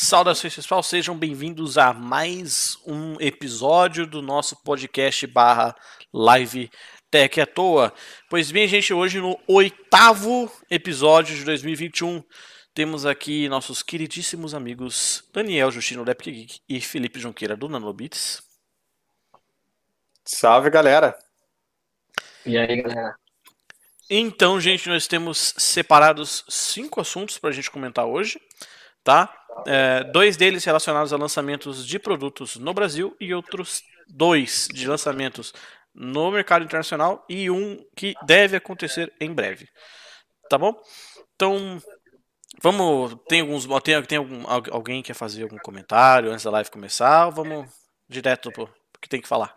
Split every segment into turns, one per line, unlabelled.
Saudações pessoal, sejam bem-vindos a mais um episódio do nosso podcast barra live Tech à Toa. Pois bem, gente, hoje no oitavo episódio de 2021 temos aqui nossos queridíssimos amigos Daniel Justino Epic Geek e Felipe Junqueira do Nanobits.
Salve, galera!
E aí, galera?
Então, gente, nós temos separados cinco assuntos para a gente comentar hoje, tá? É, dois deles relacionados a lançamentos de produtos no Brasil e outros dois de lançamentos no mercado internacional e um que deve acontecer em breve. Tá bom? Então, vamos. Tem alguns. Tem, tem algum, alguém que quer fazer algum comentário antes da live começar? Ou vamos direto pro que tem que falar?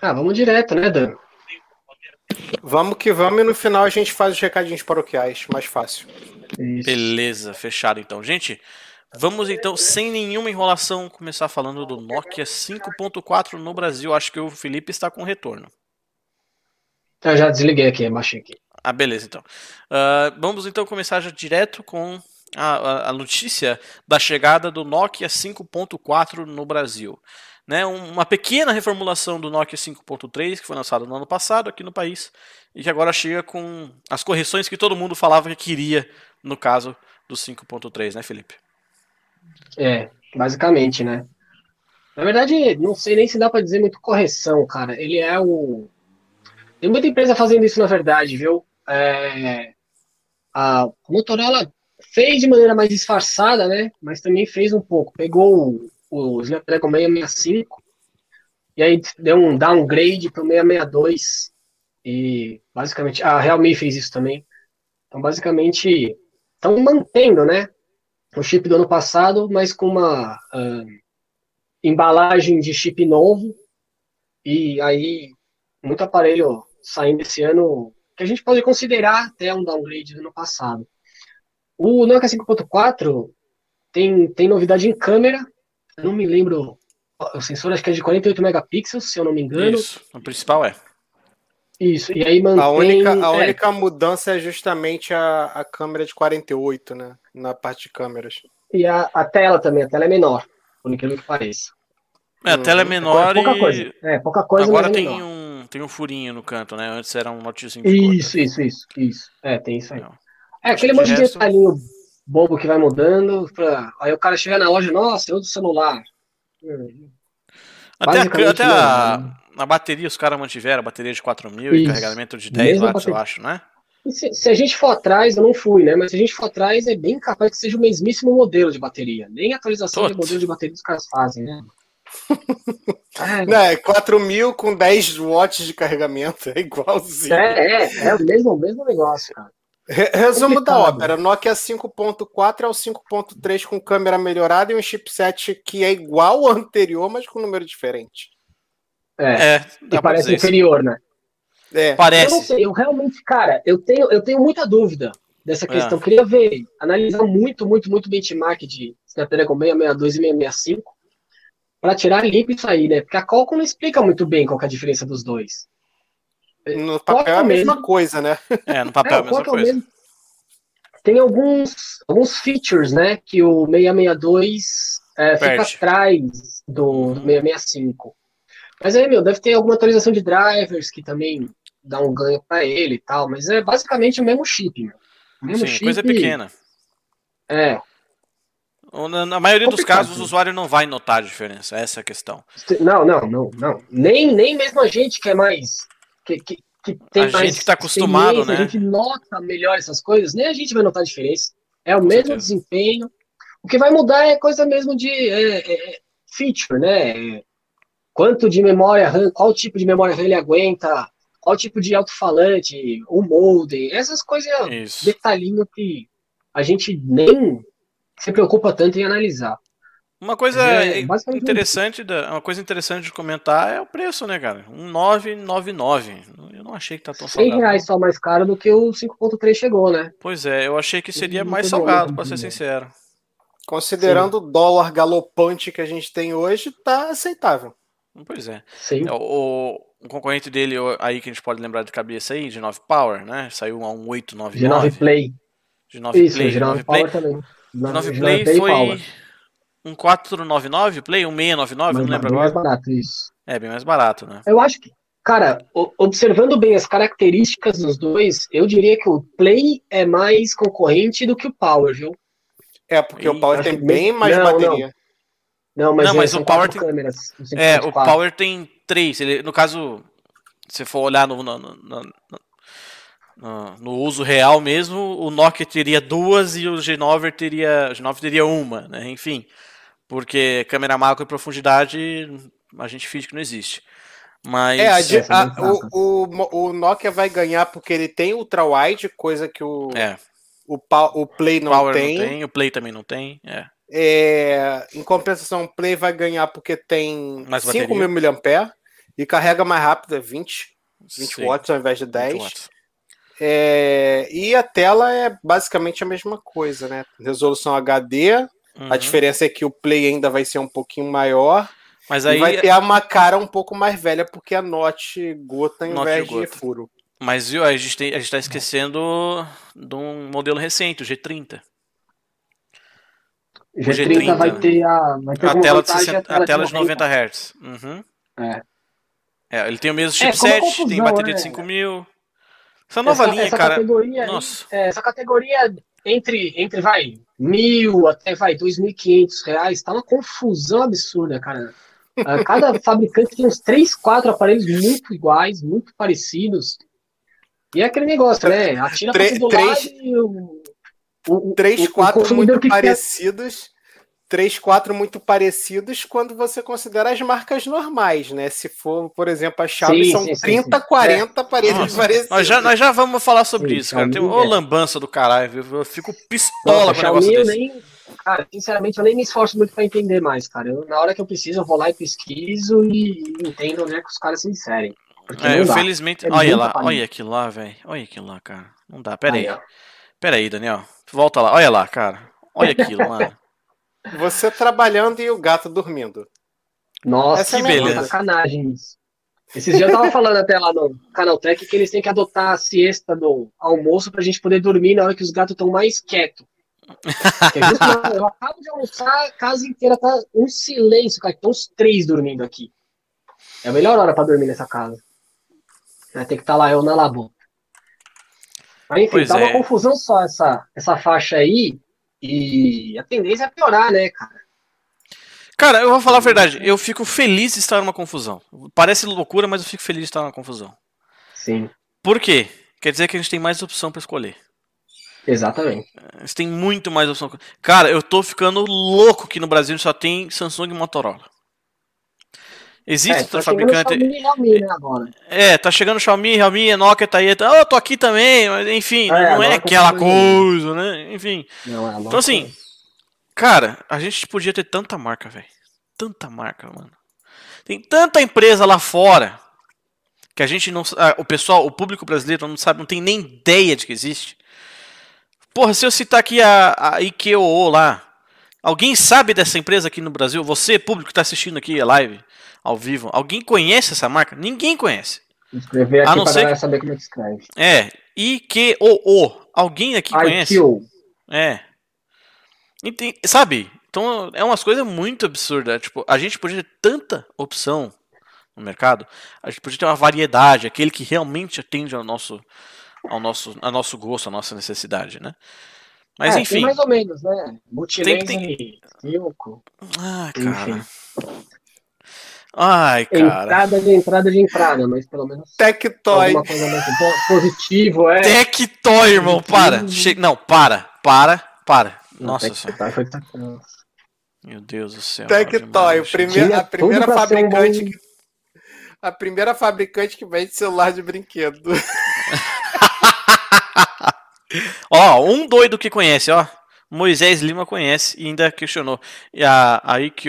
Ah, vamos direto, né, Dan?
Vamos que vamos e no final a gente faz os recadinhos paroquiais, mais fácil.
Isso. Beleza, fechado então. Gente, vamos então, sem nenhuma enrolação, começar falando do Nokia 5.4 no Brasil. Acho que o Felipe está com retorno.
Eu já desliguei aqui, baixei aqui.
Ah, beleza então. Uh, vamos então começar já direto com a, a, a notícia da chegada do Nokia 5.4 no Brasil né, uma pequena reformulação do Nokia 5.3 que foi lançado no ano passado aqui no país e que agora chega com as correções que todo mundo falava que queria no caso do 5.3, né, Felipe?
É, basicamente, né? Na verdade, não sei nem se dá para dizer muito correção, cara. Ele é o tem muita empresa fazendo isso na verdade, viu? É... A Motorola fez de maneira mais disfarçada, né? Mas também fez um pouco. Pegou o Snapdragon 665 e aí deu um downgrade para o 662 e basicamente a Realme fez isso também. Então basicamente estão mantendo, né, o chip do ano passado, mas com uma uh, embalagem de chip novo e aí muito aparelho saindo esse ano que a gente pode considerar até um downgrade do ano passado. O Nokia 5.4 tem, tem novidade em câmera, eu não me lembro. O sensor acho que é de 48 megapixels, se eu não me engano.
Isso, o principal é.
Isso, e aí mantém...
A única, a é. única mudança é justamente a, a câmera de 48, né? Na parte de câmeras.
E a, a tela também, a tela é menor, por incrível que pareça.
É, a tela é menor
é, pouca
e...
coisa. É, pouca coisa,
Agora
é
tem
menor.
um, tem um furinho no canto, né? Antes era um de
Isso, isso, isso, isso. É, tem isso aí. Não. É, aquele monte de resto... detalhinho bobo que vai mudando, pra... aí o cara chega na loja, nossa, eu do celular.
Até, a, até a, né? A, bateria os caras mantiveram, a bateria de 4 mil e carregamento de 10 watts, bateria. eu acho, né?
Se, se, a gente for atrás, eu não fui, né? Mas se a gente for atrás, é bem capaz que seja o mesmíssimo modelo de bateria. Nem atualização de modelo de bateria os caras fazem, né?
é. Não, é 4 mil com 10 watts de carregamento, é igualzinho.
É, é, é o mesmo, o mesmo negócio, cara.
Resumo da ópera: Nokia 5.4 é o 5.3 com câmera melhorada e um chipset que é igual ao anterior, mas com número diferente.
É, é e parece inferior, né?
É. Parece.
Eu não sei, eu realmente, cara, eu tenho, eu tenho muita dúvida dessa é. questão. É. Queria ver, analisar muito, muito, muito benchmark de Snapdragon 662 e 665 para tirar limpo isso aí, né? Porque a Qualcomm não explica muito bem qual é a diferença dos dois.
No papel é a mesma mesmo. coisa, né?
É, no papel é, é a mesma coisa. Mesmo.
Tem alguns, alguns features, né, que o 662 é, fica atrás do 665. Mas aí, meu, deve ter alguma atualização de drivers que também dá um ganho para ele e tal, mas é basicamente o mesmo chip, meu. O mesmo
Sim, chip, coisa pequena.
É.
Na maioria dos casos, o usuário não vai notar a diferença, essa é a questão.
Não, não, não, não. Nem, nem mesmo a gente que é mais que, que, que tem
a mais gente está acostumado, né?
A gente nota melhor essas coisas, nem a gente vai notar a diferença. É o Com mesmo certeza. desempenho. O que vai mudar é coisa mesmo de é, é, é feature, né? Quanto de memória RAM, qual tipo de memória RAM ele aguenta, qual tipo de alto-falante, o molde, essas coisas, Isso. detalhinho que a gente nem se preocupa tanto em analisar.
Uma coisa é, interessante, da, uma coisa interessante de comentar é o preço, né, cara? Um 999. Eu não achei que tá tão
100 salgado. 100 reais só mais caro do que o 5.3 chegou, né?
Pois é, eu achei que seria mais salgado, para ser sincero.
Considerando Sim. o dólar galopante que a gente tem hoje, tá aceitável.
Pois é.
Sim.
É, o, o concorrente dele aí que a gente pode lembrar de cabeça aí, de 9 Power, né? Saiu a um 899.
De 9 Play.
De 9
Isso,
Play.
de 9 Power também.
19 Play, Play foi Power. um 499 Play, um 699, Mas, não lembro agora.
É mais barato isso.
É, bem mais barato, né?
Eu acho que, cara, observando bem as características dos dois, eu diria que o Play é mais concorrente do que o Power, viu?
É, porque e o Power tem bem mais não, bateria.
Não. Não mas,
não,
mas
o Power tem... câmeras. É, o Power tem três. Ele, no caso, se for olhar no, no, no, no, uso real mesmo, o Nokia teria duas e o G9 teria, o G9 teria uma, né? Enfim, porque câmera macro e profundidade a gente finge que não existe. Mas
é, a, a, o, o, o, Nokia vai ganhar porque ele tem ultra wide, coisa que o
é.
o, o Play não
Power
tem.
não tem. O Play também não tem. É.
É, em compensação, o Play vai ganhar porque tem Mais 5 mil mAh e carrega mais rápido, é 20, 20 Sim. watts ao invés de 10. É, e a tela é basicamente a mesma coisa, né? Resolução HD. Uhum. A diferença é que o Play ainda vai ser um pouquinho maior. Mas aí vai ter uma cara um pouco mais velha porque a Note gota em vez de furo.
Mas viu, a gente, tem, a gente tá esquecendo de um modelo recente, o G30.
O G30, G30 vai ter a, vai ter
a, tela, de 60, a tela, a tela de 90 Hz. Uhum. É. é. Ele tem o mesmo é, chipset, é, tem bateria de 5000. Né? Essa nova essa, linha,
essa
cara.
Categoria Nossa. É, essa categoria entre, entre vai, mil até vai, dois mil e quinhentos reais, tá uma confusão absurda, cara. Ah, cada fabricante tem uns três, quatro aparelhos muito iguais, muito parecidos. E é aquele negócio, né? Atira
pra todo três, lado e o, três, o, quatro o muito parecidos três, quatro muito parecidos quando você considera as marcas normais, né? Se for, por exemplo, a chave sim, são sim, 30, sim, 40 é. parecidos.
Nós já, nós já vamos falar sobre isso, cara. Tem uma é. lambança do caralho. Eu fico pistola com o negócio desse. Nem,
cara, sinceramente, eu nem me esforço muito para entender mais, cara. Eu, na hora que eu preciso, eu vou lá e pesquiso e, entendo onde é que os caras se inserem.
É, eu, felizmente. É olha lá, olha aquilo lá, velho. Olha aquilo lá, cara. Não dá, pera aí. aí pera aí, Daniel. Volta lá, olha lá, cara. Olha aquilo, mano.
Você trabalhando e o gato dormindo.
Nossa, Essa que é beleza. sacanagem isso. Esses dias eu tava falando até lá no Canaltech que eles têm que adotar a siesta do almoço pra gente poder dormir na hora que os gatos estão mais quietos. eu acabo de almoçar, a casa inteira tá um silêncio, cara. Estão os três dormindo aqui. É a melhor hora pra dormir nessa casa. Tem que estar tá lá eu na labo. Mas enfim, pois tá é. uma confusão só essa, essa faixa aí. E a tendência é piorar, né, cara?
Cara, eu vou falar a verdade. Eu fico feliz de estar numa confusão. Parece loucura, mas eu fico feliz de estar numa confusão.
Sim.
Por quê? Quer dizer que a gente tem mais opção para escolher.
Exatamente.
A gente tem muito mais opção. Cara, eu tô ficando louco que no Brasil só tem Samsung e Motorola. Existe é, tá fabricante. Xiaomi, Realme, né, agora. É, tá chegando Xiaomi, Realme, Nokia tá aí. Tá... Oh, eu tô aqui também, mas enfim, é, não é aquela coisa, né? Enfim. Não, é então assim, cara, a gente podia ter tanta marca, velho. Tanta marca, mano. Tem tanta empresa lá fora que a gente não. Ah, o pessoal, o público brasileiro não sabe, não tem nem ideia de que existe. Porra, se eu citar aqui a, a IKEO lá, alguém sabe dessa empresa aqui no Brasil? Você, público que está assistindo aqui a live, ao vivo. Alguém conhece essa marca? Ninguém conhece.
Escrever aqui a não ser que... saber como é que escreve.
É, I-Q-O-O. Alguém aqui conhece? É. Entendi. Sabe? Então é umas coisas muito absurdas. Tipo, a gente podia ter tanta opção no mercado. A gente podia ter uma variedade, aquele que realmente atende ao nosso, ao nosso, ao nosso gosto, à nossa necessidade, né? Mas é, enfim.
mais ou menos, né? Multilaser tem...
Ah, cara. Enfim. Ai, cara.
Entrada de entrada de entrada, mas pelo menos.
Tectoy.
Alguma coisa mais positivo, é.
Tectoy, irmão, para. Che... Não, para, para, para. Nossa senhora. Foi Meu Deus do céu.
Tectoy, primeira, a primeira fabricante. Um que... A primeira fabricante que vende celular de brinquedo.
ó, um doido que conhece, ó. Moisés Lima conhece e ainda questionou. E a,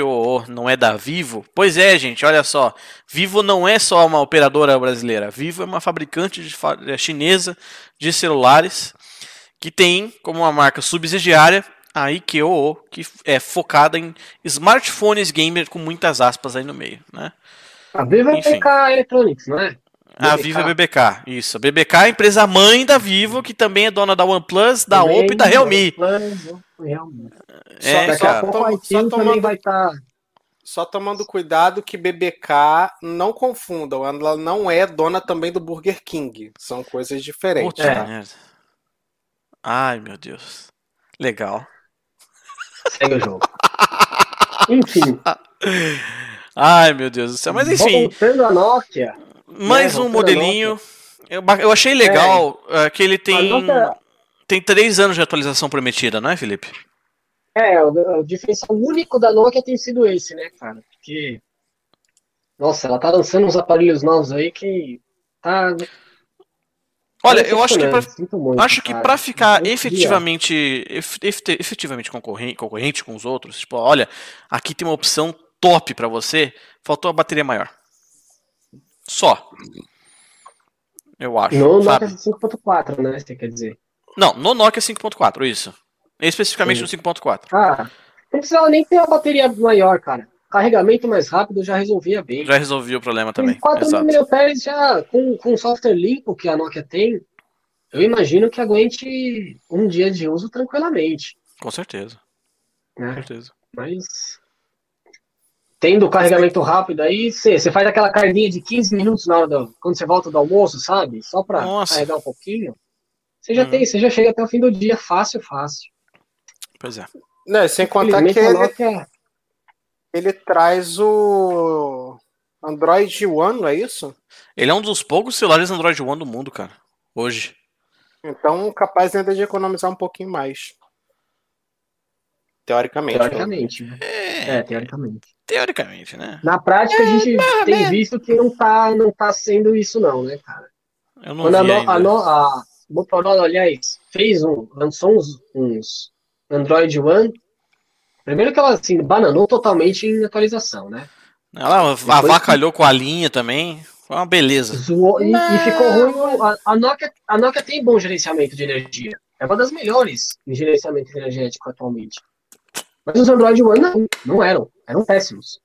o não é da Vivo? Pois é, gente, olha só. Vivo não é só uma operadora brasileira. Vivo é uma fabricante de, é chinesa de celulares que tem como uma marca subsidiária a IKEO, que é focada em smartphones gamer com muitas aspas aí no meio, né?
A Vivo é PK Electronics, não é?
A Vivo é BBK, isso. A BBK é a empresa mãe da Vivo, que também é dona da OnePlus, da também Oppo e da Realme. OnePlus, Realme.
É, só, cara. Só, só tomando, vai estar... Tá... Só tomando cuidado que BBK não confundam, ela não é dona também do Burger King. São coisas diferentes. Puta
é. Ai, meu Deus. Legal.
Segue o jogo. enfim.
Ai, meu Deus do céu. Mas enfim.
Voltando a Nokia.
Mais né, um modelinho. Eu, eu achei legal é. uh, que ele tem. Nokia... Tem três anos de atualização prometida, não é, Felipe?
É, o, o diferencial único da Nokia tem sido esse, né, cara? Porque. Nossa, ela tá lançando uns aparelhos novos aí que. Tá.
Olha, eu acho que pra, muito, acho que para ficar efetivamente efetivamente concorrente, concorrente com os outros, tipo, olha, aqui tem uma opção top para você, faltou a bateria maior. Só. Eu acho.
No Nokia 5.4, né? Você quer dizer?
Não, no Nokia 5.4, isso. Especificamente Sim. no 5.4.
Ah, não precisava nem ter a bateria maior, cara. Carregamento mais rápido já resolvia bem.
Já resolvia o problema também.
4 mAh já, com, com software limpo que a Nokia tem, eu imagino que aguente um dia de uso tranquilamente.
Com certeza.
É. Com certeza. Mas tendo carregamento rápido aí, você faz aquela carguinha de 15 minutos na hora do, quando você volta do almoço, sabe? Só para carregar um pouquinho. Você já hum. tem, você já chega até o fim do dia fácil, fácil.
Pois é.
Não, sem contar que ele, ele traz o Android One, não é isso?
Ele é um dos poucos celulares Android One do mundo, cara. Hoje.
Então, capaz ainda de economizar um pouquinho mais. Teoricamente.
Teoricamente. Né? É... é, teoricamente.
Teoricamente, né?
Na prática, é, a gente tem visto que não tá, não tá sendo isso, não, né, cara?
Eu não Quando a, no,
a, no, a Motorola, aliás, fez um, lançou uns, uns Android One. Primeiro que ela assim, bananou totalmente em atualização, né?
Ela Depois avacalhou que... com a linha também. Foi uma beleza.
Zoou, e, e, ficou ruim. A, a, Nokia, a Nokia tem bom gerenciamento de energia. É uma das melhores em gerenciamento energético atualmente. Mas os Android One não, não eram. Eram péssimos.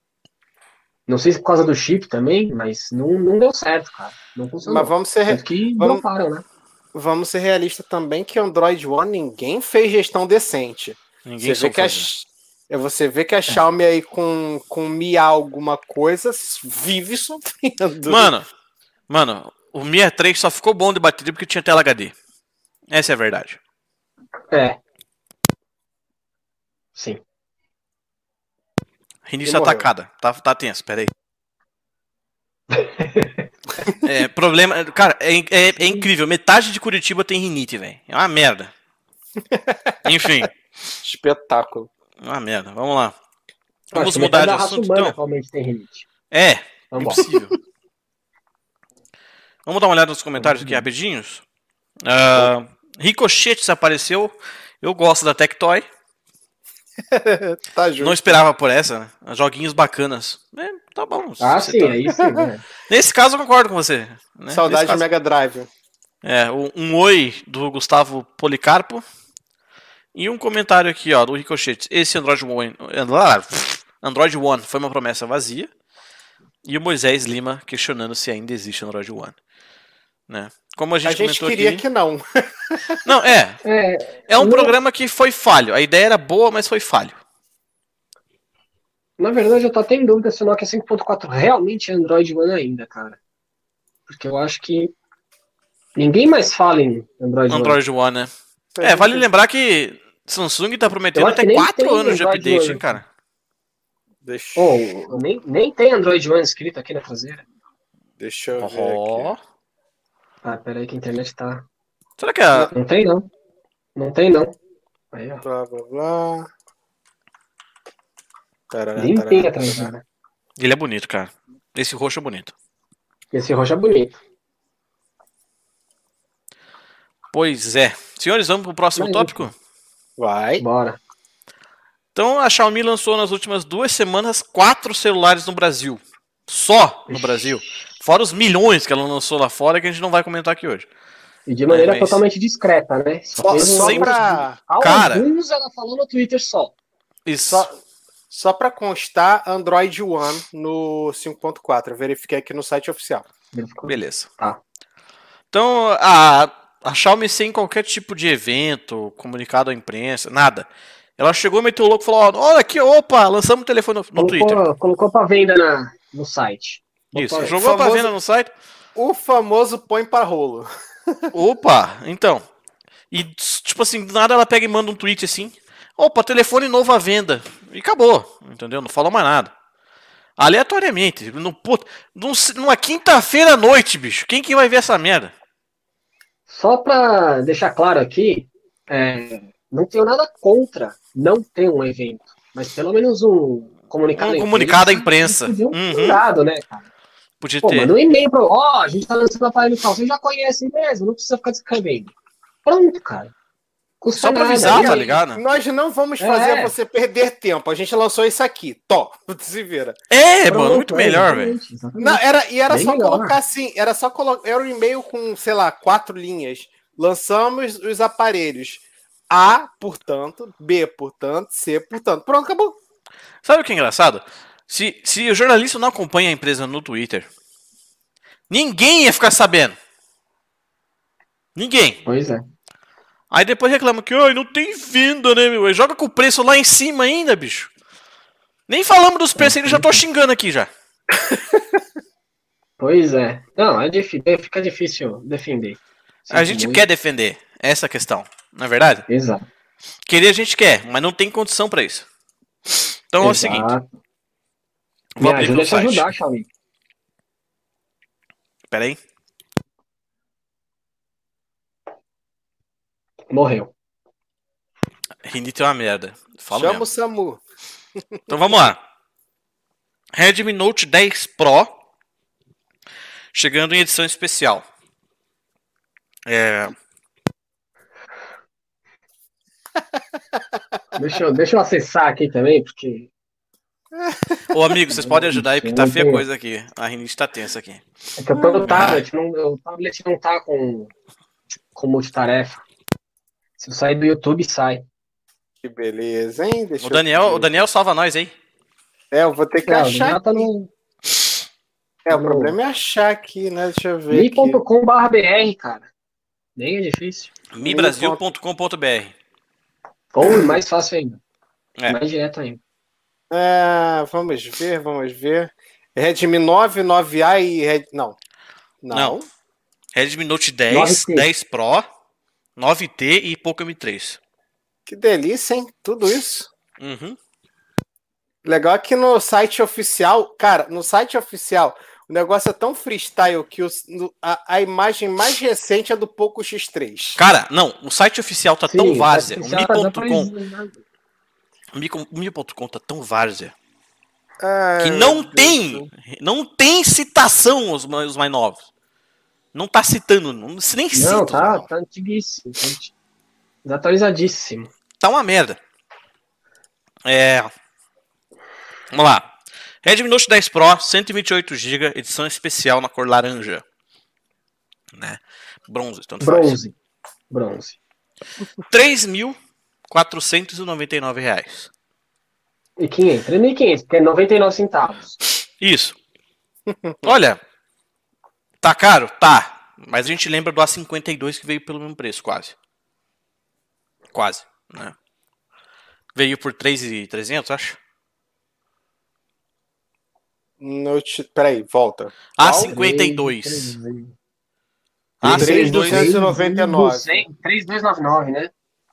Não sei se por causa do chip também, mas não, não deu certo, cara. Não funcionou.
Mas vamos ser.
que vamos, param, né?
Vamos ser realistas também que Android One ninguém fez gestão decente. Ninguém você vê que a, é você vê que a Xiaomi aí com, com Mi alguma coisa vive sofrendo.
Mano, mano, o Mi 3 só ficou bom de bateria porque tinha tela HD. Essa é a verdade.
É. Sim.
Início atacada. Tá, tá tenso, peraí. é, problema. Cara, é, é, é, incrível. Metade de Curitiba tem rinite, velho. É uma merda. Enfim.
Espetáculo.
É uma merda. Vamos lá. Vamos mudar de assunto. Humana, então.
tem rinite.
É, Vamos impossível. Vamos dar uma olhada nos comentários aqui rapidinhos. Uh, Ricochete apareceu. Eu gosto da Tectoy. tá justo. Não esperava por essa, né? Joguinhos bacanas. É, tá bom.
Ah, sim, tá... aí sim. Né?
Nesse caso eu concordo com você. Né?
Saudade caso... Mega Drive.
É, um oi do Gustavo Policarpo. E um comentário aqui, ó, do Ricochete. Esse Android One, Android One foi uma promessa vazia. E o Moisés Lima questionando se ainda existe Android One. Né? Como a gente,
a gente queria
aqui,
que não.
Não, é. É, é um programa que foi falho. A ideia era boa, mas foi falho.
Na verdade, eu tô até em dúvida se o Nokia 5.4 realmente é Android One ainda, cara. Porque eu acho que ninguém mais fala em Android,
Android One. One né? É, vale lembrar que Samsung tá prometendo até 4 anos de update, hein, cara.
Deixa... Oh, nem, nem tem Android One escrito aqui na traseira.
Deixa eu ver oh. aqui.
Ah, peraí que a internet tá.
Será que é a...
Não tem não. Não tem não.
Aí, ó. Blá blá blá.
Tarará, cara.
Ele é bonito, cara. Esse roxo é bonito.
Esse roxo é bonito.
Pois é. Senhores, vamos pro próximo Vai, tópico?
Vai.
Bora.
Então a Xiaomi lançou nas últimas duas semanas quatro celulares no Brasil. Só no Ixi. Brasil. Fora os milhões que ela lançou lá fora que a gente não vai comentar aqui hoje.
E de maneira é, mas... totalmente discreta, né?
Só, só pra...
Cara... Alguns ela falou no Twitter só.
Isso. Só, só pra constar, Android One no 5.4. Eu verifiquei aqui no site oficial.
Verificou. Beleza. Tá. Então, a, a Xiaomi sem qualquer tipo de evento, comunicado à imprensa, nada. Ela chegou, meteu o louco e falou: olha aqui, opa, lançamos o telefone no, no
colocou,
Twitter.
Colocou pra venda na, no site.
Isso, Botou jogou famoso, pra venda no site.
O famoso põe para rolo.
Opa, então. E, tipo assim, do nada ela pega e manda um tweet assim: opa, telefone novo à venda. E acabou, entendeu? Não falou mais nada. Aleatoriamente. No, puto, numa quinta-feira à noite, bicho. Quem que vai ver essa merda?
Só pra deixar claro aqui, é, não tenho nada contra não ter um evento. Mas pelo menos um comunicado.
Um comunicado à imprensa.
Um cuidado, né, cara?
Podia Pô, ter.
Manda um e-mail pra. Ó, oh, a gente tá lançando aparelho tal. Você já conhece mesmo, não precisa ficar descrevendo. Pronto, cara.
Custa Só pra avisar, tá ligado?
Nós não vamos fazer é. você perder tempo. A gente lançou isso aqui. Tó, se vira.
É, Pronto, mano, muito é, melhor, velho.
Não, era, e era Bem só melhor. colocar assim, era só colocar. Era um e-mail com, sei lá, quatro linhas. Lançamos os aparelhos. A, portanto, B, portanto, C, portanto. Pronto, acabou.
Sabe o que é engraçado? Se, se o jornalista não acompanha a empresa no Twitter, ninguém ia ficar sabendo. Ninguém.
Pois é.
Aí depois reclama que oh, não tem venda, né, meu? Joga com o preço lá em cima ainda, bicho. Nem falamos dos preços ainda, já tô xingando aqui já.
Pois é. Não, é difícil, fica difícil defender.
a gente quer defender, essa é questão, não é verdade?
Exato.
Querer a gente quer, mas não tem condição para isso. Então Exato. é o seguinte.
Vou Me abrir ajuda a te ajudar, Xiaomi.
Pera aí.
Morreu.
Rinite é uma merda.
Fala Chama mesmo. o Samu.
Então vamos lá. Redmi Note 10 Pro. Chegando em edição especial. É...
deixa, eu, deixa eu acessar aqui também, porque
Ô, amigo, vocês podem ajudar aí, porque tá feia coisa aqui. A rinite tá tensa aqui.
É que eu tô no tablet, não, o tablet não tá com, com multitarefa. Se eu sair do YouTube, sai.
Que beleza, hein?
Deixa o, Daniel, o Daniel salva nós aí.
É, eu vou ter que não, achar. Tá no... É, o problema é achar aqui, né? Deixa eu ver.
mi.com.br, cara. Nem é difícil.
mibrasil.com.br.
Ou mais fácil ainda. É. Mais direto ainda.
É, vamos ver, vamos ver. Redmi 9, 9A e Red... não.
não. Não. Redmi Note 10, 10 Pro, 9T e Poco M3.
Que delícia, hein? Tudo isso.
Uhum.
Legal que no site oficial, cara, no site oficial, o negócio é tão freestyle que os, a, a, imagem mais recente é do Poco X3.
Cara, não, o site oficial tá Sim, tão várzea. O mi.com Mi.com tá tão várzea que não tem, não tem citação os, os mais novos. Não tá citando, não, nem cita.
Não, tá, tá antiguíssimo. Tá desatualizadíssimo.
Tá uma merda. É. Vamos lá. Redmi Note 10 Pro, 128GB, edição especial na cor laranja. Né? Bronze, tanto
Bronze. Faz. Bronze.
3 mil 499 reais.
E 500, 3.500, porque é 99 centavos.
Isso. Olha, tá caro? Tá. Mas a gente lembra do A52 que veio pelo mesmo preço, quase. Quase, né? Veio por 3.300, acho.
Note... Peraí, volta.
A52.
A5299. 3299, né?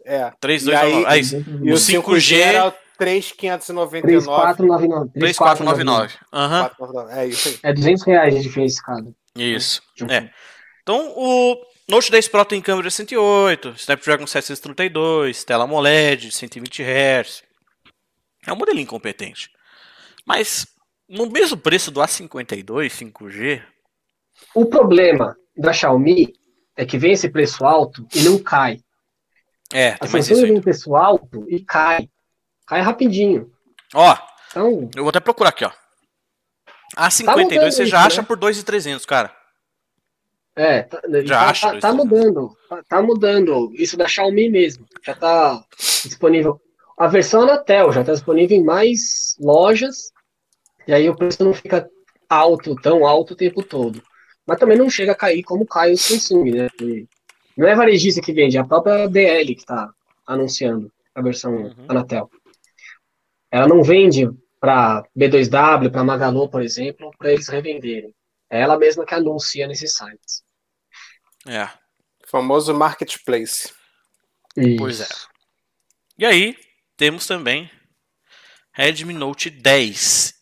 É.
3299.
É isso. E o 5G era 3,599.
3,499. Uhum.
É isso aí. É 200 reais de diferença cada.
Isso. É. Então, o Note 10 Pro tem câmera 108, Snapdragon 732, tela AMOLED, 120 Hz. É um modelinho competente. Mas, no mesmo preço do A52 5G...
O problema da Xiaomi é que vem esse preço alto e não cai.
É, tem
a mais isso vem preço alto e cai. Cai rapidinho.
Ó, então, eu vou até procurar aqui, ó. A 52 tá você já isso, acha né? por 2,300, cara.
É, tá, já tá, acha tá, tá mudando. Tá, tá, mudando. Isso da Xiaomi mesmo. Já tá disponível. A versão Anatel já tá disponível em mais lojas. E aí o preço não fica alto, tão alto o tempo todo. Mas também não chega a cair como cai o Samsung, né? Não é varejista que vende, é a própria DL que está anunciando a versão uhum. Anatel. Ela não vende para B2W, para Magalu, por exemplo, para eles revenderem. É ela mesma que anuncia nesses sites.
É.
O famoso marketplace.
Isso. Pois é. E aí, temos também Redmi Note 10,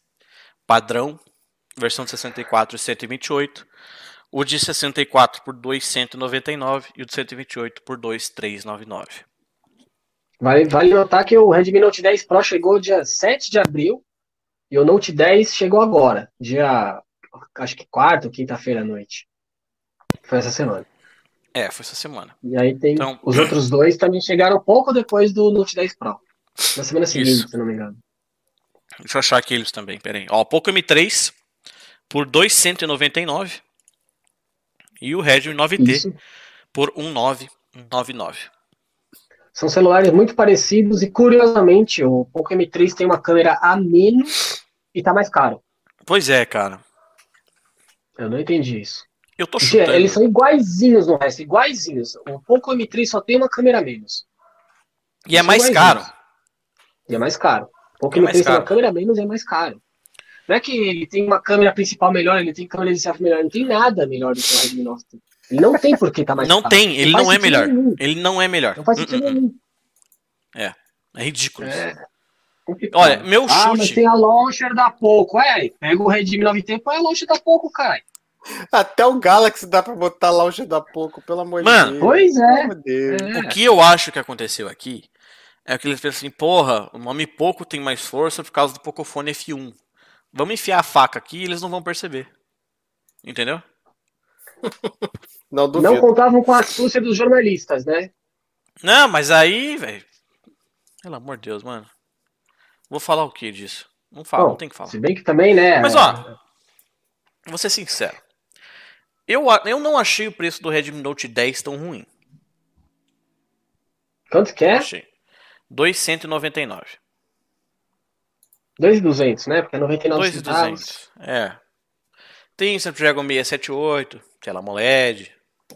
padrão, versão de 64 e 128. O de 64 por 299 e o de 128 por 2399.
Vale, vale notar que o Redmi Note 10 Pro chegou dia 7 de abril e o Note 10 chegou agora, dia acho que quarta ou quinta-feira à noite. Foi essa semana.
É, foi essa semana.
E aí tem então... os outros dois também chegaram pouco depois do Note 10 Pro. Na semana seguinte, Isso. se não me engano.
Deixa eu achar aqui eles também, peraí. Ó, Poco M3 por 299 e o Redmi 9T Isso. por 1999.
São celulares muito parecidos e curiosamente o Poco M3 tem uma câmera a menos e tá mais caro.
Pois é, cara.
Eu não entendi isso.
Eu tô chutando.
Eles são iguaizinhos no resto, iguaizinhos. O Poco M3 só tem uma câmera a menos.
E é mais caro.
E é mais caro. O Poco é M3 tem uma câmera a menos e é mais caro. Não é que ele tem uma câmera principal melhor, ele tem câmera de selfie melhor, não tem nada melhor do que o Redmi Note. Ele não tem por que tá mais
Não caro. tem, ele não, não é melhor. Nenhum. Ele não é melhor.
Não faz sentido uh -uh. nenhum.
É, é ridículo. É. Olha, meu ah, chute. Mas
tem a launcher da Poco. É, pega o Redmi 9T e põe a launcher da Poco, cara.
Até o Galaxy dá pra botar launcher da Poco, pelo amor
Mano,
de
Deus. Pois é.
é. O que eu acho que aconteceu aqui é que eles pensam assim, porra, o nome Poco tem mais força por causa do Pocophone F1. Vamos enfiar a faca aqui e eles não vão perceber. Entendeu?
não, não contavam com a astúcia dos jornalistas, né?
Não, mas aí, velho. Pelo amor de Deus, mano. Vou falar o que disso? Não fala, Bom, não tem que falar.
Se bem que também, né?
Mas ó, vou ser sincero. Eu, eu não achei o preço do Redmi Note 10 tão ruim.
Quanto que é?
Achei. 299.
2,200, né? Porque é 99 2,200.
É. Tem Snapdragon 678, tela AMOLED,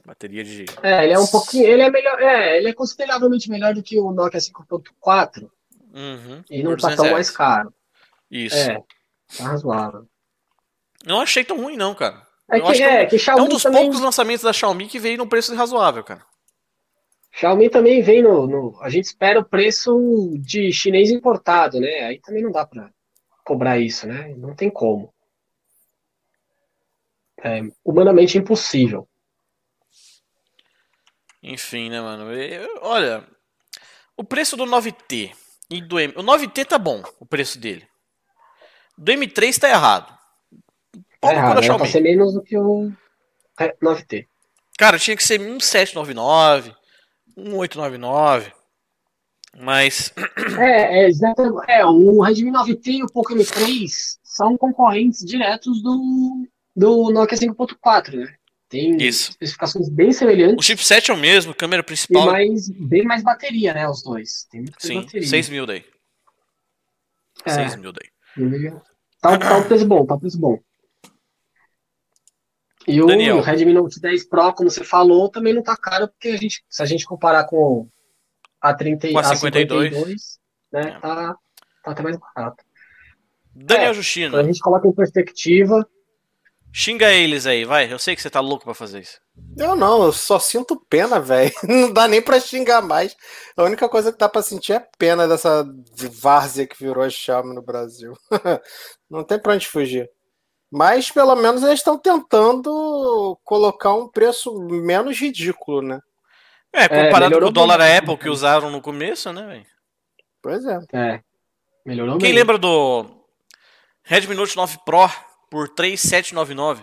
bateria de.
É, ele é um pouquinho. Ele é melhor. É, ele é consideravelmente melhor do que o Nokia 5.4.
Uhum,
e não tá tão mais caro.
Isso.
É, tá razoável.
Não achei tão ruim, não, cara.
É, que, é, que,
é um dos também... poucos lançamentos da Xiaomi que veio num preço razoável, cara.
Xiaomi também vem no, no, A gente espera o preço de chinês importado, né? Aí também não dá pra cobrar isso, né? Não tem como. É humanamente impossível.
Enfim, né, mano? Eu, olha, o preço do 9T e do M. O 9T tá bom, o preço dele. Do M3 tá errado.
Tá errado, né? ser menos do que o 9T.
Cara, tinha que ser 1799, 1899. Mas.
É, é, exatamente. É, o Redmi 9T e o Poco M3 são concorrentes diretos do, do Nokia 5.4, né? Tem Isso. especificações bem semelhantes.
O chipset é o mesmo, câmera principal.
E mais, bem mais bateria, né? Os dois. Tem muito
Sim,
bateria.
6 mil daí. É. 6 mil daí.
Tá, tá um preço bom, tá um preço bom. E o Daniel. Redmi Note 10 Pro, como você falou, também não tá caro, porque a gente, se a gente comparar com a, 30,
com a, a 52,
52 né, é. tá, tá até mais barato.
Daniel é, Justino.
A gente coloca em perspectiva.
Xinga eles aí, vai. Eu sei que você tá louco pra fazer isso.
Eu não, eu só sinto pena, velho. Não dá nem pra xingar mais. A única coisa que dá pra sentir é pena dessa várzea que virou a Xiaomi no Brasil. não tem pra onde fugir. Mas pelo menos eles estão tentando colocar um preço menos ridículo, né?
É, comparado é, com o dólar bem. Apple que usaram no começo, né, velho?
Pois é.
É. Melhorou
Quem bem. lembra do Redmi Note 9 Pro por 3,799?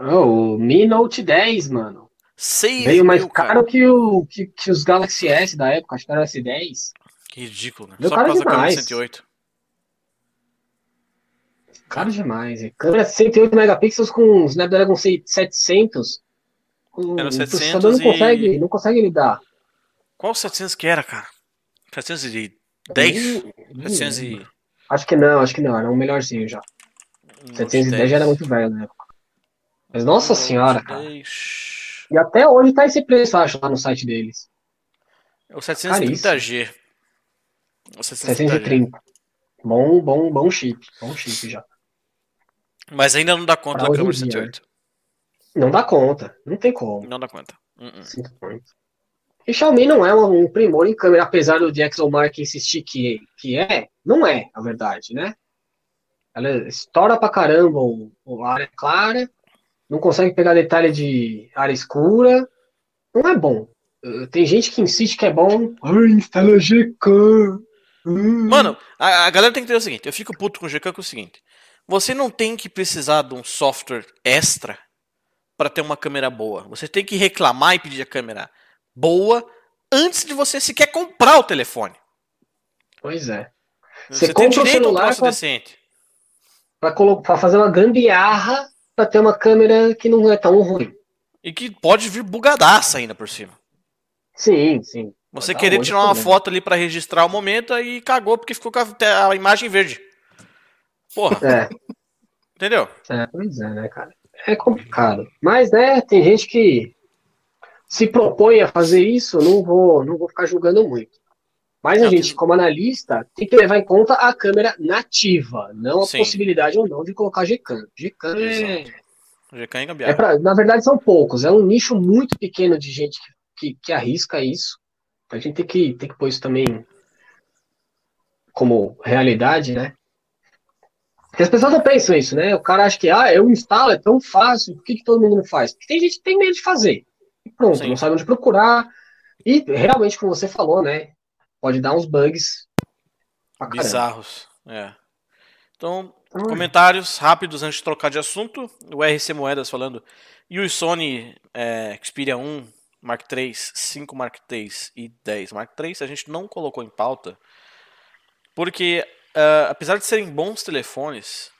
Oh, o Mi Note 10, mano.
6
Veio mais mil, caro que, o, que, que, os Galaxy S da época, acho que era o S10.
Que ridículo, né? Veio Só por causa demais. da câmera 108.
Caro demais. Câmera 108 megapixels com Snapdragon 700.
Era o 700
não consegue, não consegue lidar.
Qual 700 que era, cara? 710? 700 e...
Acho que não, acho que não. Era um melhorzinho já. 710 já era muito velho na época. Mas nossa senhora, cara. E até hoje tá esse preço, acho, lá no site deles.
É o 730G.
O 730. Bom, bom, bom chip. Bom chip já.
Mas ainda não dá conta pra da câmera 108.
Não dá conta. Não tem como.
Não dá conta. Uh -uh.
E Xiaomi não é um primor em câmera, apesar do DxOMark insistir que, que é, não é, a verdade, né? Ela estoura pra caramba o, o área clara, não consegue pegar detalhe de área escura, não é bom. Tem gente que insiste que é bom. Ai, instala GK.
Hum. Mano, a, a, galera tem que entender o seguinte: eu fico puto com o GK com o seguinte. Você não tem que precisar de um software extra para ter uma câmera boa. Você tem que reclamar e pedir a câmera boa antes de você sequer comprar o telefone.
Pois é.
Você, você tem direito a um troço pra, decente.
Para fazer uma gambiarra para ter uma câmera que não é tão ruim.
E que pode vir bugadaça ainda por cima.
Sim, sim.
Você querer tirar uma foto ali para registrar o momento e cagou porque ficou com a, a imagem verde. Porra. É. Entendeu?
É, pois é, né, cara? É complicado. Mas, né, tem gente que se propõe a fazer isso, não vou, não vou ficar julgando muito. Mas a gente, como analista, tem que levar em conta a câmera nativa, não a Sim. possibilidade ou não de colocar Gcam. Gcam é.
Gcam
é, é pra, Na verdade, são poucos. É um nicho muito pequeno de gente que, que, que arrisca isso. A gente tem que, tem que pôr isso também como realidade, né? Porque as pessoas não pensam isso, né? O cara acha que, ah, eu instalo, é tão fácil, por que, que todo mundo não faz? Porque tem gente que tem medo de fazer. E pronto, Sim. não sabe onde procurar. E realmente, como você falou, né? Pode dar uns bugs
bizarros. É. Então, então, comentários rápidos antes de trocar de assunto. O RC Moedas falando. E o Sony é, Xperia 1 Mark III, 5 Mark III e 10 Mark III, a gente não colocou em pauta, porque uh, apesar de serem bons telefones,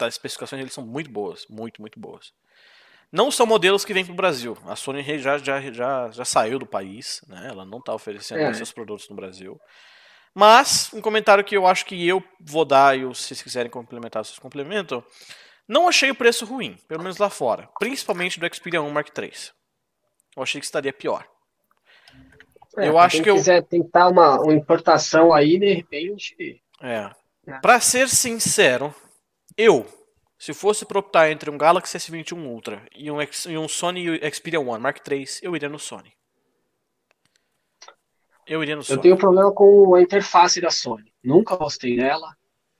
as especificações deles são muito boas, muito, muito boas. Não são modelos que vêm para o Brasil. A Sony já, já, já, já saiu do país, né? ela não está oferecendo é. seus produtos no Brasil. Mas, um comentário que eu acho que eu vou dar, e se vocês quiserem complementar, vocês complementam. Não achei o preço ruim, pelo menos lá fora. Principalmente do Xperia 1 Mark III. Eu achei que estaria pior.
É, eu acho que eu. quiser tentar uma, uma importação aí, de repente.
É. é. Pra ser sincero, eu, se fosse para optar entre um Galaxy S21 Ultra e um, e um Sony Xperia One Mark III, eu iria no Sony. Eu iria no Sony.
Eu tenho problema com a interface da Sony. Nunca gostei dela.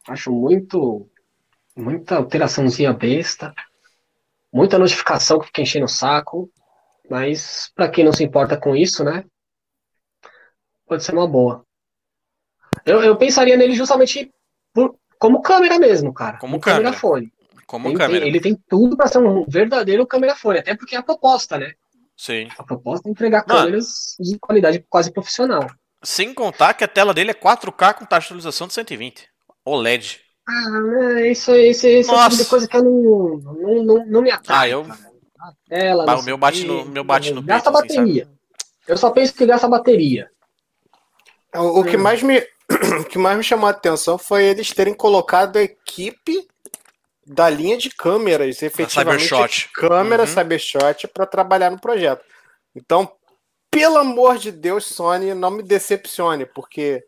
Acho muito. Muita alteraçãozinha besta. Muita notificação que fica enchendo o saco. Mas para quem não se importa com isso, né? Pode ser uma boa. Eu, eu pensaria nele justamente por, como câmera mesmo, cara.
Como, câmera. câmera
fone.
Como ele câmera.
Tem, ele tem tudo para ser um verdadeiro câmera fone, até porque é a proposta, né?
Sim.
A proposta é entregar Mano, câmeras de qualidade quase profissional.
Sem contar que a tela dele é 4K com taxa de atualização de 120. OLED.
Ah, isso, isso, isso é tipo coisa que eu não, não, não, não me atrai. Ah,
eu, cara tela. o meu bate no, meu bate no
Gasta peito, assim, bateria. Assim, eu só penso que gasta bateria.
O, o que mais me o que mais me chamou a atenção foi eles terem colocado a equipe da linha de câmeras, efetivamente câmera uhum. Cybershot para trabalhar no projeto. Então, pelo amor de Deus, Sony, não me decepcione, porque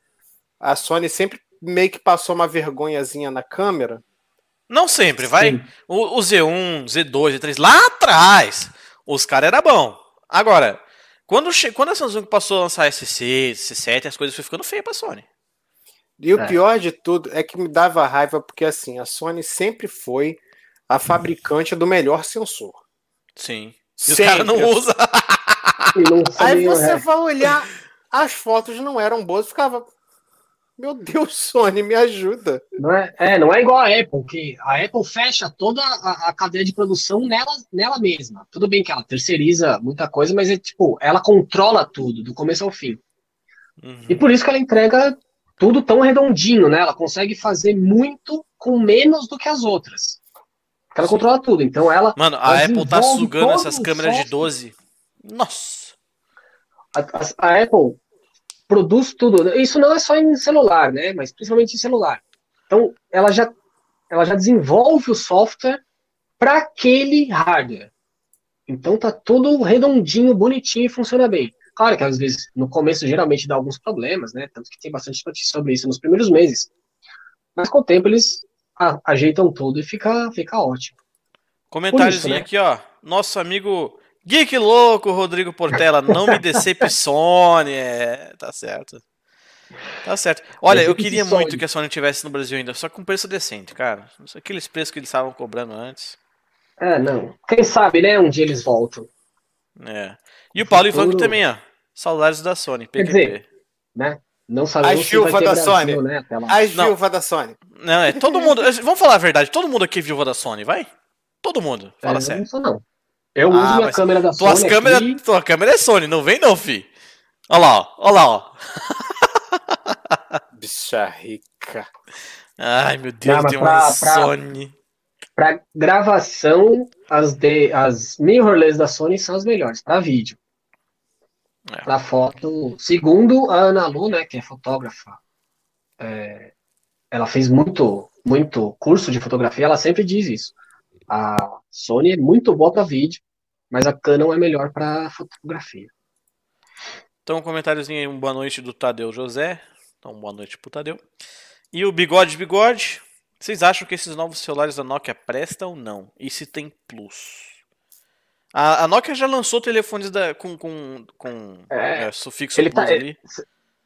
a Sony sempre meio que passou uma vergonhazinha na câmera
não sempre, vai. O, o, Z1, Z2, Z3, lá atrás, os caras era bom. Agora, quando, quando a Samsung passou a lançar S6, S7, as coisas foram ficando feias pra Sony.
E o é. pior de tudo é que me dava raiva porque assim, a Sony sempre foi a fabricante do melhor sensor.
Sim. E sempre. o cara não usa.
Aí você vai olhar, as fotos não eram boas, ficava, meu Deus, Sony, me ajuda.
Não é, é, não é igual a Apple, que a Apple fecha toda a, a, cadeia de produção nela, nela mesma. Tudo bem que ela terceiriza muita coisa, mas é tipo, ela controla tudo, do começo ao fim. Uhum. E por isso que ela entrega tudo tão redondinho, né? Ela consegue fazer muito com menos do que as outras. Ela Sim. controla tudo. Então ela.
Mano, a Apple tá sugando essas câmeras de 12. Nossa!
A, a, a Apple produz tudo. Isso não é só em celular, né? Mas principalmente em celular. Então, ela já, ela já desenvolve o software para aquele hardware. Então tá tudo redondinho, bonitinho e funciona bem. Claro que às vezes no começo geralmente dá alguns problemas, né? Tanto que tem bastante notícia sobre isso nos primeiros meses. Mas com o tempo eles ajeitam tudo e fica, fica ótimo.
Comentáriozinho né? aqui, ó. Nosso amigo Geek Louco, Rodrigo Portela, não me decepcione. É, tá certo. Tá certo. Olha, eu queria muito que a Sony tivesse no Brasil ainda, só com preço decente, cara. Aqueles preços que eles estavam cobrando antes.
É, não. Quem sabe, né? Um dia eles voltam.
É. E o Paulo Futuro... Ivanco também, ó. Saudades da Sony, PQP. Quer dizer,
né? Não sabemos
a viúva da Brasil, Sony. Né, a viúva da Sony.
Não, é todo mundo. vamos falar a verdade, todo mundo aqui é viúva da Sony, vai? Todo mundo. Fala é, sério.
Não, não. Eu ah, uso minha câmera da
tuas
Sony.
Câmera, aqui... Tua câmera é Sony, não vem não, fi. Olha lá, ó. Olha lá, ó.
Bicha rica.
Ai, meu Deus, não, tem pra, uma pra, Sony.
Pra gravação, as, de, as mirrorless da Sony são as melhores. Pra vídeo. É. Pra foto. Segundo a Ana Lu, né, que é fotógrafa, é, ela fez muito, muito curso de fotografia, ela sempre diz isso. A Sony é muito boa para vídeo, mas a Canon é melhor para fotografia.
Então, um comentáriozinho aí, um boa noite do Tadeu José. Então, boa noite pro Tadeu. E o Bigode Bigode. Vocês acham que esses novos celulares da Nokia prestam ou não? E se tem plus? A, a Nokia já lançou telefones da, com, com, com é, é, sufixo
ele
plus
tá, ali.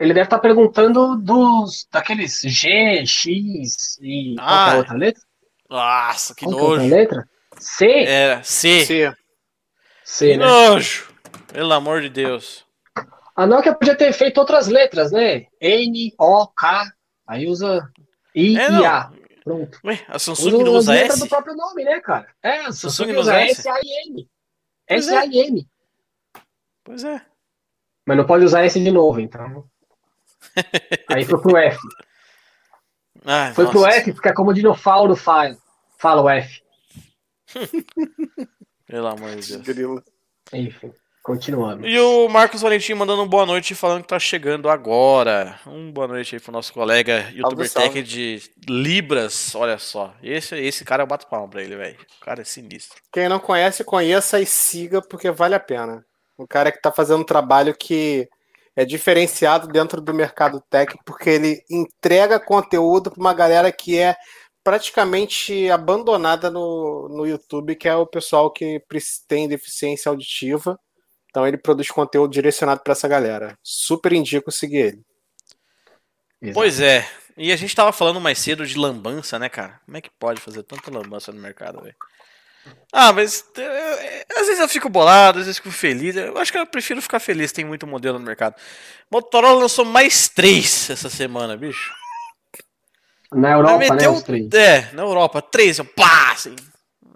Ele deve estar tá perguntando dos daqueles G, X e ah, qual é a outra letra?
Nossa, que qual nojo.
É letra? C?
É, C.
C.
C que né? nojo. Pelo amor de Deus.
A Nokia podia ter feito outras letras, né? N, O, K. Aí usa I é, e A. Pronto.
Ué, a Samsung usa não usa S?
do próprio nome, né, cara? É, a Samsung, Samsung usa S-A-I-N. S-A-I-N.
Pois é.
Mas não pode usar S de novo, então. Aí foi pro F. Ai, foi nossa. pro F, porque é como o dinossauro fala, fala o F.
Pelo amor de Deus.
Enfim, continuando.
E o Marcos Valentim mandando um boa noite falando que tá chegando agora. Um boa noite aí pro nosso colega youtuber tech de Libras. Olha só. Esse, esse cara eu bato palma pra ele, velho. O cara é sinistro.
Quem não conhece, conheça e siga porque vale a pena. O cara que tá fazendo um trabalho que é diferenciado dentro do mercado tech porque ele entrega conteúdo para uma galera que é praticamente abandonada no, no YouTube, que é o pessoal que tem deficiência auditiva. Então ele produz conteúdo direcionado para essa galera. Super indico seguir ele.
Exato. Pois é. E a gente tava falando mais cedo de lambança, né, cara? Como é que pode fazer tanta lambança no mercado, velho? Ah, mas eu, eu, às vezes eu fico bolado, às vezes eu fico feliz. Eu acho que eu prefiro ficar feliz, tem muito modelo no mercado. Motorola lançou mais três essa semana, bicho.
Na Europa, meteu, né, os três.
É, na Europa, três, pá, assim.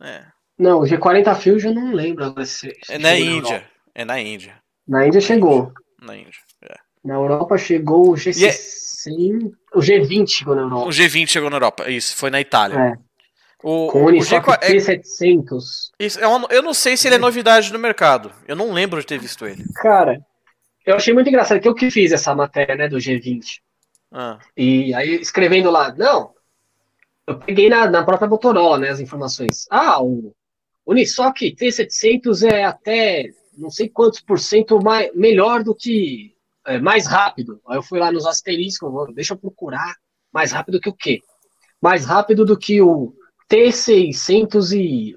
É. Não, o G40 Fusion eu não lembro se,
se É na Índia. Na é na Índia.
Na Índia chegou.
Na Índia, é.
Na Europa chegou o G100, é... o G20 chegou na Europa.
O G20 chegou na Europa, isso, foi na Itália.
É. O, Com o, o G4 T700.
Isso, é uma, eu não sei se ele é novidade no mercado. Eu não lembro de ter visto ele.
Cara, eu achei muito engraçado que eu que fiz essa matéria, né, do G20.
Ah.
E aí, escrevendo lá, não, eu peguei na, na própria Motorola, né, as informações. Ah, o Unisoc T700 é até não sei quantos por cento mais, melhor do que, é, mais rápido. Aí eu fui lá nos asteriscos, deixa eu procurar, mais rápido que o quê? Mais rápido do que o T610,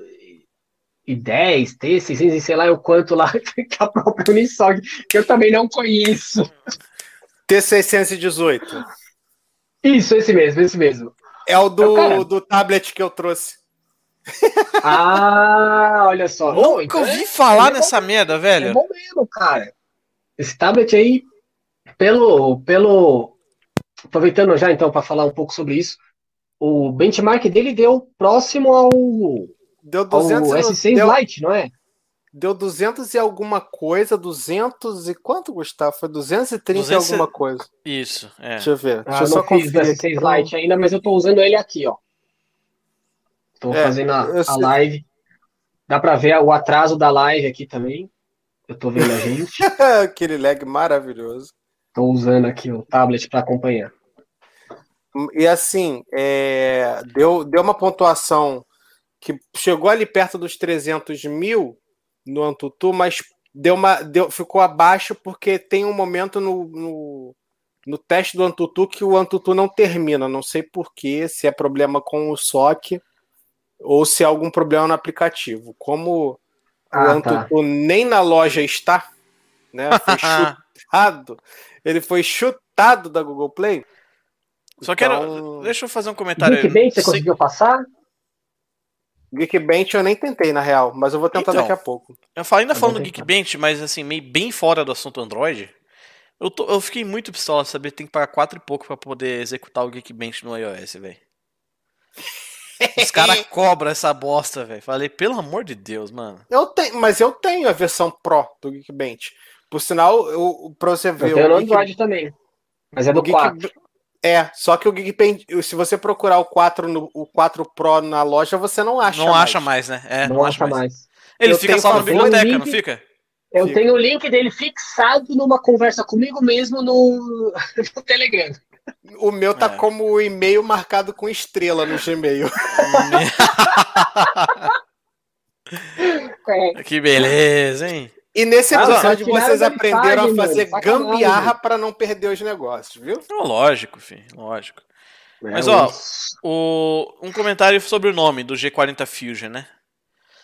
T600 e sei lá o quanto lá que a própria Unisoc, que eu também não conheço.
T618.
Isso, esse mesmo, esse mesmo.
É o do, é do tablet que eu trouxe.
Ah, olha só.
Nunca oh, então ouvi é, falar é nessa bom, merda, velho. É
bom mesmo, cara. Esse tablet aí, pelo. pelo aproveitando já então para falar um pouco sobre isso, o benchmark dele deu próximo ao.
Deu 200
ao S6 deu... Lite, não é?
Deu 200 e alguma coisa, 200 e quanto, Gustavo? Foi 230 200... e alguma coisa.
Isso, é.
Deixa eu ver.
Ah, Deixa eu só conferir. S6 Lite ainda, mas eu tô usando ele aqui, ó. Tô é, fazendo a, a live. Dá pra ver o atraso da live aqui também. Eu tô vendo a gente.
Aquele lag maravilhoso.
Tô usando aqui o tablet para acompanhar.
E assim, é, deu, deu uma pontuação que chegou ali perto dos 300 mil no Antutu, mas deu uma, deu, ficou abaixo porque tem um momento no, no, no teste do Antutu que o Antutu não termina. Não sei porquê, se é problema com o SOC ou se é algum problema no aplicativo. Como ah, o Antutu tá. nem na loja está, né? Foi chutado. Ele foi chutado da Google Play.
Só então... quero. Deixa eu fazer um comentário.
Geekbench, você conseguiu passar?
Geekbench eu nem tentei, na real, mas eu vou tentar então, daqui a pouco.
Eu falo, ainda falando do Geekbench, mas assim, meio bem fora do assunto Android. Eu, tô, eu fiquei muito pistola saber que tem que pagar 4 e pouco pra poder executar o Geekbench no iOS, velho. Os caras cobram essa bosta, velho. Falei, pelo amor de Deus, mano.
Eu tenho, mas eu tenho a versão Pro do Geekbench. Por sinal, eu, pra você ver.
Eu tenho no Android também. Mas é do Geek... 4.
É, só que o Geekbench, se você procurar o 4, no, o 4 Pro na loja, você não acha
não mais. acha mais, né?
É, não, não acha mais. mais.
Ele eu fica só na biblioteca, link, não fica?
Eu fica. tenho o link dele fixado numa conversa comigo mesmo no, no Telegram.
O meu tá é. como e-mail marcado com estrela no Gmail.
é. Que beleza, hein?
E nesse episódio ah, vocês aprenderam a fazer mano, gambiarra para não perder os negócios, viu?
Lógico, filho, lógico. É, Mas ó, o, um comentário sobre o nome do G40 Fusion, né?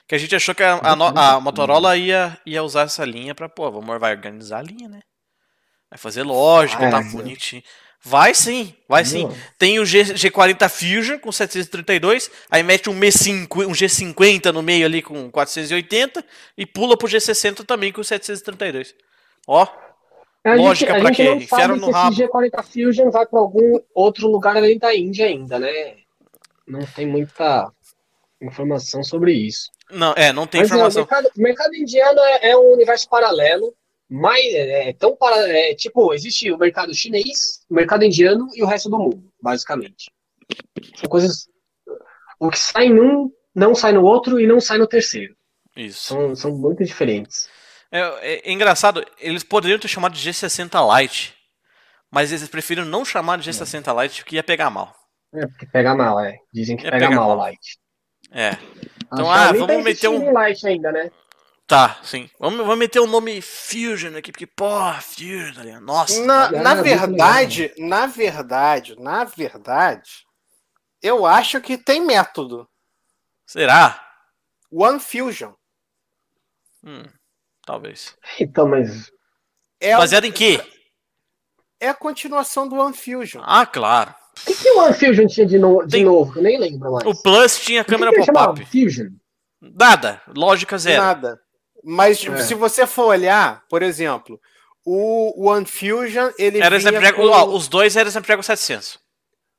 Que a gente achou que a, a, a Motorola ia, ia usar essa linha pra, pô, vamos vai organizar a linha, né? Vai fazer lógica, ah, tá é, bonitinho. Vai sim, vai sim. Tem o G, G40 Fusion com 732, aí mete um, M5, um G50 no meio ali com 480 e pula pro G60 também com 732. Ó,
a lógica gente, pra quê? Enfiaram no rabo. Esse G40 Fusion vai para algum outro lugar além da Índia ainda, né? Não tem muita informação sobre isso.
Não, é, não tem Mas, informação.
o, mercado, o mercado indiano é, é um universo paralelo mais é, tão para é, tipo existe o mercado chinês, o mercado indiano e o resto do mundo, basicamente. São coisas o que sai num não sai no outro e não sai no terceiro.
Isso.
São, são muito diferentes.
É, é, é engraçado, eles poderiam ter chamado de G60 Lite, mas eles preferiram não chamar de G60 Lite porque ia pegar mal.
É, porque pega mal, é. Dizem que ia pega mal, mal Lite.
É. Então, ah, vamos tá meter um.
Lite ainda, né?
Tá, sim. Vamos, vamos meter o um nome Fusion aqui, porque, pô, Fusion, tá nossa.
Na, na verdade, na verdade, na verdade, eu acho que tem método.
Será?
One Fusion.
Hum, talvez.
Então, mas.
É Baseado em quê?
É a continuação do One Fusion.
Ah, claro.
O que, que o One Fusion tinha de, no... de tem... novo? Eu nem lembro mais.
O Plus tinha câmera pop-up. Fusion? Nada. Lógica zero.
Nada. Mas é. se você for olhar, por exemplo, o One Fusion, ele
era Snapdragon, com... os dois eram Snapdragon 700.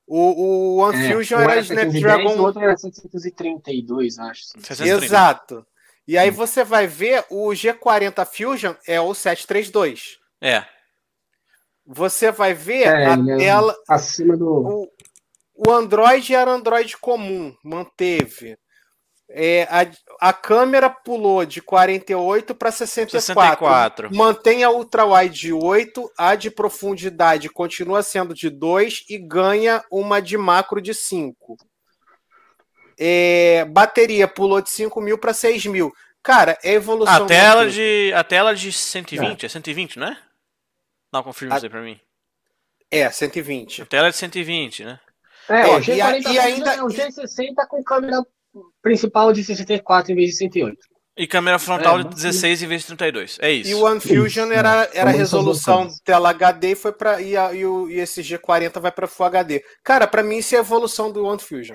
O, o One é, Fusion era Snapdragon.
O outro era 732, acho.
730. Exato. E aí hum. você vai ver o G40 Fusion é o 732.
É.
Você vai ver é, a é tela.
Acima do.
O, o Android era Android comum, manteve. É, a, a câmera pulou de 48 para 64. 64. Mantém a ultrawide de 8, a de profundidade continua sendo de 2 e ganha uma de macro de 5. É, bateria pulou de 5 mil para 6 mil. Cara, é evolução.
A tela, de, a tela de 120, é, é 120, não é? Não, confirma a... isso aí pra mim.
É, 120.
A tela é de 120, né?
É, é o G40 e, e ainda é um G60 com câmera principal de 64 em vez de 108.
E câmera frontal é, de 16 em vez de 32. É isso.
E o One Fusion era, era resolução tela HD e foi para e, e, o, e esse G40 vai para Full HD. Cara, para mim isso é a evolução do One Fusion.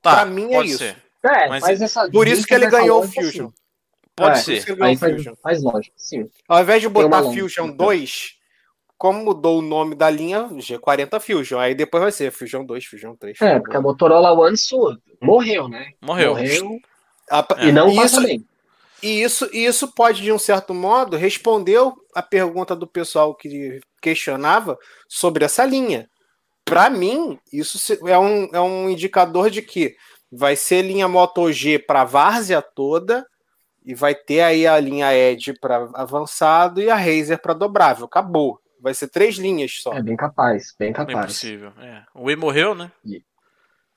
Tá, para mim é isso. Ser.
É, mas, mas essa,
por isso que ele ganhou o Fusion. Assim.
Pode é, ser.
Aí faz, faz lógica, sim.
Ao invés de botar Fusion 2, como mudou o nome da linha, G40 Fusion. Aí depois vai ser Fusion 2, Fusion 3.
É, porque a Motorola One morreu, né?
Morreu.
Morreu. A, e não isso, passa bem.
E isso, isso pode, de um certo modo, responder a pergunta do pessoal que questionava sobre essa linha. Para mim, isso é um, é um indicador de que vai ser linha Moto G para várzea toda e vai ter aí a linha Edge para avançado e a Razer para dobrável. Acabou. Vai ser três linhas só.
É bem capaz, bem capaz.
É possível. É. O E morreu, né?
E,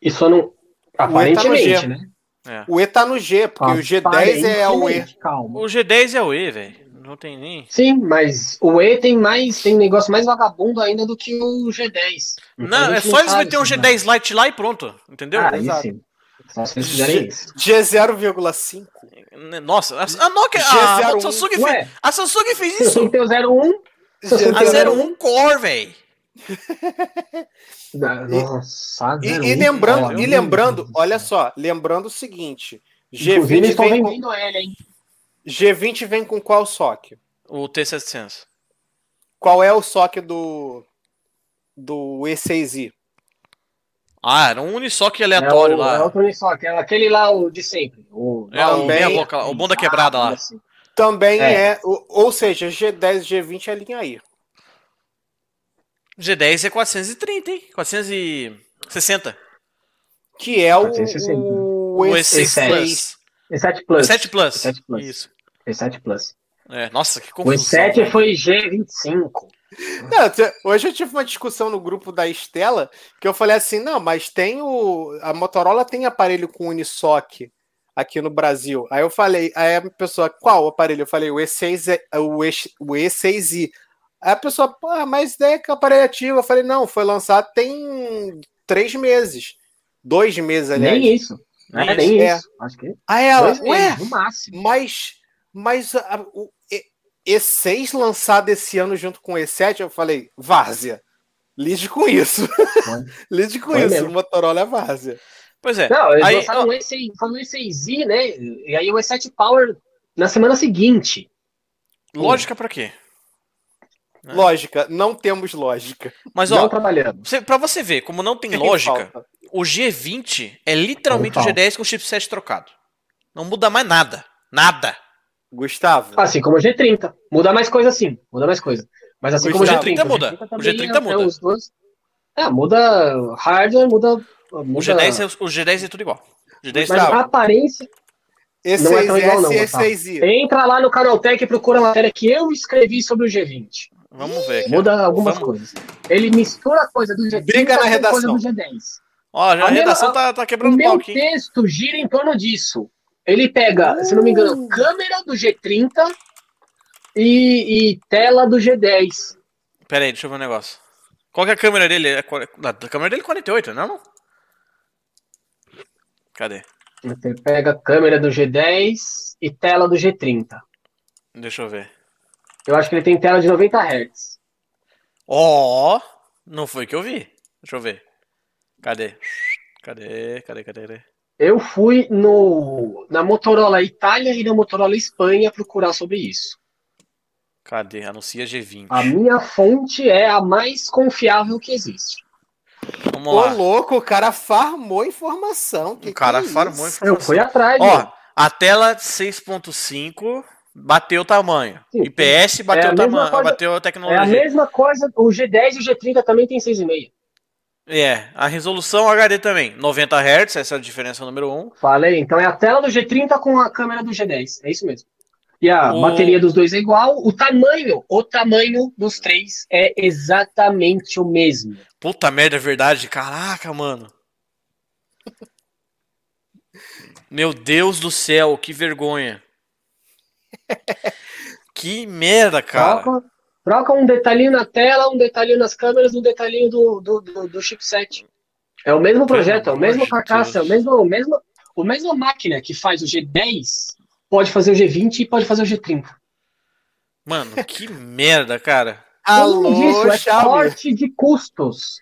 e só não. Aparentemente, tá né?
É. O E tá no G, porque o G10 é o E.
Calma. O G10 é o E, velho. Não tem nem.
Sim, mas o E tem mais, tem negócio mais vagabundo ainda do que o G10.
Então não, é só eles meterem um G10 né? Lite lá e pronto, entendeu?
Ah, Exato. Sim. Só se eles fizerem isso.
G0,5.
Nossa, a Nokia. A, a, Samsung fez, a Samsung fez isso.
Tem o 01.
A 01 Core, velho.
Nossa, e, e, lembrando, e lembrando, olha só, lembrando o seguinte:
G20 vem com... ele, hein?
G20 vem com qual SOC?
O T700.
Qual é o SOC do do E6i?
Ah, era um Unisoc aleatório
é o,
lá.
É outro Unisoc, é aquele lá o de sempre. O,
é, também, o, boca, o bunda quebrada lá. Assim.
Também é, é ou, ou seja, G10 G20 é linha aí.
G10 é 430, hein? 460.
Que é o, 460. o, o E6
Plus. E7 Plus.
E7 Plus.
E7 Plus. Isso. E7 Plus.
É, nossa, que confusão.
O E7 foi G25.
Não, hoje eu tive uma discussão no grupo da Estela que eu falei assim: não, mas tem o. A Motorola tem aparelho com Unisoc aqui no Brasil. Aí eu falei, aí a pessoa, qual aparelho? Eu falei, o E6 é o, e, o E6i. Aí a pessoa, ah, mas é que aparelho ativo. Eu falei, não, foi lançado tem três meses. Dois meses, aliás.
Nem isso.
Não é nem é. isso.
Acho que.
Aí ela, ué, no máximo. Mas, mas a, o E6 lançado esse ano junto com o E7, eu falei, várzea. Lide com isso. Lide com Foi isso. Mesmo. O Motorola é várzea.
Pois é.
Não, eles aí, lançaram o E6, o E6i, né? E aí o E7 Power na semana seguinte.
Lógica para quê?
Né? Lógica, não temos lógica.
Mas ó, para você ver, como não tem, tem lógica, o G20 é literalmente o G10 com o chipset trocado. Não muda mais nada. Nada.
Gustavo.
Assim como o G30. Muda mais coisa sim. Muda mais coisa. Mas assim Gustavo,
como o G30. muda. O G30,
é,
muda.
É, dois... é, muda hardware, muda. muda...
O, G10 é, o G10 é tudo igual.
G10 Mas tá... a aparência.
E6S, não é tão igual, não, E6I.
Entra lá no Canaltech e procura a matéria que eu escrevi sobre o G20.
Vamos ver.
Aqui. Muda algumas Vamos... coisas. Ele mistura coisa do G30
Briga na redação.
coisa do G10.
Ó, já a, a redação tá, tá quebrando o
meu pau texto gira em torno disso. Ele pega, uh. se não me engano, câmera do G30 e, e, tela do G10.
Pera aí, deixa eu ver um negócio. Qual que é a câmera dele? É, a câmera dele é 48, não? Cadê?
Você pega câmera do G10 e tela do G30.
Deixa eu ver.
Eu acho que ele tem tela de 90 Hz.
Ó, oh, não foi que eu vi. Deixa eu ver. Cadê? Cadê? Cadê? Cadê? Cadê?
Eu fui no, na Motorola Itália e na Motorola Espanha procurar sobre isso.
Cadê? Anuncia G20.
A minha fonte é a mais confiável que existe.
Vamos lá. Ô, louco, o cara farmou informação. Que
o cara que é farmou informação.
Eu fui atrás.
Ó, a tela 6.5 bateu o tamanho. Sim, IPS bateu é o tamanho, coisa, bateu a tecnologia.
É a mesma coisa, o G10 e o G30 também tem 6,5.
É, a resolução HD também, 90 Hz, essa é a diferença número 1.
Falei, então é a tela do G30 com a câmera do G10, é isso mesmo. E a o... bateria dos dois é igual, o tamanho, o tamanho dos três é exatamente o mesmo.
Puta merda, é verdade, caraca, mano. Meu Deus do céu, que vergonha. que merda, cara.
Troca, troca, um detalhinho na tela, um detalhinho nas câmeras, um detalhinho do, do, do, do chipset. É o mesmo projeto, é o mesmo carcaça, é o mesmo, o mesmo, o mesmo máquina que faz o G10 pode fazer o G20 e pode fazer o G30.
Mano, que merda, cara.
Alô, disso, é corte de custos.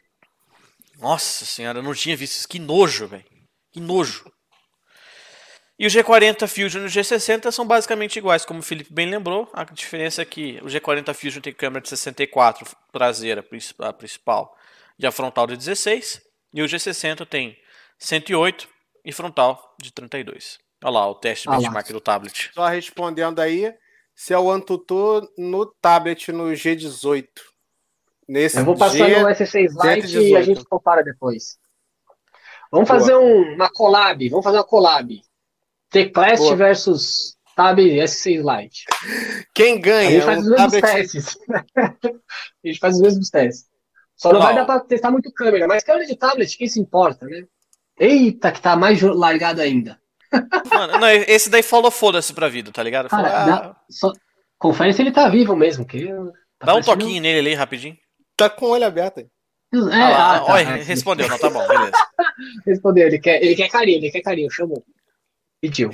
Nossa senhora, eu não tinha visto isso. Que nojo, velho. Que nojo. E o G40 Fusion e o G60 são basicamente iguais, como o Felipe bem lembrou. A diferença é que o G40 Fusion tem câmera de 64 traseira, a principal, e a frontal de 16. E o G60 tem 108 e frontal de 32. Olha lá o teste ah, benchmark do tablet.
Só respondendo aí, se é o Antutu no tablet no G18.
Nesse Eu vou passar G... no S6 Lite e a gente compara depois. Vamos Boa. fazer um, uma collab. Vamos fazer uma collab. T-Class versus Tab S6 Lite.
Quem ganha? A
gente faz os mesmos tablet... testes. a gente faz os mesmos testes. Só não, não vai dar para testar muito câmera, mas câmera de tablet, quem se importa, né? Eita, que tá mais largado ainda.
Mano, não, esse daí falou foda-se pra vida, tá ligado?
Cara, falou, ah... só... Confere se ele tá vivo mesmo. Que
tá Dá um toquinho nele ali rapidinho.
Tá com o olho aberto aí.
É, ah, ah, tá, é, respondeu, não, tá bom, beleza.
respondeu, ele quer, ele quer carinho, ele quer carinho, chamou. Pediu.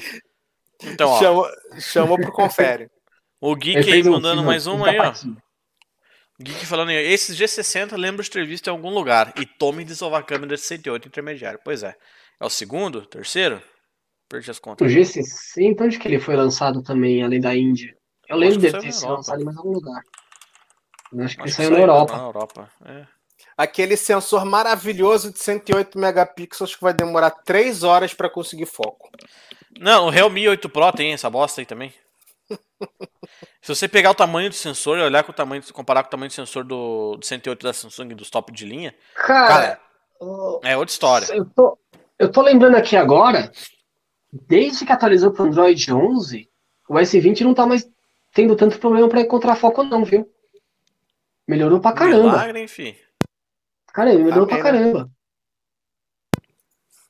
Então, ó. Chamou, chamou pro confere.
O Geek aí mandando um, mais uma aí, ó. Geek falando aí, esse G60 lembra de ter visto em algum lugar. E tome de salvar a câmera de 68 intermediário. Pois é. É o segundo? Terceiro? Perdi as contas.
O G60, onde que ele foi lançado também, além da Índia? Eu lembro de ter sido lançado em mais algum lugar. Eu acho que acho ele saiu na Europa. Na
Europa. É.
Aquele sensor maravilhoso de 108 megapixels que vai demorar 3 horas para conseguir foco.
Não, o Realme 8 Pro tem essa bosta aí também. Se você pegar o tamanho do sensor e olhar com o tamanho, comparar com o tamanho do sensor do, do 108 da Samsung dos top de linha,
cara, cara
é outra história.
Eu tô, eu tô lembrando aqui agora, desde que atualizou para Android 11, o S20 não tá mais tendo tanto problema para encontrar foco não, viu? Melhorou pra caramba.
Milagre, enfim.
Cara, ele melhorou pra caramba.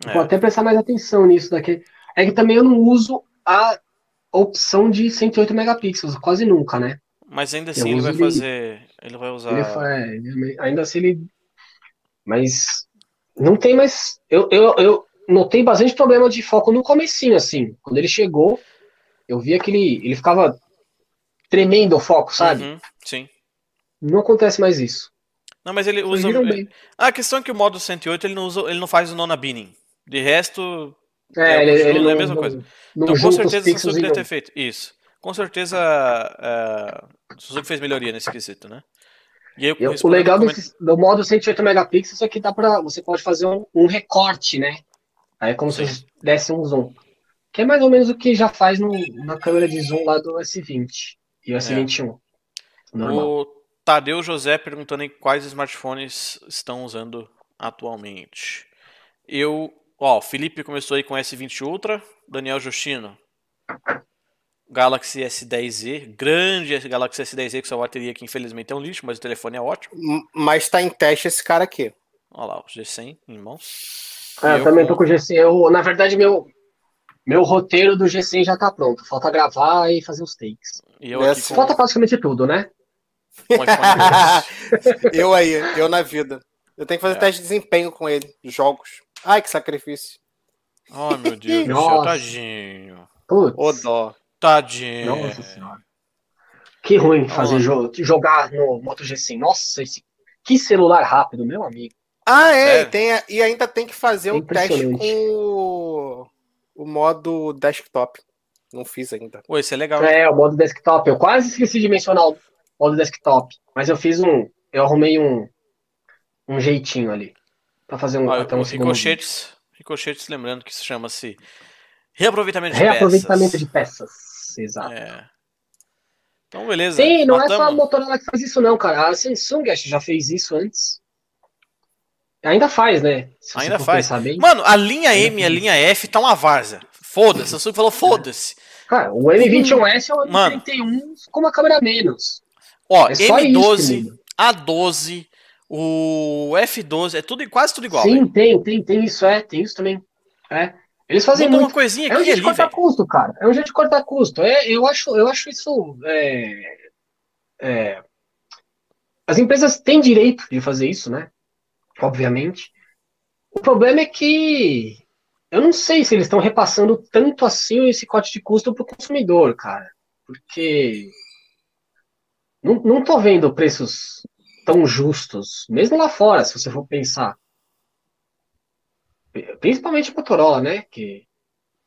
É. Vou até prestar mais atenção nisso daqui. É que também eu não uso a opção de 108 megapixels, quase nunca, né?
Mas ainda assim eu ele vai fazer. Ele vai usar. Ele
faz, ainda assim ele. Mas não tem mais. Eu, eu, eu notei bastante problema de foco no comecinho, assim. Quando ele chegou, eu via que ele, ele ficava tremendo o foco, sabe? Uhum,
sim.
Não acontece mais isso.
Não, mas ele usa. Ele... Ah, a questão é que o modo 108 ele não, usa, ele não faz o nona binning. De resto,
é, é, ele, ele não,
é a mesma não, coisa. Não então, com certeza o Suzuki deve ter feito. Isso. Com certeza é, o Suzuki fez melhoria nesse quesito, né?
Eu, o legal do, do, modo 108 megapixels é que dá para você pode fazer um, um, recorte, né? Aí é como Sim. se desse um zoom. Que é mais ou menos o que já faz no, na câmera de zoom lá do S20 e o S21.
É. O Tadeu José perguntando em quais smartphones estão usando atualmente. Eu Ó, o Felipe começou aí com S20 Ultra, Daniel Justino, Galaxy S10e, grande Galaxy S10e com sua bateria que infelizmente é um lixo, mas o telefone é ótimo.
Mas tá em teste esse cara aqui.
Olha lá, o G100 em mãos.
Ah, eu também tô com o G100. Eu, na verdade, meu, meu roteiro do G100 já tá pronto. Falta gravar e fazer os takes. E eu com... Falta praticamente tudo, né?
eu aí, eu na vida. Eu tenho que fazer é. teste de desempenho com ele, jogos. Ai, que sacrifício.
Ai, meu Deus do céu, tadinho.
Putz.
Ô dó.
Tadinho. Nossa
senhora. Que ruim fazer jo jogar no Moto G100. Nossa, esse... que celular rápido, meu amigo.
Ah, é, é. Tem, e ainda tem que fazer o um teste com o, modo desktop. Não fiz ainda.
Pô, esse é legal.
É, o modo desktop. Eu quase esqueci de mencionar o modo desktop. Mas eu fiz um. Eu arrumei um, um jeitinho ali para fazer um,
até um ricochetes, ricochetes, lembrando que isso chama-se reaproveitamento de
reaproveitamento peças. de peças, exato. É.
Então, beleza.
Sim, não Matamos. é só a Motorola que faz isso, não, cara. A Samsung acho, já fez isso antes. Ainda faz, né?
Se Ainda faz. Mano, a linha M e a linha F tá uma várzea. Foda-se. A Samsung falou foda-se.
Cara, o M21S é o M31 com uma câmera menos.
Ó, é M12, A12, o F12, é tudo quase tudo igual.
Sim, tem, tem, tem isso, é, tem isso também. É. Eles fazem muito...
uma coisinha aqui
é um jeito
de
cortar custo, cara. É um jeito de cortar custo. É, eu acho, eu acho isso. É, é... As empresas têm direito de fazer isso, né? Obviamente. O problema é que eu não sei se eles estão repassando tanto assim esse corte de custo para o consumidor, cara. Porque não, não tô vendo preços tão justos, mesmo lá fora, se você for pensar. Principalmente o Motorola, né? Que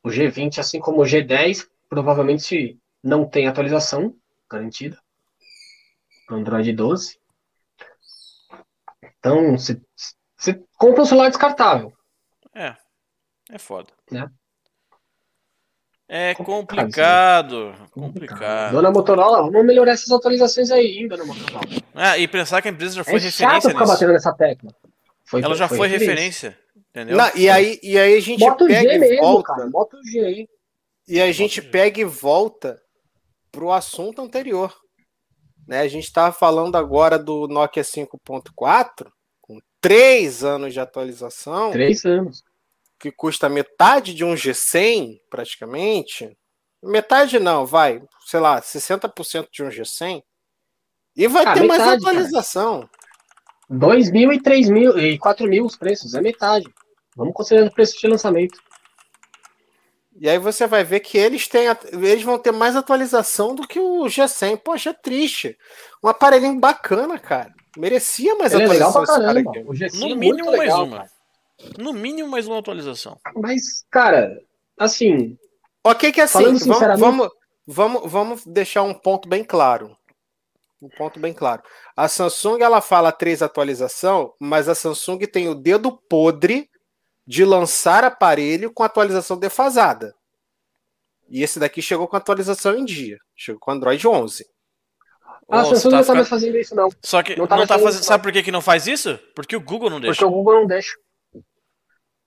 o G20, assim como o G10, provavelmente não tem atualização garantida para Android 12. Então, você, você compra um celular descartável.
É, é foda.
Né?
É complicado, complicado.
Dona Motorola, vamos melhorar essas atualizações aí, hein, Dona Motorola.
Ah, e pensar que a empresa já foi é referência
ficar batendo nessa tecla.
Foi, Ela já foi, foi referência. entendeu?
Não, e, aí, e aí a gente
Moto
pega
G
e
mesmo,
volta.
Cara, Moto G.
E a gente pega e volta pro assunto anterior. Né? A gente estava falando agora do Nokia 5.4, com três anos de atualização.
Três anos.
Que custa metade de um G100, praticamente, metade não, vai, sei lá, 60% de um G100, e vai ah, ter metade, mais atualização. Cara.
2 mil e 3 mil e 4 mil os preços, é metade. Vamos considerar o preço de lançamento.
E aí você vai ver que eles têm, eles vão ter mais atualização do que o G100. Poxa, é triste. Um aparelhinho bacana, cara. Merecia mais
Ele atualização. É legal pra caramba. O
G100 no é mínimo mais legal, uma. Cara. No mínimo mais uma atualização.
Mas, cara, assim.
Ok, que assim, vamos, vamos, vamos, vamos deixar um ponto bem claro. Um ponto bem claro. A Samsung ela fala três atualização, mas a Samsung tem o dedo podre de lançar aparelho com atualização defasada. E esse daqui chegou com atualização em dia. Chegou com Android 11.
Ah, a Samsung tá não tá mais fazendo isso, não.
Só que não tá, não tá fazendo. Sabe por que, que não faz isso? Porque o Google não deixa.
Porque o Google não deixa.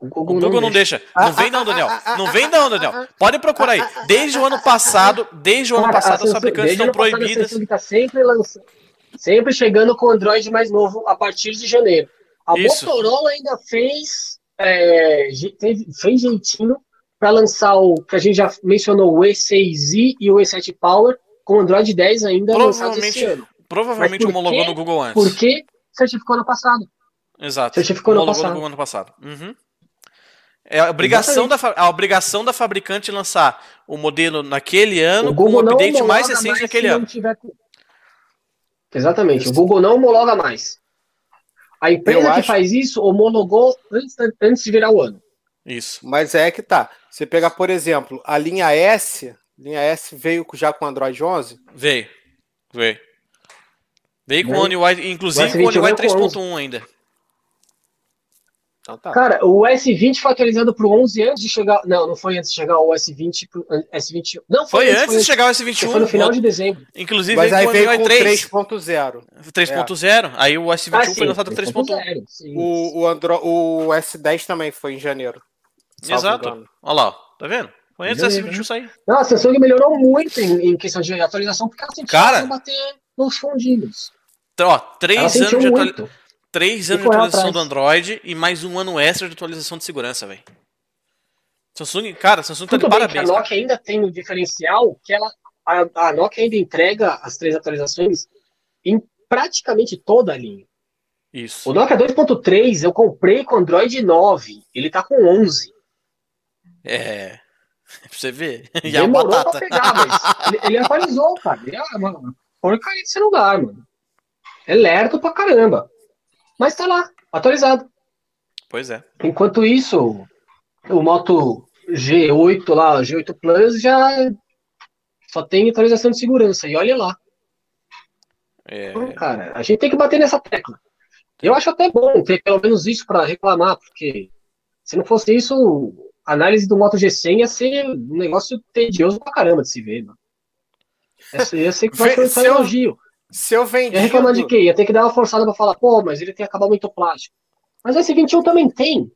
O Google, o Google não, deixa. deixa. Não vem não, Daniel. Não vem não, Daniel. Pode procurar aí. Desde o ano passado, desde o ano passado, as fabricantes estão proibidas. A Samsung
tá sempre lançando, sempre chegando com o Android mais novo a partir de janeiro. A Isso. Motorola ainda fez é, fez jeitinho para lançar o que a gente já mencionou, o E6i e o E7 Power com Android 10 ainda lançados esse ano.
Provavelmente homologou no Google antes.
Porque certificou no passado.
Exato.
Certificou no passado.
no ano passado. Uhum. É a obrigação, da, a obrigação da fabricante lançar o modelo naquele ano com o update mais recente naquele ano. Tiver...
Exatamente. O Google não homologa mais. A empresa Eu que acho... faz isso homologou antes, antes de virar o ano.
Isso.
Mas é que tá. Você pegar, por exemplo, a linha S, linha S veio já com Android 11?
Veio. Veio. Veio com o One UI, inclusive com o One UI 3.1 ainda.
Então tá. Cara, o S20 foi atualizado pro 11 antes de chegar. Não, não foi antes de chegar o S20 pro S21. Não,
foi, foi antes, antes de chegar o S21.
Foi no final de dezembro.
Inclusive,
Mas aí veio com 3.0.
3.0. É. Aí o S21 ah, foi lançado 3.1.
O, o, Andro... o S10 também foi em janeiro.
Exato. Olha lá, tá vendo? Foi antes do S21 sair.
Não, a Samsung melhorou muito em, em questão de atualização, porque ela sentiu
Cara,
bater nos fundinhos.
Então, ó, três anos de atualização. Três anos de atualização atrás. do Android e mais um ano extra de atualização de segurança, velho. Samsung, cara, Samsung tá Tudo
de
bem parabéns.
a Nokia ainda tem um diferencial que ela. A, a Nokia ainda entrega as três atualizações em praticamente toda a linha.
Isso.
O Nokia 2.3 eu comprei com Android 9. Ele tá com 11.
É. Pra você ver.
E Demorou a pra pegar, mas ele, ele atualizou, cara. Ele é uma porcaria desse lugar, mano. É lerdo pra caramba. Mas tá lá, atualizado.
Pois é.
Enquanto isso, o Moto G8 lá, G8 Plus, já só tem atualização de segurança. E olha lá. É... Então, cara, a gente tem que bater nessa tecla. Eu acho até bom ter pelo menos isso para reclamar, porque se não fosse isso, a análise do Moto G100 ia ser um negócio tedioso pra caramba de se ver, mano. Ia ser que vai ser um elogio.
Se eu vendi.
Ia reclamar de quê? Ia ter que dar uma forçada pra falar, pô, mas ele tem acabamento plástico. Mas esse 21 também tem.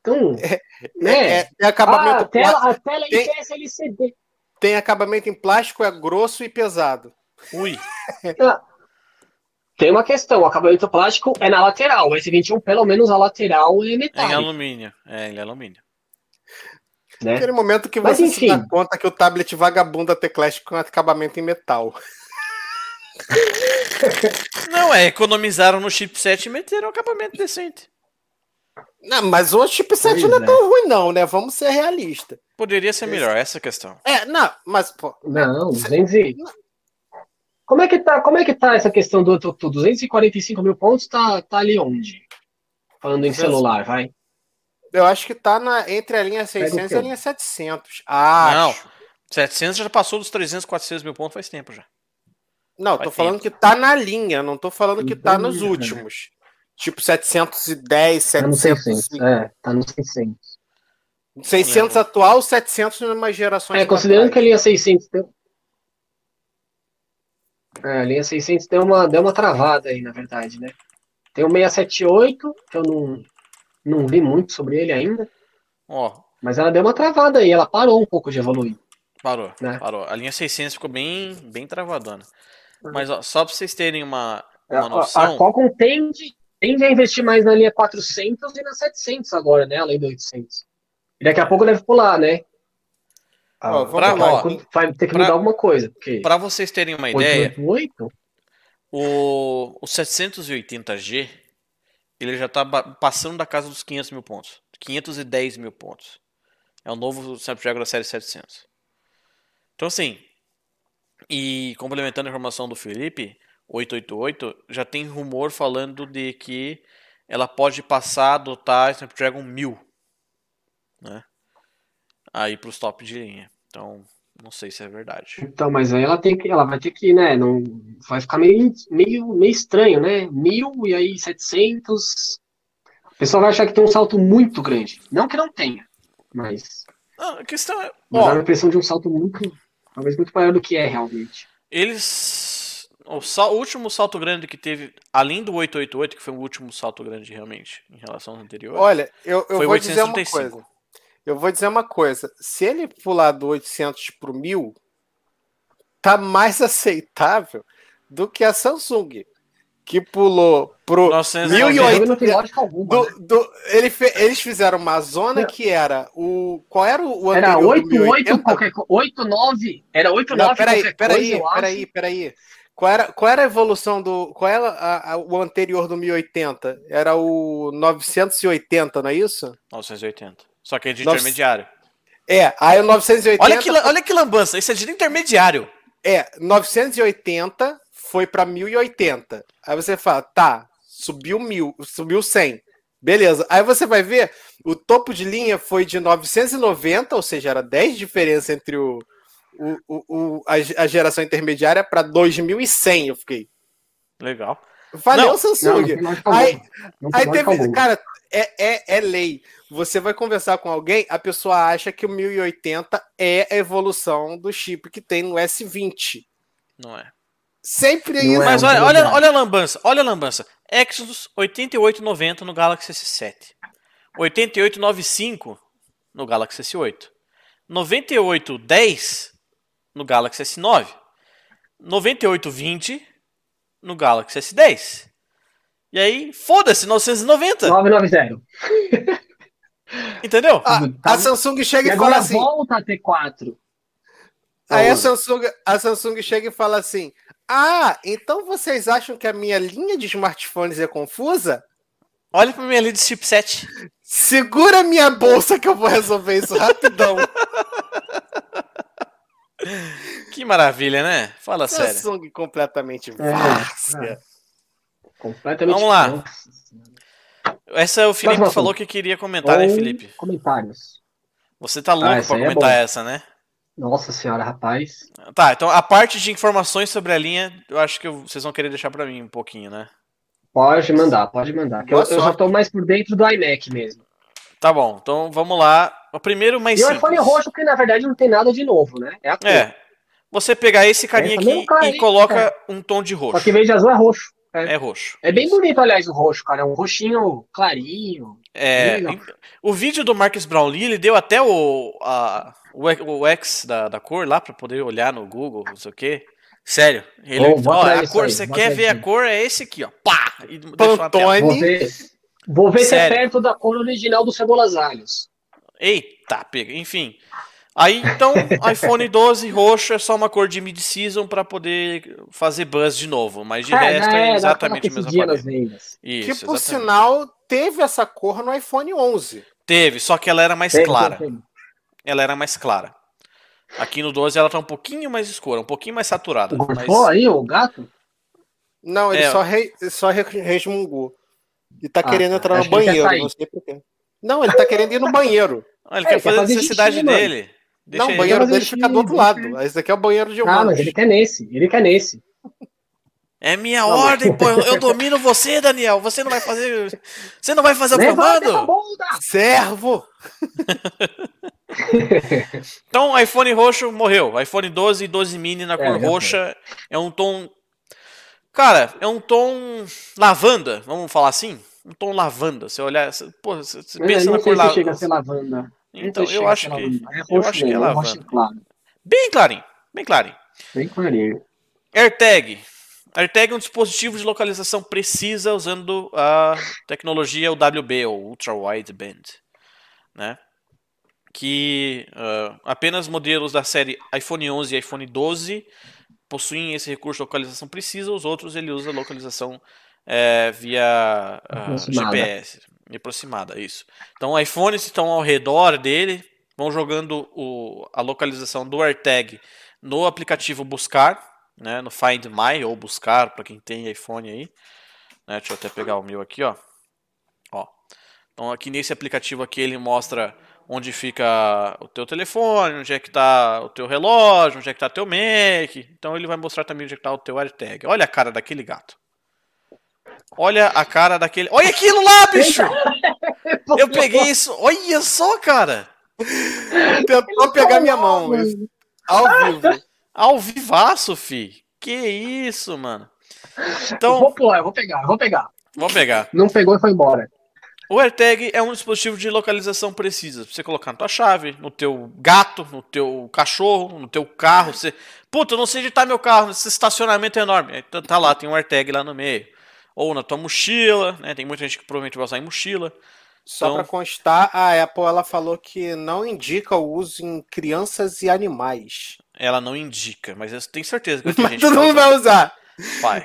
Então, é, né?
É, é acabamento
ah, a tela, a tela tem, LCD.
Tem acabamento em plástico, é grosso e pesado.
Ui.
Ah, tem uma questão, o acabamento plástico é na lateral. O S21, pelo menos a lateral é metálico.
É em alumínio. É, ele é alumínio.
Né? Aquele momento que você se dá conta que o tablet vagabundo da Teclast com acabamento em metal.
Não, é, economizaram no chipset e meteram um acabamento decente.
Não, mas o chipset pois não é, é tão ruim, não, né? Vamos ser realistas.
Poderia ser melhor, essa é a questão.
É, não, mas. Pô,
não, 200 Como é que tá, como é que tá essa questão do 245 mil pontos? Tá, tá ali onde? Falando em celular, vai.
Eu acho que tá na, entre a linha 600 e a linha 700. Ah,
não. 700 já passou dos 300, 400 mil pontos faz tempo já.
Não, tô falando que tá na linha, não tô falando que tá nos né? últimos. Tipo 710, 700. Tá no 600,
é, tá no 600.
600 atual, 700 numa gerações.
É, considerando que a linha 600 tem... É, a linha 600 deu uma, deu uma travada aí, na verdade, né? Tem o 678, que eu não, não vi muito sobre ele ainda.
Ó.
Mas ela deu uma travada aí, ela parou um pouco de evoluir.
Parou, né? parou. A linha 600 ficou bem, bem travadona. Mas ó, só para vocês terem uma, uma noção.
A, a Qualcomm tende, tende a investir mais na linha 400 e na 700 agora, né? Além do 800. E daqui a pouco deve pular, né?
Ah, pra,
ó, vai ter que pra, mudar alguma coisa.
Para vocês terem uma 888? ideia, o, o 780G ele já está passando da casa dos 500 mil pontos. 510 mil pontos. É o novo Snapdragon da série 700. Então, assim, e complementando a informação do Felipe, 888 já tem rumor falando de que ela pode passar a adotar Snapdragon 1000, né? Aí para os top de linha. Então, não sei se é verdade.
Então, mas aí ela tem que, ela vai ter que, né, não vai ficar meio meio, meio estranho, né? 1000 e aí 700. O pessoal vai achar que tem um salto muito grande. Não que não tenha, mas
a questão é,
mas dá a impressão de um salto muito, talvez muito maior do que é realmente.
Eles o, sal, o, último salto grande que teve, além do 888, que foi o último salto grande realmente, em relação ao anterior.
Olha, eu, eu vou dizer uma coisa. Eu vou dizer uma coisa. Se ele pular do 800 para o 1000, tá mais aceitável do que a Samsung, que pulou pro 1080. Do, do, ele fe, eles fizeram uma zona que era o. Qual era o,
o Era 88 qualquer coisa. 89. Era 89 Não,
peraí, peraí, peraí, peraí. Qual era, qual era a evolução do. Qual era a, a, o anterior do 1080? Era o 980, não é isso?
980. Só que é de 9... intermediário.
É, aí o 980.
Olha que, olha que lambança, isso é de intermediário.
É, 980 foi para 1080. Aí você fala, tá, subiu mil, subiu 100. Beleza. Aí você vai ver, o topo de linha foi de 990, ou seja, era 10 diferença entre o, o, o, a, a geração intermediária para 2100, eu fiquei.
Legal.
Valeu, não, Samsung. Não, não aí, aí teve, cara, é, é, é lei. Você vai conversar com alguém, a pessoa acha que o 1080 é a evolução do chip que tem no S20.
Não é.
Sempre é
isso. Mas olha, olha, olha a lambança, olha a lambança. Exodus 8890 no Galaxy S7. 8895 no Galaxy S8. 9810 no Galaxy S9, 9820 no Galaxy S10. E aí, foda-se, 990.
990.
Entendeu?
A, a Samsung chega e, e fala assim.
volta a ter 4.
Aí a Samsung, a Samsung chega e fala assim: Ah, então vocês acham que a minha linha de smartphones é confusa?
Olha pra minha linha de chipset.
Segura minha bolsa que eu vou resolver isso rapidão.
Que maravilha, né? Fala Samsung sério.
Samsung completamente é,
é. Completamente
Vamos lá. Essa é o Felipe que falou que queria comentar, né, Felipe?
Comentários.
Você tá louco ah, pra é comentar é essa, né?
Nossa senhora, rapaz.
Tá, então a parte de informações sobre a linha, eu acho que vocês vão querer deixar para mim um pouquinho, né?
Pode mandar, pode mandar. Que eu, eu, já tô mais por dentro do iMac mesmo.
Tá bom, então vamos lá. O primeiro mais
e simples. o iPhone roxo, que na verdade não tem nada de novo, né?
É, a cor. é. Você pegar esse carinha aqui e coloca é. um tom de roxo.
Só que em vez de azul é roxo.
É. é roxo.
É bem bonito, aliás, o roxo, cara. É um roxinho clarinho.
É. O vídeo do Marcus Brownlee, ele deu até o, a, o, X da, da cor lá para poder olhar no Google, não sei o quê. Sério. Ele, oh, ó, a cor, aí, você quer ver a cor, é esse aqui, ó. Pá!
E Pantone. Vou ver, vou ver se é perto da cor original do Cebolas Alhos.
Eita, pega. Enfim. Aí então, iPhone 12 roxo é só uma cor de mid-season para poder fazer buzz de novo, mas de é, resto é, é exatamente a mesma cor.
Isso, que por exatamente. sinal teve essa cor no iPhone 11.
Teve, só que ela era mais teve, clara. Teve. Ela era mais clara. Aqui no 12 ela tá um pouquinho mais escura, um pouquinho mais saturada.
Gostou mas... aí o gato?
Não, ele é. só, re... só resmungou. E tá ah, querendo entrar no banheiro, não sei porquê. Não, ele tá querendo ir no banheiro.
Ah, ele é, quer fazer a necessidade dele.
Deixa não, o banheiro dele fica do outro lado. Esse daqui é o banheiro de humanos.
Ah, mas ele quer nesse. Ele quer nesse.
É minha não, ordem, pô. Eu, eu, domino você, Daniel. Você não vai fazer. Você não vai fazer o comando?
Servo!
então, iPhone roxo morreu. iPhone 12 e 12 mini na cor é, roxa. É um tom. Cara, é um tom lavanda, vamos falar assim? Um tom lavanda. Você olhar. Pô, você pensa na cor
lavanda. chega a ser lavanda.
Então, eu acho que. É eu acho que é lavanda. Claro. Bem clarinho. Bem clarinho.
Bem clarinho.
AirTag. AirTag é um dispositivo de localização precisa usando a tecnologia UWB, ou Ultra Wideband, né? Que uh, apenas modelos da série iPhone 11 e iPhone 12 possuem esse recurso de localização precisa, os outros ele usa localização é, via uh, GPS, aproximada, isso. Então, iPhones estão ao redor dele, vão jogando o, a localização do AirTag no aplicativo Buscar, né, no Find My ou buscar para quem tem iPhone aí. Né, deixa eu até pegar o meu aqui, ó. ó. Então aqui nesse aplicativo aqui ele mostra onde fica o teu telefone, onde é que está o teu relógio, onde é que está o teu Mac. Então ele vai mostrar também onde é que está o teu AirTag. Olha a cara daquele gato. Olha a cara daquele. Olha aquilo lá, bicho! Eu peguei isso. Olha só, cara!
Tentou pegar minha mão. Ao vivo.
Ao vivaço, fi. Que isso, mano.
Então, eu vou pôr, eu vou pegar, eu vou pegar.
Vou pegar.
Não pegou e foi embora.
O AirTag é um dispositivo de localização precisa. Pra você colocar na tua chave, no teu gato, no teu cachorro, no teu carro. Você... Puta, eu não sei onde tá meu carro, esse estacionamento é enorme. Então, tá lá, tem um AirTag lá no meio. Ou na tua mochila, né? Tem muita gente que provavelmente vai usar em mochila.
Só então... para constar, a Apple ela falou que não indica o uso em crianças e animais.
Ela não indica, mas eu tenho certeza que
mas todo mundo vai usar. Vai.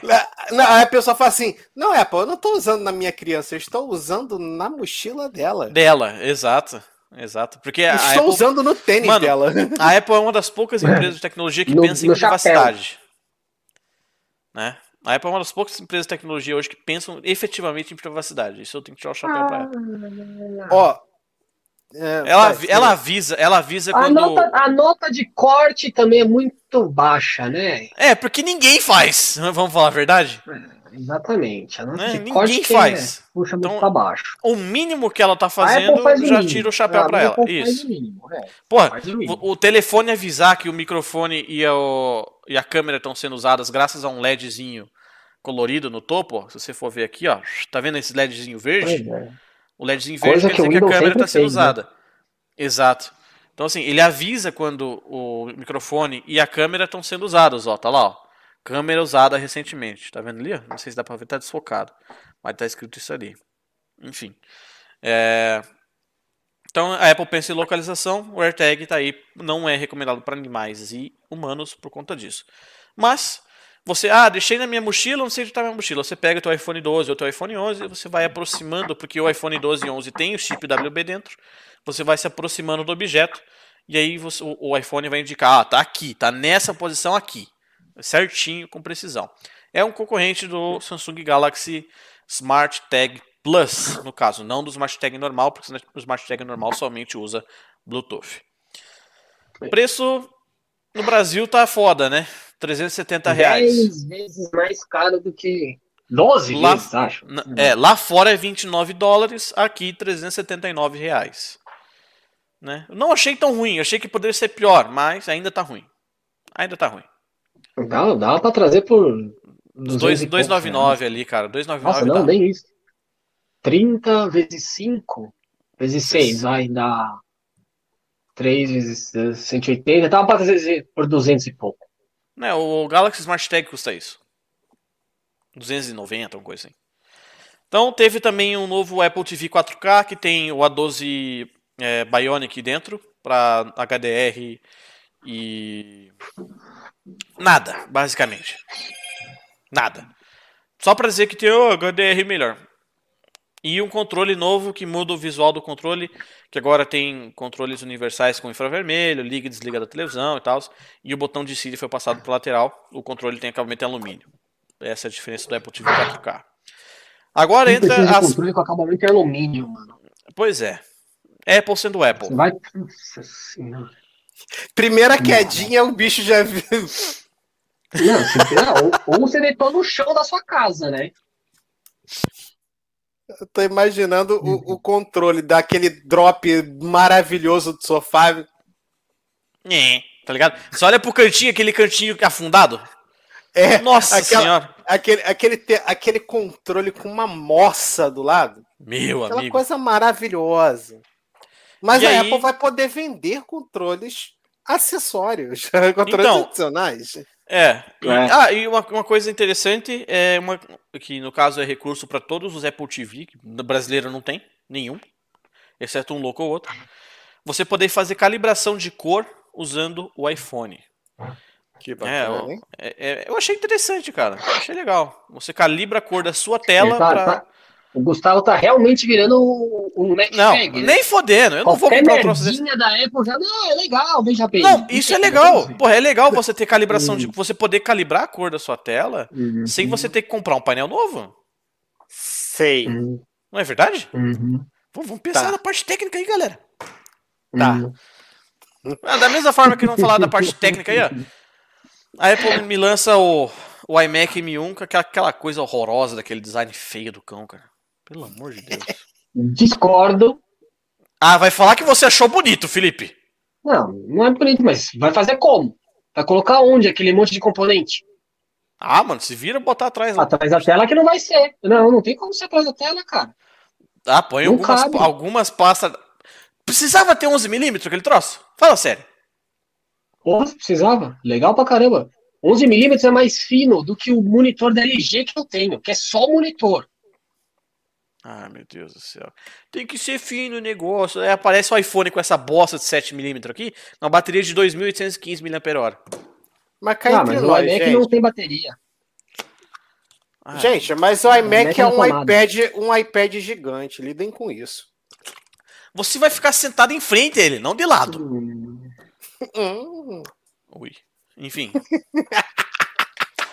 Aí a pessoa fala assim: Não, Apple, eu não estou usando na minha criança, eu estou usando na mochila dela.
Dela, exato. Exato. Porque
a Estou Apple... usando no tênis Mano, dela.
A Apple é uma das poucas empresas de tecnologia que no, pensa em privacidade. Né? A Apple é uma das poucas empresas de tecnologia hoje que pensam efetivamente em privacidade. Isso eu tenho que tirar o chapéu ah, pra ela.
Ó,
é, ela, ela avisa, ela avisa quando.
A nota, a nota de corte também é muito baixa, né?
É, porque ninguém faz. Vamos falar a verdade?
É, exatamente. A nota
né? de ninguém corte faz.
É, puxa então, muito pra baixo.
O mínimo que ela tá fazendo, já tira o chapéu para ela. Isso. O, mínimo, é. Porra, o, o, telefone avisar que o microfone e, o, e a câmera estão sendo usadas graças a um LEDzinho colorido no topo. Se você for ver aqui, ó. Tá vendo esse LEDzinho verde? Pois é. O LEDzinho verde quer dizer que, que a câmera está sendo né? usada. Né? Exato. Então, assim, ele avisa quando o microfone e a câmera estão sendo usados, ó. Tá lá, ó. Câmera usada recentemente. Tá vendo ali? Não sei se dá pra ver, tá desfocado. Mas tá escrito isso ali. Enfim. É... Então, a Apple pensa em localização. O AirTag tá aí. Não é recomendado para animais e humanos por conta disso. Mas, você, ah, deixei na minha mochila, não sei onde está minha mochila. Você pega o teu iPhone 12 ou o teu iPhone 11 e você vai aproximando, porque o iPhone 12 e 11 tem o chip WB dentro. Você vai se aproximando do objeto e aí você, o, o, iPhone vai indicar, ah, tá aqui, tá nessa posição aqui, certinho, com precisão. É um concorrente do Samsung Galaxy Smart Tag Plus, no caso, não do Smart Tag normal, porque o Smart Tag normal somente usa Bluetooth. Preço no Brasil tá foda, né? 370 reais.
10 vezes mais caro do que 12
lá,
vezes, acho.
É, lá fora é 29 dólares, aqui 379 reais. Né? não achei tão ruim, achei que poderia ser pior, mas ainda tá ruim. Ainda tá ruim.
Dá, dá pra trazer por.
299 né? ali, cara. 299
Nossa, não, dá. nem isso. 30 vezes 5 vezes 6 vai dar 3 vezes 180. Dá pra trazer por 200 e pouco.
Né, o Galaxy Smart Tag custa isso. 290, alguma coisa assim. Então teve também um novo Apple TV 4K que tem o A12 é, Bionic dentro para HDR e nada, basicamente. Nada. Só para dizer que tem o HDR melhor. E um controle novo que muda o visual do controle, que agora tem controles universais com infravermelho, liga e desliga da televisão e tal. E o botão de Siri foi passado para lateral. O controle tem acabamento em alumínio. Essa é a diferença do Apple TV 4K. Agora entra
as... controle com acabamento em alumínio, mano.
Pois é. Apple sendo Apple. Você vai...
Primeira quedinha, o bicho já viu.
Não, você... ou, ou você deitou no chão da sua casa, né?
Eu tô imaginando o, o, controle daquele drop maravilhoso do sofá.
É, tá ligado? Você olha pro cantinho, aquele cantinho afundado.
É, Nossa aquela, senhora. Aquele, aquele, aquele controle com uma moça do lado.
Meu
Aquela
amigo.
coisa maravilhosa. Mas e a aí... Apple vai poder vender controles acessórios, controles então, adicionais.
É. É. Ah, e uma, uma coisa interessante é uma que no caso é recurso para todos os Apple TV, que no brasileiro não tem nenhum, exceto um louco ou outro. Você poder fazer calibração de cor usando o iPhone. Que bacana, é, é, é, eu achei interessante, cara. Eu achei legal. Você calibra a cor da sua tela tá, pra...
tá, o Gustavo tá realmente virando um Mac
Não, né? nem fodendo. Eu Qualquer não vou comprar um troço desse.
da Apple já, não, é legal, veja bem.
Não, isso é legal. Porra, é legal você ter calibração, de você poder calibrar a cor da sua tela uhum. sem você ter que comprar um painel novo.
Sei.
Uhum. Não é verdade?
Uhum.
vamos pensar tá. na parte técnica aí, galera. Tá. Uhum. Ah, da mesma forma que vamos falar da parte técnica aí, ó. A Apple me lança o, o iMac M1 com aquela coisa horrorosa daquele design feio do cão, cara. Pelo amor de Deus.
Discordo.
Ah, vai falar que você achou bonito, Felipe.
Não, não é bonito, mas vai fazer como? Vai colocar onde aquele monte de componente?
Ah, mano, se vira botar atrás.
Atrás da tela que não vai ser. Não, não tem como ser atrás da tela, cara.
Ah, põe algumas, algumas pastas. Precisava ter 11mm aquele troço? Fala sério.
Porra, precisava. Legal pra caramba. 11mm é mais fino do que o monitor da LG que eu tenho, que é só monitor.
Ah, meu Deus do céu. Tem que ser fino o negócio. Aí aparece o iPhone com essa bosta de 7mm aqui, uma bateria de 2.815 mAh.
Mas cai ah, mas o iMac gente. não tem bateria.
Ah, gente, mas o iMac é, é um iPad, um iPad gigante. Lidem com isso.
Você vai ficar sentado em frente a ele, não de lado. Hum. Ui. Enfim.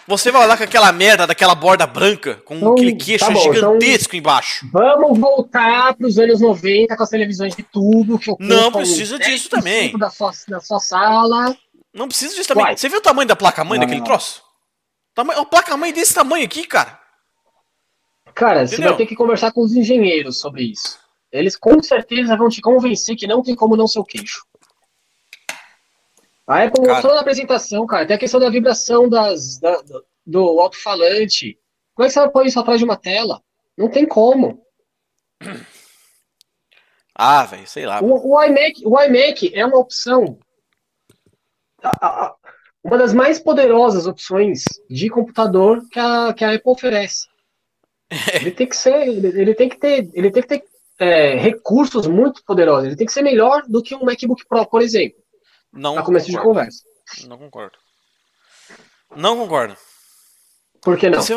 Você vai lá com aquela merda daquela borda branca, com então, aquele queixo tá bom, gigantesco então, embaixo.
Vamos voltar para os anos 90 com as televisões de tubo. Que
Não precisa disso também.
Da sua, da sua sala.
Não precisa disso também. Uai. Você viu o tamanho da placa-mãe daquele troço? Tamanho, uma placa-mãe desse tamanho aqui, cara.
Cara, Entendeu? você vai ter que conversar com os engenheiros sobre isso. Eles com certeza vão te convencer que não tem como não ser o queixo. A Apple cara. mostrou na apresentação, cara, tem a questão da vibração das, da, do alto-falante. Como é que você vai pôr isso atrás de uma tela? Não tem como.
Ah, velho, sei lá.
O, o, iMac, o iMac é uma opção. uma das mais poderosas opções de computador que a, que a Apple oferece. ele tem que ser. Ele, ele, tem que ter. Ele tem que ter é, recursos muito poderosos. Ele tem que ser melhor do que um MacBook Pro, por exemplo.
Não
pra começo concordo. de conversa.
Não concordo. Não concordo.
Por que não?
Você...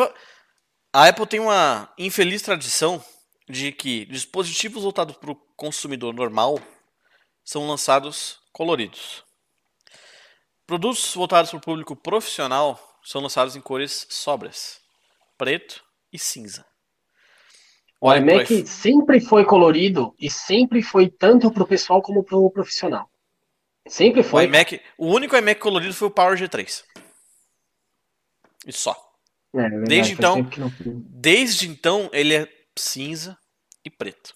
A Apple tem uma infeliz tradição de que dispositivos voltados para o consumidor normal são lançados coloridos. Produtos voltados para o público profissional são lançados em cores sóbrias, preto e cinza.
O iMac sempre foi colorido e sempre foi tanto para o pessoal como para o profissional. Sempre foi.
O, iMac, o único iMac colorido foi o Power G3. E só. É, é verdade, desde então, desde então ele é cinza e preto.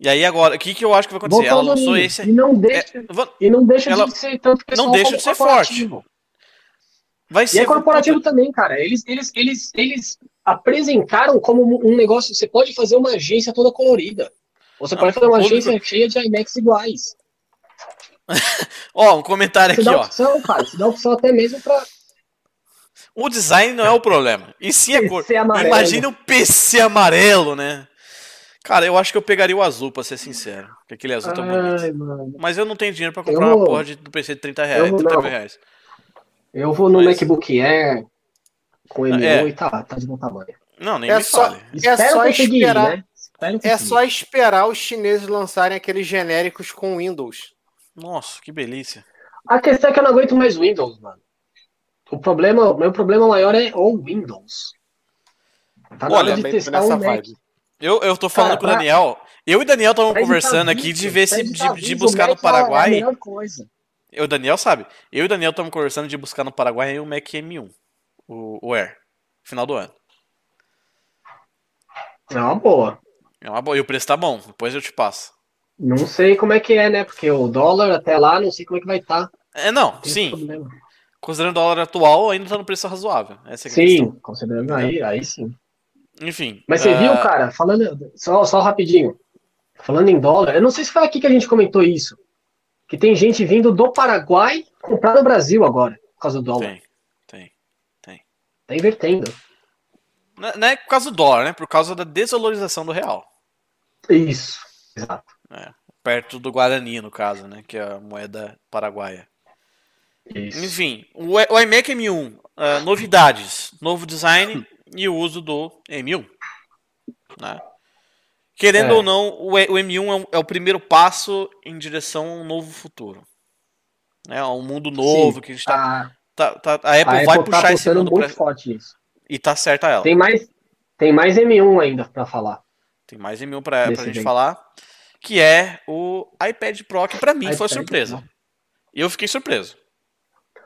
E aí agora, o que, que eu acho que vai acontecer? Ela lançou esse.
E não deixa, é, e não deixa ela, de ser tanto
pessoal Não deixa de ser forte.
Vai ser e é corporativo também, cara. Eles, eles, eles, eles apresentaram como um negócio. Você pode fazer uma agência toda colorida. Você não, pode fazer uma agência cheia de IMAX iguais.
ó, um comentário aqui,
ó. Opção, cara, dá opção até mesmo pra.
O design não é o problema. E sim a cor. Imagina o PC amarelo, né? Cara, eu acho que eu pegaria o azul, pra ser sincero. Porque aquele azul tá bonito. Mano. Mas eu não tenho dinheiro pra comprar vou... uma porra de, do PC de 30 reais, eu 30 mil reais.
Eu vou no Mas... MacBook Air com M1 é. e tá, tá de bom tamanho.
Não, nem é me
só, fale. É só esperar. né? É só esperar os chineses lançarem aqueles genéricos com Windows.
Nossa, que delícia.
A questão é que eu não aguento mais Windows, mano. O problema, o meu problema maior é o Windows.
Tá hora de testar um Mac. Eu, eu tô falando Cara, com o Daniel. Eu e o Daniel estamos conversando aqui de ver se de, de buscar no Paraguai. É eu, o Daniel sabe. Eu e o Daniel estamos conversando de buscar no Paraguai o Mac M1. O, o Air. Final do ano.
É uma boa.
É uma boa. E o preço tá bom. Depois eu te passo.
Não sei como é que é, né? Porque o dólar até lá, não sei como é que vai estar. Tá.
É, não, sim. Considerando o dólar atual, ainda tá no preço razoável. Essa
é sim, questão. considerando aí, aí sim.
Enfim.
Mas você uh... viu, cara, falando. Só, só rapidinho. Falando em dólar, eu não sei se foi aqui que a gente comentou isso. Que tem gente vindo do Paraguai comprar no Brasil agora. causa do dólar.
Tem, tem, tem.
Tá invertendo.
Não, não é por causa do dólar, né? Por causa da desvalorização do real.
Isso, exato.
É, perto do Guarani, no caso, né? Que é a moeda paraguaia.
Isso.
Enfim, o, o iMac M1, uh, novidades, novo design e o uso do M1. Né? Querendo
É.
ou não, o, E- o M1 é o, é o primeiro passo em direção a um novo futuro. Né? A um mundo novo
Sim,
que a gente tá,
a,
tá, tá- a
a
Apple
Apple
vai
tá
puxar esse mundo
muito
pra,
forte nisso.
e tá certa ela.
Tem mais, tem mais M1 ainda pra falar.
Tem mais M1 pra, pra
Desse
gente falar, que é o iPad Pro, que pra mim foi
iPad
surpresa.
Pro.
E eu fiquei surpreso.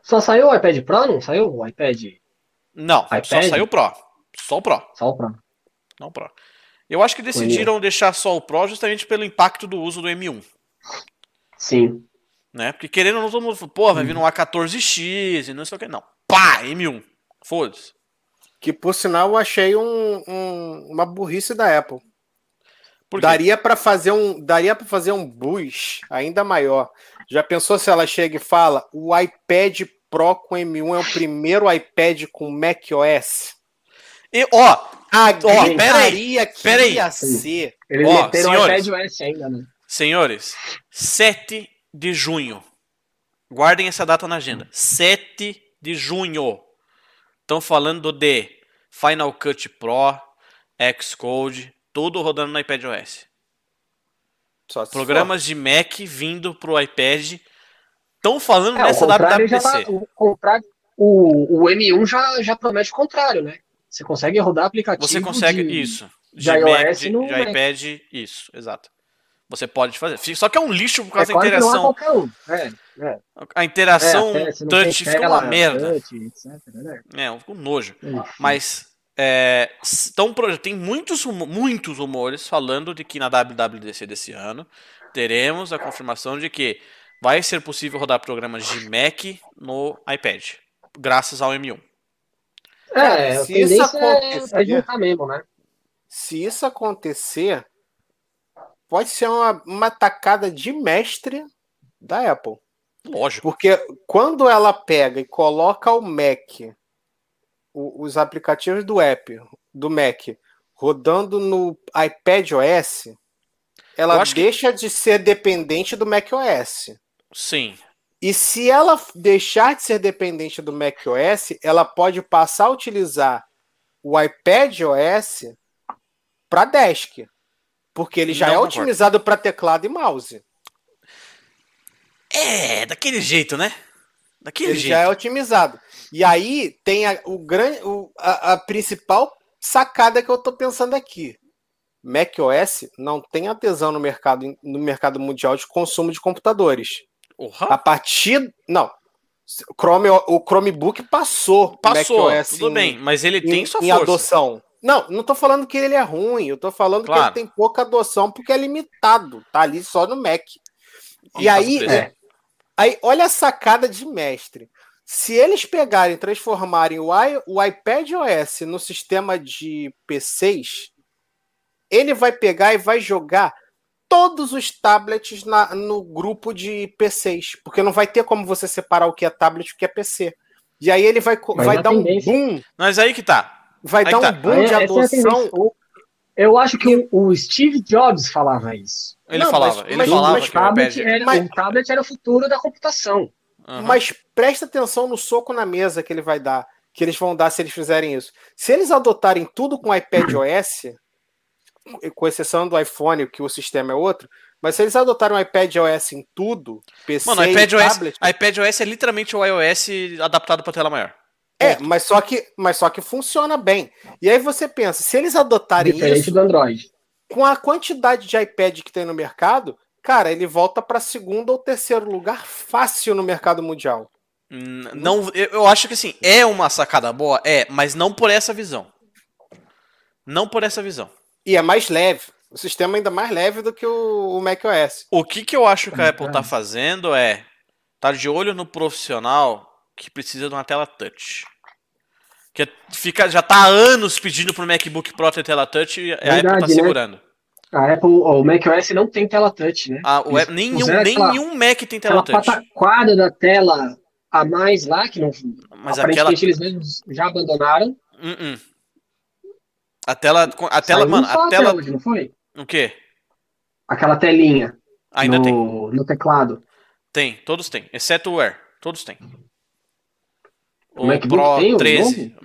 Só saiu o iPad Pro? Não saiu o iPad?
Não, só
iPad?
saiu o Pro. Só o Pro.
Só o Pro.
Não o Pro. Eu acho que decidiram deixar só o Pro justamente pelo impacto do uso do M1.
Sim.
Né? Porque querendo ou não, todo mundo falou, pô, vai vir um A14X e não sei o que. Não. Pá, M1. Foda-se.
Que por sinal eu achei um- um- uma burrice da Apple. Daria para fazer um, daria para fazer um boost ainda maior. Já pensou se ela chega e fala: "O iPad Pro com M1 é o primeiro iPad com macOS"?
E, ó,
A
pera aí,
gritaria que
pera aí.
ia ser.
Eles
Ó,
meteram
senhores.
o iPad OS ainda, né?
senhores, 7 de junho. Guardem essa data na agenda. 7 de junho. Estão falando de Final Cut Pro, Xcode, tudo rodando no iPad OS. Programas de Mac vindo pro iPad. Estão falando
É, o
nessa WWDC.
tá, o, contrário, o, o M1 já, já promete o contrário, né? Você consegue rodar aplicativo
Você consegue
de-
isso.
de
Mac,
iOS
de,
no
de
Mac.
iPad, isso, exato. Você pode fazer. Só que é um lixo por
É
causa da
é
interação.
qualquer um. É, é.
A interação
É, até
touch fica uma merda.
touch, etc, né?
É, um nojo. Mas é, estão, tem muitos, muitos rumores falando de que na WWDC desse ano teremos a confirmação de que vai ser possível rodar programas de Mac no iPad, graças ao M1.
É, a
se isso
é,
acontecer-
é juntar mesmo, né?
Se isso acontecer, pode ser uma, uma tacada de mestre da Apple.
Lógico.
Porque quando ela pega e coloca o Mac, os aplicativos do app, do Mac, rodando no iPad OS, ela
acho que-
deixa de ser dependente do Mac OS.
Sim.
E se ela deixar de ser dependente do Mac OS, ela pode passar a utilizar o iPad OS para desk. Porque ele já
Não
é
concordo.
otimizado para teclado e mouse.
É, daquele jeito, né? Daquele
Ele
jeito.
já é otimizado. E aí tem a, o grande, o- a, a principal sacada que eu tô pensando aqui. macOS não tem adesão no mercado, no mercado mundial de consumo de computadores.
Porra,
A partir. Não. O, Chrome, o Chromebook passou.
passou,
macOS
tudo
em-
bem, mas ele
em,
tem sua
em
força.
adoção. Não, não tô falando que ele é ruim, eu tô falando que
Claro.
ele tem pouca adoção porque é limitado, tá ali só no Mac. E,
por causa
aí.
É.
aí, olha a sacada de mestre. Se eles pegarem e transformarem o, i, o iPad OS no sistema de PCs, ele vai pegar e vai jogar todos os tablets na- no grupo de PCs, porque não vai ter como você separar o que é tablet e o que é PC. E aí ele vai,
Mas
vai
a
dar um
tendência-
boom,
Mas aí que tá.
vai
Aí
dar
tá.
um boom
Aí,
de
é
adoção.
Eu acho que o, o Steve Jobs falava isso.
Ele
Não,
falava,
mas-
ele
mas-
falava
mas
que o
tablet
iPad.
era,
Mas-
O tablet era o futuro da computação.
Aham.
Mas presta atenção no soco na mesa que ele vai dar, que eles vão dar se eles fizerem isso. Se eles adotarem tudo com iPad OS, com exceção do iPhone, que o sistema é outro, mas se eles adotarem o iPad OS em tudo, PC
Mano, o
e
iPad OS,
tablet,
iPad OS é literalmente o iOS adaptado para tela maior.
é, mas só que, mas só que funciona bem. E aí você pensa, se eles adotarem
Diferente
isso
do Android.
com a quantidade de iPad que tem no mercado, cara, ele volta para segundo ou terceiro lugar fácil no mercado mundial.
N- Não, eu acho que assim, é uma sacada boa, é, mas não por essa visão. Não por essa visão.
E é mais leve. O sistema é ainda mais leve do que o, o macOS.
O que, que eu acho que a
Ah,
Apple tá fazendo é tá de olho no profissional que precisa de uma tela touch. Que fica, já tá há anos pedindo pro MacBook Pro ter tela touch e a Apple tá
Verdade, né? A Apple, o macOS não tem tela touch, né?
Ah, o
Eles
nenhum,
aquela-
nenhum Mac tem tela touch.
pataquada da tela a mais lá, que não.
Mas aparentemente aquela...
eles mesmos já abandonaram.
Uh -uh. A tela. A tela, Saiu mano, a tela.
Hoje, não foi?
O quê?
Aquela telinha.
Ainda
no,
tem.
No teclado.
Tem, todos têm. Exceto o Air. Todos têm.
O, o MacBook Pro tem,
13.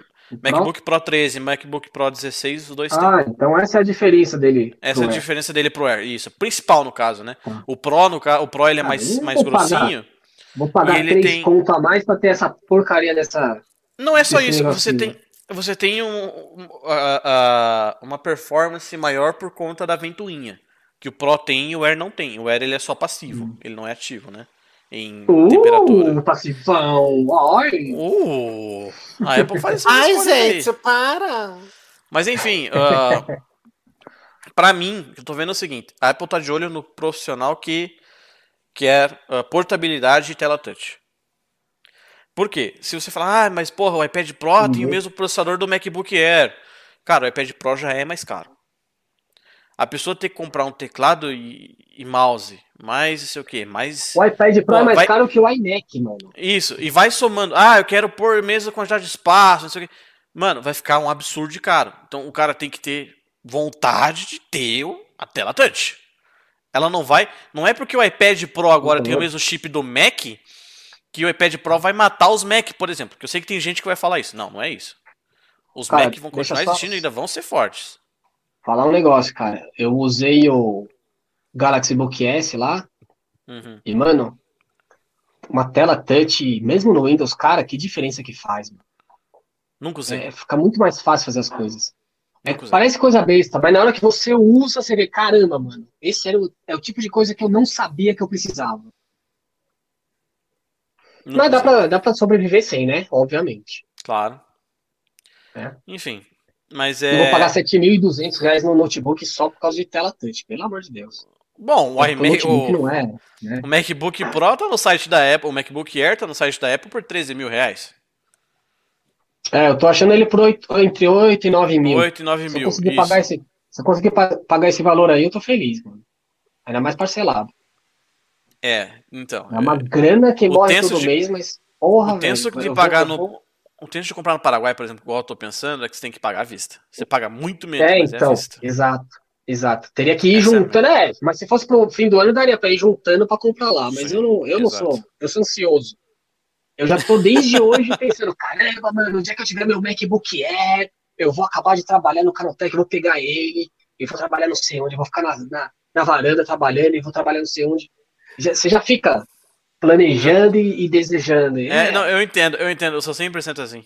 MacBook Pro? Pro 13, MacBook Pro 16, os dois
ah, têm. Ah, então essa é a diferença dele.
Essa é a Air. diferença dele pro Air, isso. Principal no caso, né? Ah. O Pro, no, o Pro ele é ah, mais, mais grossinho.
Pagar. Vou pagar ele três tem... conto a mais pra ter essa porcaria dessa.
Não é só isso, você tem, você tem um, um, uh, uh, uma performance maior por conta da ventoinha. Que o Pro tem e o Air não tem. O Air ele é só passivo, hum. ele não é ativo, né? Em
uh,
temperatura.
Passivão! Ai!
Uh, a Apple faz isso.
Ai, gente, aí. para!
Mas enfim, uh, para mim, eu tô vendo o seguinte: a Apple tá de olho no profissional que quer uh, portabilidade e tela touch. Por quê? Se você falar, ah, mas porra, o iPad Pro uhum. tem o mesmo processador do MacBook Air. Cara, o iPad Pro já é mais caro. A pessoa ter que comprar um teclado e, e mouse, mais não sei o que, mais.
O iPad Pro Pô, é mais vai... caro que o iMac, mano.
Isso, e vai somando. Ah, eu quero pôr mesma quantidade de espaço, não sei o que. Mano, vai ficar um absurdo de caro. Então o cara tem que ter vontade de ter a tela touch. Ela não vai. Não é porque o iPad Pro agora uhum. tem o mesmo chip do Mac que o iPad Pro vai matar os Mac, por exemplo. Porque eu sei que tem gente que vai falar isso. Não, não é isso. Os cara, Mac vão continuar existindo e ainda vão ser fortes.
Falar um negócio, cara. Eu usei o Galaxy Book S lá. Uhum. E, mano, uma tela touch, mesmo no Windows, cara, que diferença que faz, mano.
Nunca usei.
É, fica muito mais fácil fazer as coisas. É, parece coisa besta, mas na hora que você usa, você vê, caramba, mano, esse era o, é o tipo de coisa que eu não sabia que eu precisava. Não mas dá pra, dá pra sobreviver sem, né? Obviamente.
Claro.
É.
Enfim. Mas é.
Eu vou pagar 7.200 reais no notebook só por causa de tela touch, pelo amor de Deus.
Bom, o, iMac,
o, é, né?
o MacBook Pro tá no site da Apple, o MacBook Air tá no site da Apple por 13 mil reais.
É, eu tô achando ele por 8, entre 8 e 9 mil.
8 e 9
se
mil.
Eu conseguir pagar esse, se eu conseguir pagar esse valor aí, eu tô feliz, mano. Ainda mais parcelado.
É, então.
É uma é... grana que morre todo de... mês, mas porra,
O tenso velho, de pagar no. O tenso de comprar no Paraguai, por exemplo, igual eu tô pensando, é que você tem que pagar à vista. Você paga muito menos,
é, então, é Exato. Exato. Teria que ir Essa juntando, é, mas se fosse pro fim do ano, daria pra ir juntando pra comprar lá. Mas Sim, eu não, eu não sou. Eu sou ansioso. Eu já tô desde hoje pensando, caramba, mano, no dia que eu tiver meu MacBook Air, eu vou acabar de trabalhar no Canaltech, vou pegar ele, e vou trabalhar não sei onde, vou ficar na, na, na, varanda trabalhando, e vou trabalhar não sei onde. Já, você já fica planejando e, e desejando.
É, é, não, eu entendo, eu entendo, eu sou 100% assim.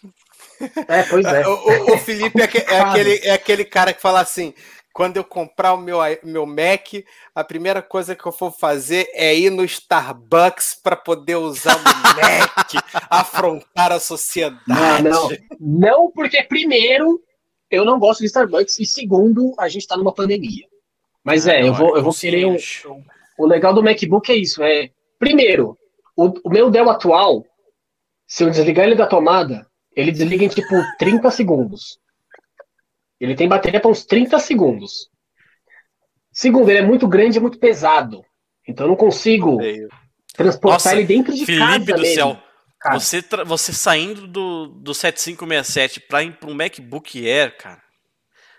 É, pois é.
O, o, Felipe é, é, aquele, é aquele cara que fala assim, quando eu comprar o meu, meu Mac, a primeira coisa que eu vou fazer é ir no Starbucks para poder usar o Mac, afrontar a sociedade.
Não, não. Não, porque primeiro, eu não gosto de Starbucks, e segundo, a gente está numa pandemia. Mas ah, é, eu vou, eu vou querer um, O legal do MacBook é isso, é. Primeiro, o, o meu Dell atual, se eu desligar ele da tomada, ele desliga em tipo 30 segundos. Ele tem bateria para uns 30 segundos. Segundo, ele é muito grande e muito pesado. Então eu não consigo transportar Nossa, ele dentro de
Felipe
casa.
Felipe do mesmo. céu. Você, você saindo do, do 7567 para ir para um MacBook Air, cara.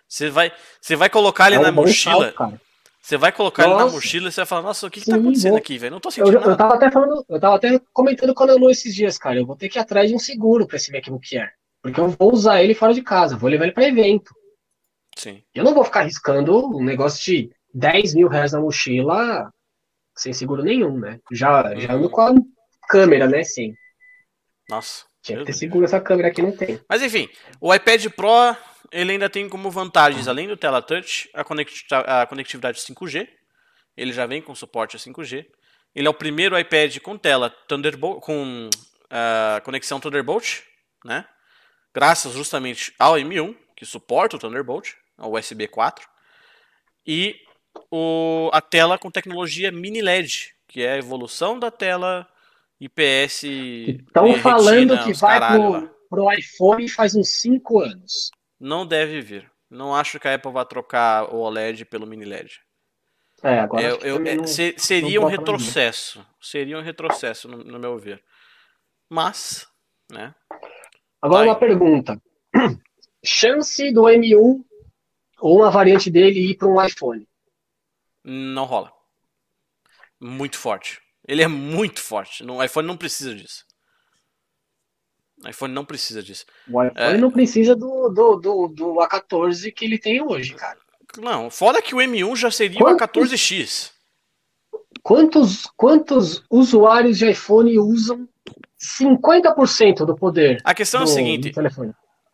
Você vai, você vai colocar ele é um na mochila. Salto, você vai colocar nossa. ele na mochila e você vai falar, nossa, o que, que tá acontecendo vou... aqui, velho? Não tô sentindo
eu,
nada.
Eu tava até falando, eu tava até comentando quando eu não esses dias, cara. Eu vou ter que ir atrás de um seguro para esse MacBook Air. Porque eu vou usar ele fora de casa, vou levar ele para evento.
Sim.
Eu não vou ficar arriscando um negócio de 10 mil reais na mochila sem seguro nenhum, né? Já, já ando com a câmera, né? Sim.
Nossa.
Tinha que ter seguro essa câmera aqui, não tem.
Mas enfim, o iPad Pro ele ainda tem como vantagens, além do tela touch, a, a conectividade 5G. Ele já vem com suporte a 5G. Ele é o primeiro iPad com tela Thunderbolt, com uh, conexão Thunderbolt, né? Graças justamente ao M1, que suporta o Thunderbolt a USB 4, e o, a tela com tecnologia mini LED, que é a evolução da tela IPS.
Estão falando que vai pro, pro iPhone faz uns 5 anos.
Não deve vir. Não acho que a Apple vá trocar o OLED pelo mini LED.
É, agora
eu, eu, é, não, seria um retrocesso. Seria um retrocesso, no, meu ver. mas, né?
Agora uma pergunta. Chance do M1 ou uma variante dele ir para um iPhone?
Não rola. Muito forte. Ele é muito forte. O iPhone não precisa disso. O iPhone não precisa disso.
O iPhone é... não precisa do, do, do, do, A14 que ele tem hoje, cara.
Não, fora que o M1 já seria quantos, o A14X.
Quantos, quantos usuários de iPhone usam 50% do poder?
A questão do, é a seguinte: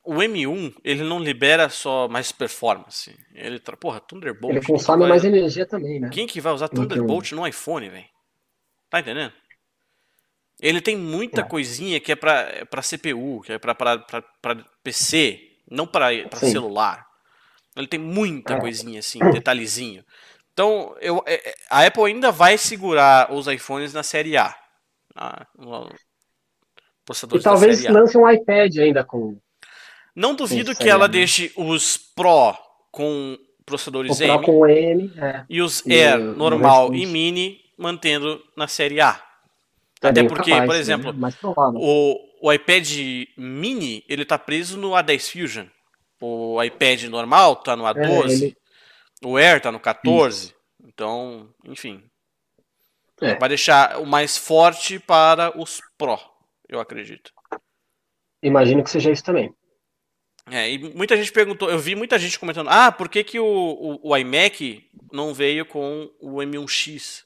o M1 ele não libera só mais performance. Ele, porra, Thunderbolt.
Ele consome vai... mais energia também, né?
Quem que vai usar Thunderbolt no iPhone, velho? Tá entendendo? Ele tem muita é. coisinha que é para CPU, que é para PC, não para celular. Ele tem muita é. coisinha assim, detalhezinho. Então, eu, é, é, a Apple ainda vai segurar os iPhones na série A. Ah,
e talvez lance um iPad ainda com.
Não duvido que ela deixe os Pro com processadores
o Pro M, com M é.
e os Air normal e Mini mantendo na série A. É Até porque, capaz, por exemplo, né? o, o iPad mini ele tá preso no A10 Fusion. O iPad normal tá no A12. É, ele... O Air tá no 14. Isso. Então, enfim. É. Vai deixar o mais forte para os Pro, eu acredito.
Imagino que seja isso também.
É, e muita gente perguntou, eu vi muita gente comentando, ah, por que, que o, o, o iMac não veio com o M1X,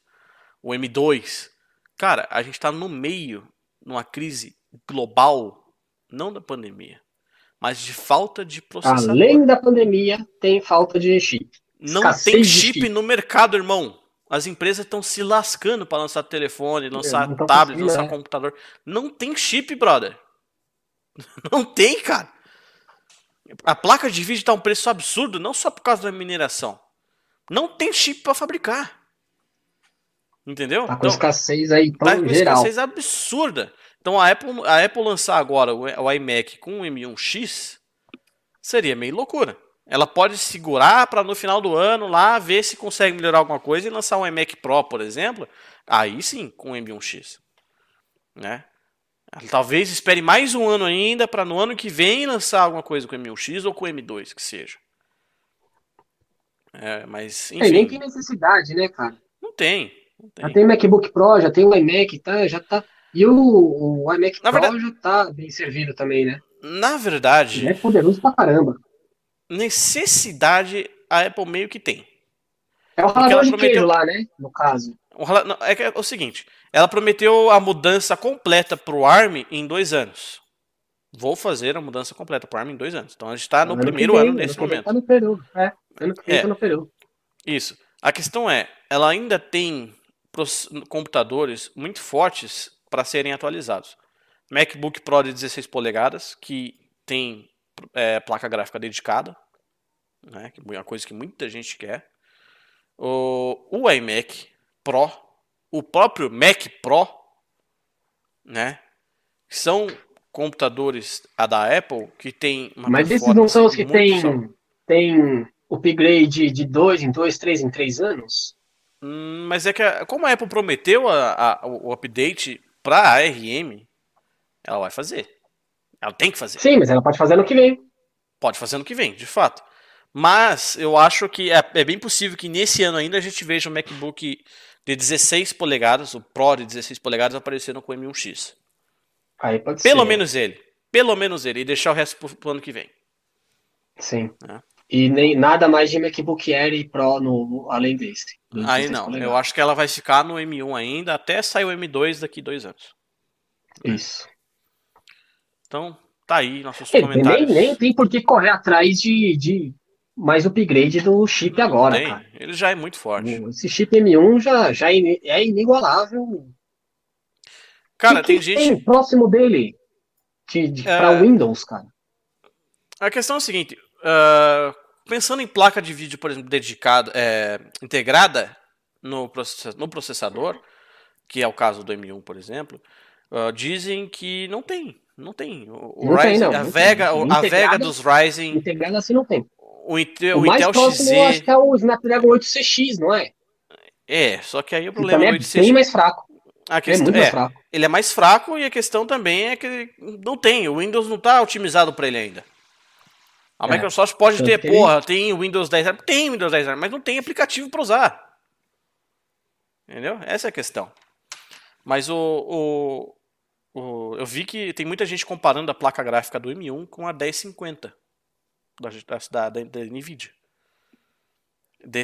o M2? Cara, a gente está no meio, numa crise global, não da pandemia, mas de falta de processador.
Além da pandemia, tem falta de chip.
Não tem chip, chip, no mercado, irmão. As empresas estão se lascando para lançar telefone, lançar tablet, lançar é. computador. Não tem chip, brother. Não tem, cara. A placa de vídeo está um preço absurdo, não só por causa da mineração. Não tem chip para fabricar. Entendeu?
Tá com então, escassez aí tá com geral. escassez
absurda. Então a Apple, a Apple lançar agora o, o iMac com o M1X seria meio loucura. Ela pode segurar para no final do ano lá ver se consegue melhorar alguma coisa e lançar um iMac Pro, por exemplo. Aí sim, com o M1X. Né? Talvez espere mais um ano ainda para no ano que vem lançar alguma coisa com o M1X ou com o M2, que seja. É, mas enfim. É,
nem tem necessidade, né, cara?
Não tem.
Já tem MacBook Pro, já tem o iMac, tá, já tá. E o, o iMac na Pro verdade, já tá bem servido também, né?
Na verdade.
É poderoso pra caramba.
Necessidade a Apple meio que tem.
É o ralador de prometeu... queijo lá, né? No caso.
É, é o seguinte, ela prometeu a mudança completa pro ARM em dois anos. Vou fazer a mudança completa pro ARM em dois anos. Então a gente está no ano primeiro vem, ano nesse momento. Tá
no período, é. Ano que vem é. tá no período.
Isso. A questão é, ela ainda tem computadores muito fortes para serem atualizados. MacBook Pro de 16 polegadas, que tem é, placa gráfica dedicada, né, que é uma coisa que muita gente quer. O, o iMac Pro, o próprio Mac Pro, né, são computadores a da Apple que tem
uma Mas esses não são os que tem, tem upgrade de 2 em 2, 3 em 3 anos?
Hum, mas é que, a, como a Apple prometeu a, a, o update para a ARM, ela vai fazer. Ela tem que fazer.
Sim, mas ela pode fazer no que vem.
Pode fazer no que vem, de fato. Mas eu acho que é, é bem possível que nesse ano ainda a gente veja o MacBook de 16 polegadas, o Pro de 16 polegadas, aparecendo com o M1X.
Aí pode
Pelo
ser.
menos ele. Pelo menos ele. E deixar o resto pro, pro ano que vem.
Sim. É. E nem nada mais de MacBook Air e Pro no, além desse.
Aí não, eu acho que ela vai ficar no M1 ainda até sair o M2 daqui dois anos.
Isso.
Então, tá aí nossos
é,
comentários.
Nem, nem tem por que correr atrás de, de mais upgrade do chip não, agora, tem. cara.
Ele já é muito forte.
Esse chip M1 já, já é, é inigualável.
Cara, que tem que gente. Tem
próximo dele de, de, é... para Windows, cara.
A questão é a seguinte: Uh, pensando em placa de vídeo, por exemplo, dedicada, é, integrada no, processador, que é o caso do M1, por exemplo, uh, dizem que não tem. Não tem. O,
não
Ryzen,
tem, não.
A, Vega, a Vega dos Ryzen.
Integrada assim não tem.
O, Intel, o, o mais Intel próximo, XZ. Eu
acho que é o Snapdragon 8CX, não é?
É, só que aí o problema
é 8CX, bem mais fraco.
a questão é, é ele é mais fraco e a questão também é que não tem, o Windows não está otimizado para ele ainda. A é, Microsoft pode ter, que... porra, tem o Windows 10, tem Windows 10, mas não tem aplicativo para usar. Entendeu? Essa é a questão. Mas o, o, o, eu vi que tem muita gente comparando a placa gráfica do M1 com a 1050 da, da, da, da NVIDIA.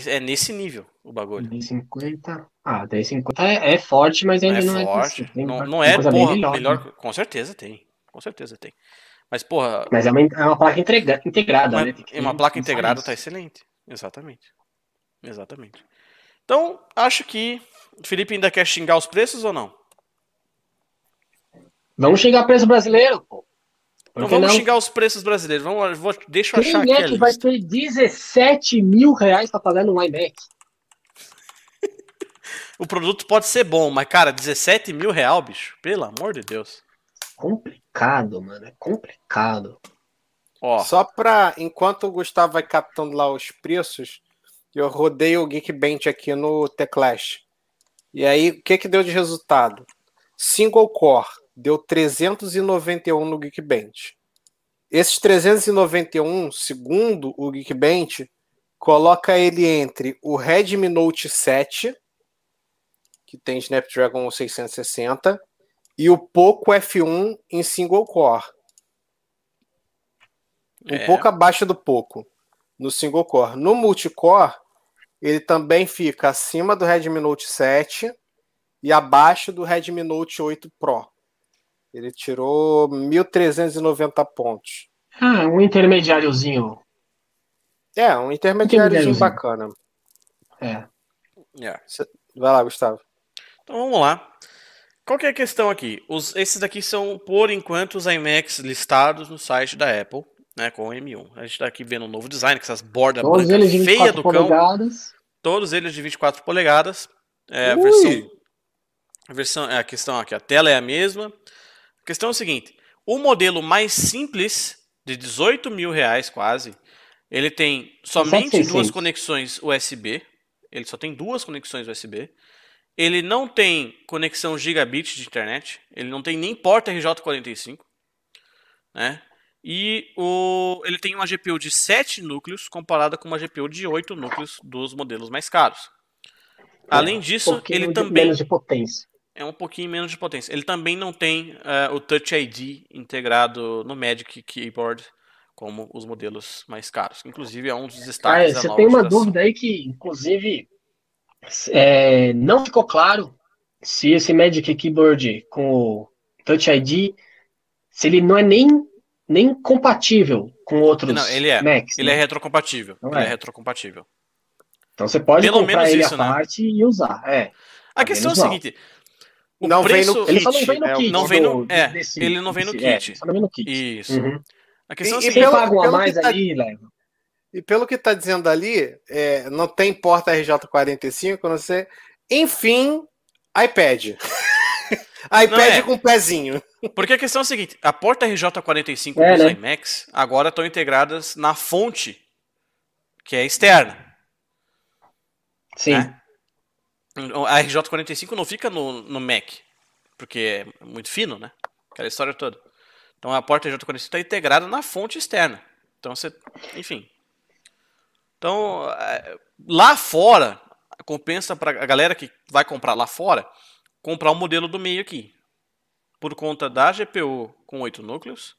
É nesse nível o bagulho.
1050. Ah, 1050 é, é forte, mas ainda é não
forte. é. Forte. Não, não é, porra, melhor, melhor. Né? Com certeza tem. Com certeza tem. Mas, porra.
Mas é uma, é uma placa integra, integrada,
uma,
né?
Uma placa integrada tá excelente. Exatamente. Exatamente. Então, acho que o Felipe ainda quer xingar os preços ou não?
Vamos xingar preço brasileiro, pô.
Então vamos não? xingar os preços brasileiros. Vamos, vou, deixa eu Quem achar
Quem é que vai ter 17 mil reais pra pagar no iMac?
o produto pode ser bom, mas, cara, 17 mil real, bicho. Pelo amor de Deus.
Complicado, mano. É complicado.
Ó. Só pra, enquanto o Gustavo vai captando lá os preços, eu rodei o Geekbench aqui no Teclash. E aí, o que que deu de resultado? Single core deu 391 no Geekbench. Esses 391, segundo o Geekbench, coloca ele entre o Redmi Note 7, que tem Snapdragon 660, e o Poco F1 em single core. Um é. pouco abaixo do Poco no single core. No multicore, ele também fica acima do Redmi Note 7 e abaixo do Redmi Note 8 Pro. Ele tirou 1.390 pontos.
Ah, um intermediáriozinho.
É, um intermediáriozinho bacana.
É.
Yeah.
Vai lá, Gustavo.
Então vamos lá. Qual que é a questão aqui? Os, esses daqui são, por enquanto, os iMacs listados no site da Apple, né, com o M1. A gente está aqui vendo um novo design, com essas bordas
Todos brancas feias do polegadas.
cão. Todos eles de 24 polegadas. É, a versão, a versão, é, a questão aqui, a tela é a mesma. A questão é o seguinte: o modelo mais simples, de 18 mil reais quase, ele tem somente duas conexões USB. Ele só tem duas conexões USB. Ele não tem conexão gigabit de internet. Ele não tem nem porta RJ45. Né? E o, ele tem uma GPU de 7 núcleos comparada com uma GPU de 8 núcleos dos modelos mais caros. Além disso, um ele também.
Menos de potência
é um pouquinho menos de potência. Ele também não tem uh, o Touch ID integrado no Magic Keyboard, como os modelos mais caros. Inclusive, é um dos destaques
ah, Você tem uma geração. dúvida aí que, inclusive, é, não ficou claro se esse Magic Keyboard com o Touch ID, se ele não é nem, nem compatível com outros
não, ele é. Macs. Ele é né? é retrocompatível. Não ele é. é retrocompatível.
Então você pode Pelo comprar ele isso, à né? parte e usar. É.
A questão é a seguinte:
o não preço... vem no
kit. Ele só não vem no é, kit.
Não vem no, é, desse, ele não vem no kit. É,
só não vem no kit.
Isso. Uhum.
A questão e, é seguinte, paga a mais tá, ali, leva.
E pelo que está dizendo ali, é, não tem porta RJ45, não sei. Enfim, iPad. iPad é. com pezinho.
Porque a questão é a seguinte: a porta RJ45 é, dos né? iMacs agora estão integradas na fonte que é externa.
Sim. Né?
A RJ45 não fica no, no Mac, porque é muito fino, né? Aquela história toda. Então a porta RJ45 está integrada na fonte externa. Então você. Enfim. Então, é, lá fora, compensa para a galera que vai comprar lá fora comprar o modelo do meio aqui. Por conta da GPU com 8 núcleos,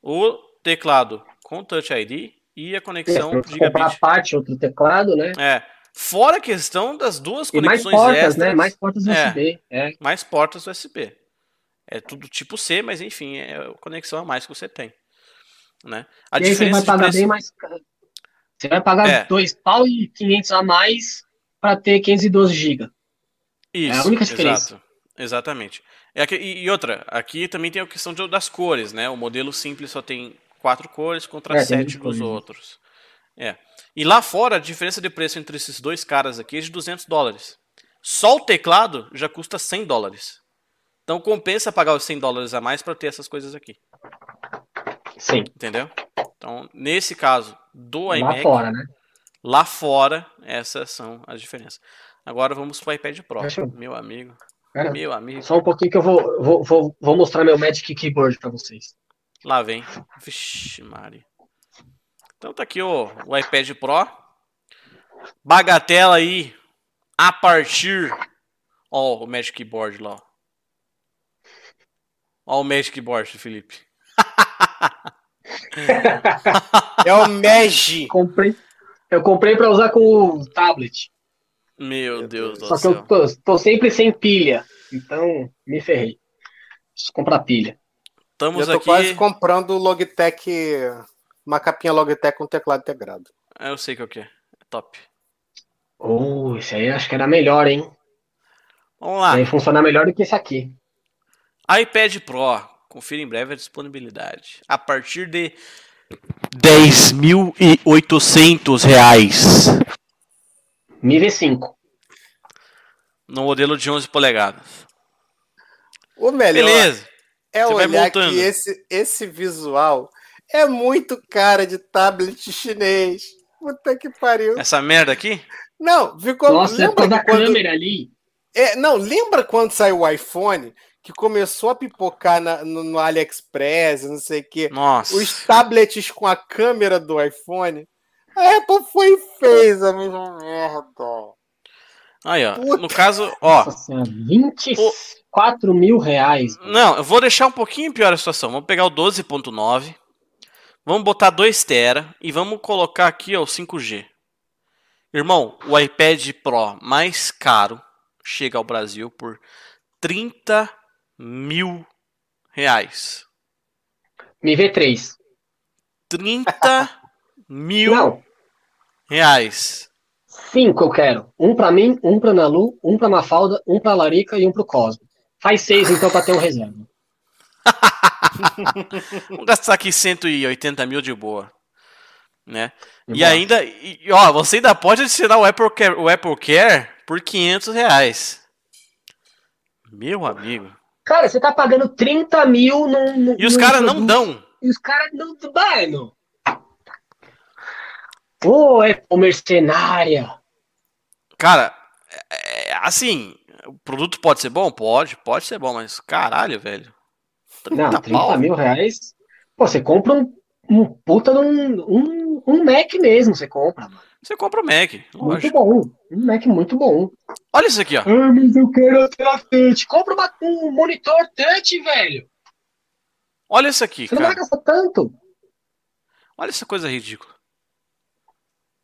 o teclado com Touch ID e a conexão é, gigabit.
Comprar a parte, outro teclado, né?
É. Fora a questão das duas conexões
e mais portas, extras, né? Mais portas USB.
É, é. Mais portas USB. É tudo tipo C, mas enfim, é a conexão a mais que você tem. Né? A
e diferença aí você vai pagar preço... bem mais Você vai pagar é. dois pau e 500 a mais para ter 512 GB.
Isso, é a única diferença. Exato, exatamente. É aqui, e outra, aqui também tem a questão de, das cores, né? O modelo simples só tem quatro cores contra é, sete dos outros. É. E lá fora, a diferença de preço entre esses dois caras aqui é de 200 dólares. Só o teclado já custa 100 dólares. Então compensa pagar os 100 dólares a mais para ter essas coisas aqui.
Sim.
Entendeu? Então, nesse caso do iMac.
Lá fora, né?
Lá fora, essas são as diferenças. Agora vamos para o iPad Pro, meu amigo.
Cara, meu amigo. Só um pouquinho que eu vou, vou, vou, vou mostrar meu Magic Keyboard para vocês.
Lá vem. Vixe, Mari. Então tá aqui o, o iPad Pro. Bagatela aí a partir. Ó, o Magic Keyboard lá. Ó, o Magic Keyboard, Felipe.
É o Magic.
Comprei, eu comprei para usar com o tablet.
Meu Deus
do céu. Só que eu tô, tô, sempre sem pilha. Então, me ferrei. Preciso comprar pilha.
Estamos eu tô aqui... quase comprando o Logitech. Uma capinha Logitech com teclado integrado.
Eu sei que é. É top.
Oh, esse aí acho que era melhor, hein?
Vamos lá.
Vai funcionar melhor do que esse aqui.
iPad Pro. Confira em breve a disponibilidade. A partir de 10.800 reais.
Mi V5.
No modelo de 11 polegadas.
O melhor Beleza. é Você olhar que esse, esse visual é muito cara de tablet chinês. Puta que pariu.
Essa merda aqui?
Não, ficou.
Nossa, é lembra é da quando... câmera ali.
É, não, lembra quando saiu o iPhone? Que começou a pipocar na, no, no, AliExpress, não sei o quê.
Nossa.
Os tablets com a câmera do iPhone. A Apple foi e fez a mesma merda.
Aí, ó. Puta. No caso, ó. Nossa
24 o... mil reais.
Não, eu vou deixar um pouquinho pior a situação. Vamos pegar o 12.9. Vamos botar 2 tera e vamos colocar aqui ó, o 5G. Irmão, o iPad Pro mais caro chega ao Brasil por 30 mil reais.
Me vê 3.
30 mil Não. reais.
Cinco eu quero. Um pra mim, um pra Nalu, um pra Mafalda, um pra Larica e um pro Cosmo. Faz seis então pra ter um reserva.
Vamos gastar aqui 180 mil de boa né? E ainda, e, ó, você ainda pode adicionar o Apple Care, o Apple Care por 500 reais. Meu amigo.
Cara, você tá pagando 30 mil no.
e os caras não dão.
E os caras não. Mano. Ô, oh, Apple mercenária.
Cara, é, é, assim, o produto pode ser bom? Pode, pode ser bom, mas caralho, velho.
30 não, 30 pau. mil reais. Pô, você compra um um puta de um, um, um Mac mesmo, você compra, mano.
Você compra o Mac.
Muito bom. Um Mac muito bom.
Olha isso aqui, ó.
Ah, mas eu quero a tela touch. Compra uma, um monitor touch, velho.
Olha isso aqui,
Você
cara.
não vai gastar tanto.
Olha essa coisa ridícula.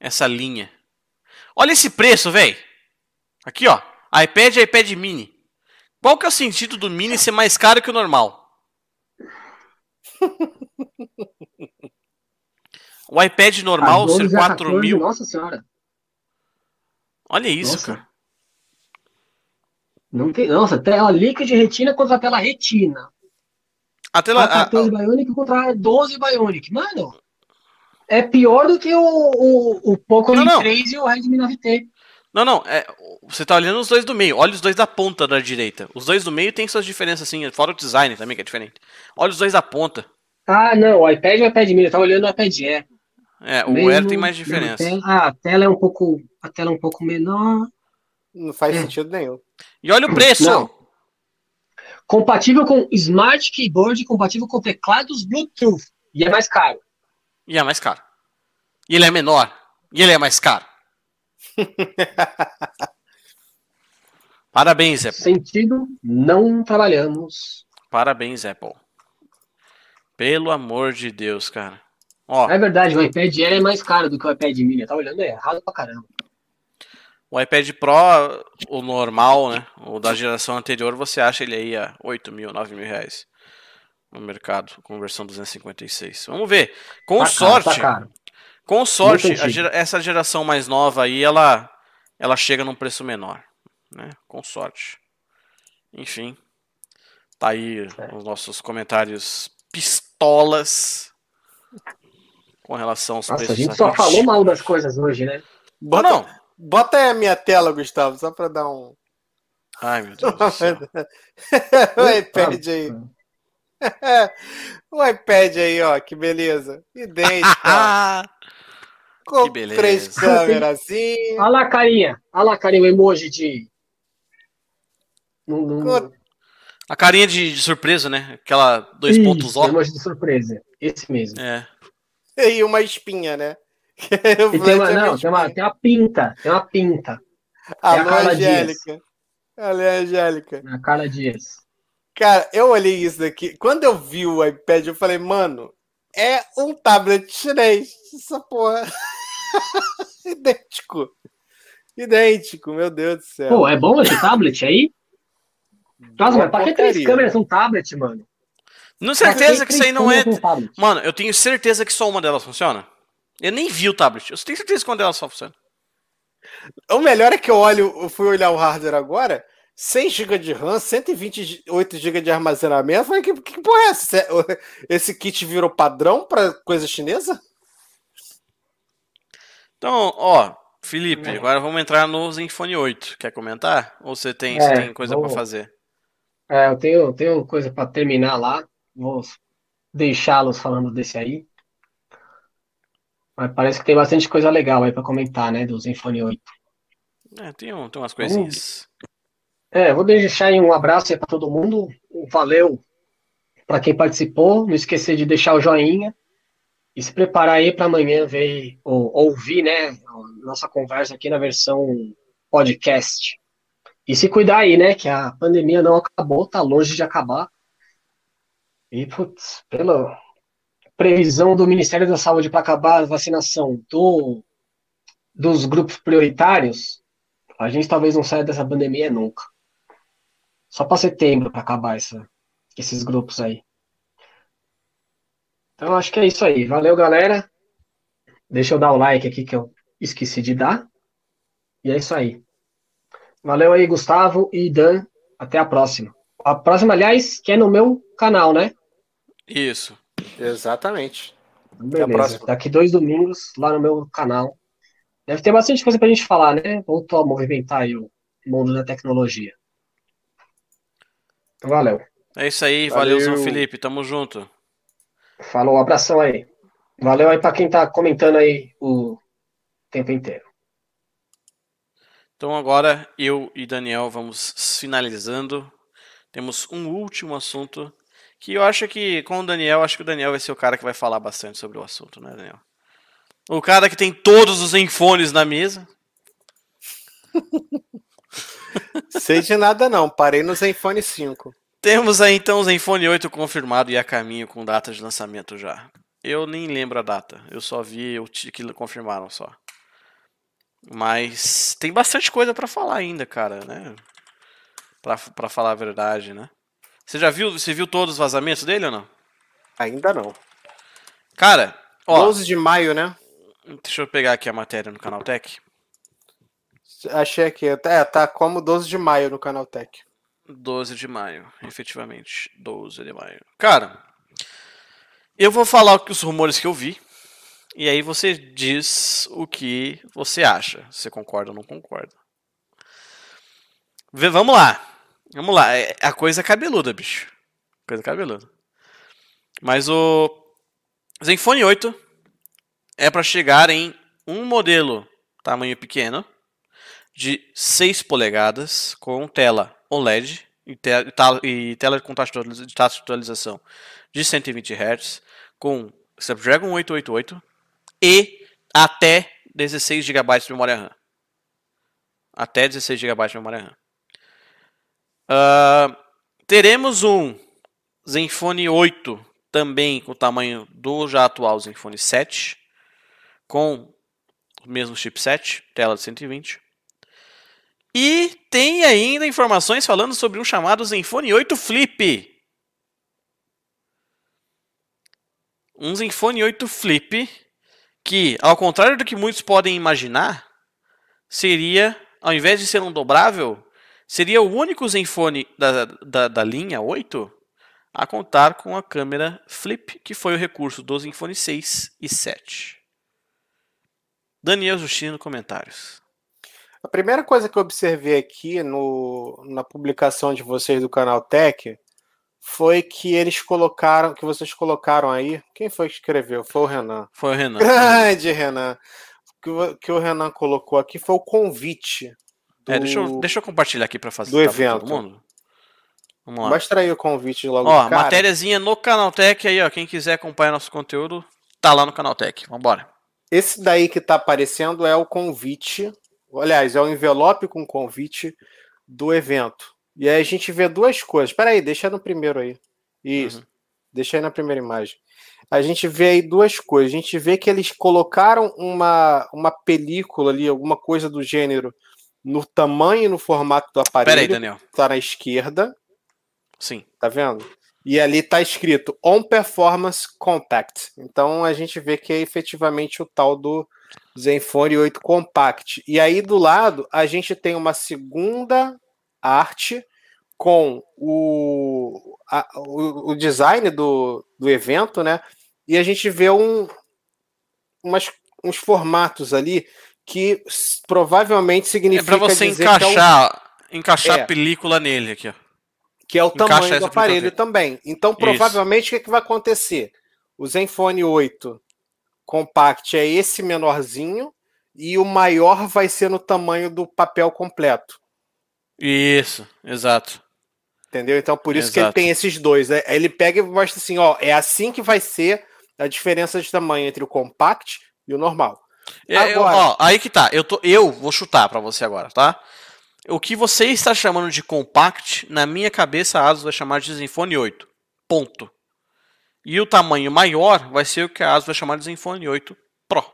Essa linha. Olha esse preço, velho. Aqui, ó. iPad e iPad mini. Qual que é o sentido do mini ser mais caro que o normal? O iPad normal ser 4 mil.
Nossa senhora.
Olha isso, nossa. cara.
Não tem, nossa, tela líquida de retina contra a tela retina.
A tela. A
14 a, Bionic contra a 12 Bionic. Mano, é pior do que o, o, o Poco não, não. 3 e o Redmi 9T.
Não, não. É, você tá olhando os dois do meio. Olha os dois da ponta da direita. Os dois do meio tem suas diferenças, assim. Fora o design também, que é diferente. Olha os dois da ponta.
Ah, não. O iPad é o iPad mini. Eu tava olhando o iPad Air.
É, o Mesmo, Air tem mais diferença.
Tela, ah, a tela é um pouco, a tela é um pouco menor.
Não faz é. sentido nenhum.
E olha o preço. Não.
Compatível com Smart Keyboard, compatível com teclados Bluetooth. E é mais caro.
E é mais caro. E ele é menor. E ele é mais caro. Parabéns, Apple.
Sentido, não trabalhamos.
Parabéns, Apple. Pelo amor de Deus, cara. Ó,
é verdade, o iPad Air é mais caro do que o iPad mini. Tá olhando errado pra caramba.
O iPad Pro, o normal, né? O da geração anterior, você acha ele aí a 8 mil, 9 mil reais no mercado, com versão 256. Vamos ver. Com tá sorte. Caro, tá com sorte, gera, essa geração mais nova aí, ela, ela chega num preço menor. Né? Com sorte. Enfim. Tá aí é. os nossos comentários pistolas com relação aos
Nossa, preços. A gente só falou mal das coisas hoje, né?
Bota, não. Bota aí a minha tela, Gustavo, só para dar um.
Ai, meu Deus do céu.
o iPad aí. o iPad aí, ó, que beleza. Idêntico. Com que beleza. três câmeras assim.
Olha lá, carinha. Olha lá, carinha, o emoji de. Não, não...
A carinha de, de, surpresa, né? Aquela dois Isso, pontos
ó. de surpresa. Esse mesmo.
É.
E uma espinha, né?
tem uma, não, tem uma, tem uma pinta. Tem uma pinta.
A é a Angélica. Ela é Angélica.
A Carla Dias.
Cara, eu olhei isso daqui. Quando eu vi o iPad, eu falei, mano, é um tablet chinês. Essa porra. Idêntico. Idêntico, meu Deus do céu.
Pô, é bom esse tablet aí? Nossa, mas pra que três câmeras um tablet, mano?
Não certeza que isso aí não é. Mano, eu tenho certeza que só uma delas funciona. Eu nem vi o tablet. Eu tenho certeza que uma delas só funciona.
O melhor é que eu olho, eu fui olhar o hardware agora. 6 GB de RAM, 128 GB de armazenamento. Eu falei, que, que porra é essa? Esse kit virou padrão para coisa chinesa?
Então, ó, Felipe, é. agora vamos entrar no Zenfone 8. Quer comentar? Ou você tem, é, tem coisa para fazer?
É, eu tenho, tenho coisa para terminar lá. Vou deixá-los falando desse aí. Mas parece que tem bastante coisa legal aí para comentar, né, do Zenfone 8.
É, tem, um, tem umas coisinhas.
É, vou deixar aí um abraço aí para todo mundo. Valeu para quem participou. Não esquecer de deixar o joinha e se preparar aí para amanhã ver ou ouvir, né, nossa conversa aqui na versão podcast. E se cuidar aí, né, que a pandemia não acabou, tá longe de acabar. E, putz, pela previsão do Ministério da Saúde para acabar a vacinação do, dos grupos prioritários, a gente talvez não saia dessa pandemia nunca. Só para setembro para acabar essa, esses grupos aí. Então acho que é isso aí. Valeu, galera. Deixa eu dar o like aqui que eu esqueci de dar. E é isso aí. Valeu aí, Gustavo e Dan. Até a próxima. A próxima, aliás, que é no meu canal, né?
Isso.
Exatamente.
Beleza. Daqui dois domingos, lá no meu canal. Deve ter bastante coisa pra gente falar, né? Voltou a movimentar aí o mundo da tecnologia. Então, valeu.
É isso aí, valeu, valeu Felipe, tamo junto.
Falou, um abração aí. Valeu aí pra quem tá comentando aí o tempo inteiro.
Então agora eu e Daniel vamos finalizando. Temos um último assunto que eu acho que com o Daniel, acho que o Daniel vai ser o cara que vai falar bastante sobre o assunto, né, Daniel? O cara que tem todos os enfones na mesa.
Sei de nada não, parei no Zenfone 5.
Temos aí então o Zenfone 8 confirmado e a caminho com data de lançamento já. Eu nem lembro a data, eu só vi o que confirmaram só. Mas tem bastante coisa para falar ainda, cara, né? Pra, pra falar a verdade, né? Você já viu, você viu todos os vazamentos dele ou não?
Ainda não.
Cara,
ó. 12 de maio, né?
Deixa eu pegar aqui a matéria no Canaltech.
Achei aqui. É, tá como 12 de maio no Canaltech.
12 de maio, efetivamente. 12 de maio. Cara, eu vou falar os rumores que eu vi. E aí você diz o que você acha. Se concorda ou não concorda. Vamos lá. Vamos lá, é, a coisa é cabeluda, bicho. Coisa cabeluda. Mas o Zenfone 8 é para chegar em um modelo tamanho pequeno de 6 polegadas com tela OLED e, te e tela com taxa de atualização de 120 Hz com Snapdragon 888 e até 16 GB de memória RAM. Até 16 GB de memória RAM. Uh, teremos um Zenfone 8 também com o tamanho do já atual Zenfone 7, com o mesmo chipset, tela de 120. E tem ainda informações falando sobre um chamado Zenfone 8 Flip. Um Zenfone 8 Flip que, ao contrário do que muitos podem imaginar, seria, ao invés de ser um dobrável, Seria o único Zenfone da, da, da linha 8 a contar com a câmera flip, que foi o recurso do Zenfone 6 e 7. Daniel Justino, comentários.
A primeira coisa que eu observei aqui no, na publicação de vocês do canal Tech foi que eles colocaram, que vocês colocaram aí. Quem foi que escreveu? Foi o Renan.
Foi o Renan.
Grande Renan. O que o Renan colocou aqui foi o convite
do... É, deixa eu, deixa eu compartilhar aqui para fazer
do evento. todo
mundo.
Vamos lá. Mostra aí o convite logo.
Ó, matériazinha no Canaltech aí, ó. Quem quiser acompanhar nosso conteúdo, tá lá no Canaltech. Vambora.
Esse daí que tá aparecendo é o convite. Aliás, é o envelope com convite do evento. E aí a gente vê duas coisas. Espera aí, deixa no primeiro aí. Isso. Uhum. Deixa aí na primeira imagem. A gente vê aí duas coisas. A gente vê que eles colocaram uma, uma película ali, alguma coisa do gênero, no tamanho e no formato do aparelho. Pera aí,
Daniel.
Tá na esquerda.
Sim.
Tá vendo? E ali tá escrito On Performance Compact. Então a gente vê que é efetivamente o tal do Zenfone 8 Compact. E aí do lado a gente tem uma segunda arte com o, a, o, o, design do, do evento, né? E a gente vê um, umas, uns formatos ali que provavelmente significa.
É para você encaixar, é o... encaixar é. a película nele aqui, ó.
Que é o Encaixa tamanho do aparelho também. Então, provavelmente, o que, é que vai acontecer? O Zenfone 8 Compact é esse menorzinho e o maior vai ser no tamanho do papel completo.
Isso, exato.
Entendeu? Então por isso exato. que ele tem esses dois. Né? Ele pega e mostra assim, ó, é assim que vai ser a diferença de tamanho entre o compact e o normal.
É, agora, ó, aí que tá. Eu, tô, eu vou chutar para você agora, tá? O que você está chamando de compact, na minha cabeça a ASUS vai chamar de Zenfone 8. Ponto. E o tamanho maior vai ser o que a ASUS vai chamar de Zenfone 8 Pro.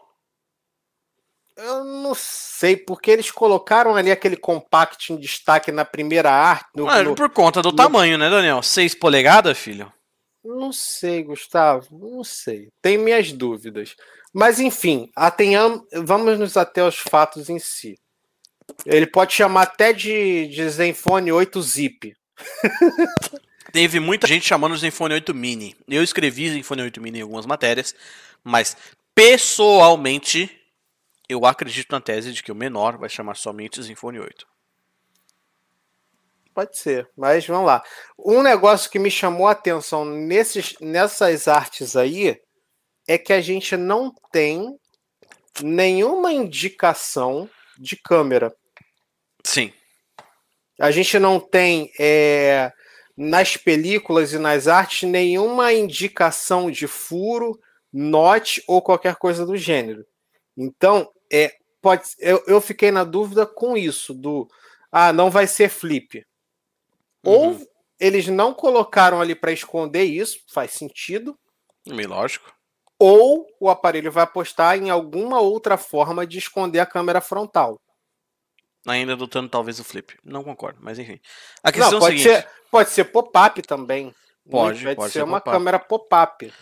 Eu não sei, porque eles colocaram ali aquele compact em destaque na primeira arte. No,
no, por conta do no... tamanho, né, Daniel? 6 polegadas, filho?
Não sei, Gustavo. Não sei. Tem minhas dúvidas. Mas, enfim, atenham, vamos nos até os fatos em si. Ele pode chamar até de, de Zenfone 8 Zip.
Teve muita gente chamando de Zenfone 8 Mini. Eu escrevi Zenfone 8 Mini em algumas matérias, mas pessoalmente eu acredito na tese de que o menor vai chamar somente Zenfone 8.
Pode ser, mas vamos lá. Um negócio que me chamou a atenção nesses, nessas artes aí é que a gente não tem nenhuma indicação de câmera.
Sim.
A gente não tem é, nas películas e nas artes nenhuma indicação de furo, note ou qualquer coisa do gênero. Então, é, pode, eu, eu fiquei na dúvida com isso, do ah, não vai ser flip. Uhum. Ou eles não colocaram ali para esconder isso, faz sentido.
Meio lógico.
Ou o aparelho vai apostar em alguma outra forma de esconder a câmera frontal.
Ainda adotando talvez o flip. Não concordo, mas enfim.
A questão não, é pode, é seguinte... ser, pode ser pop-up também. Pode, não pode ser, ser uma pop câmera pop-up.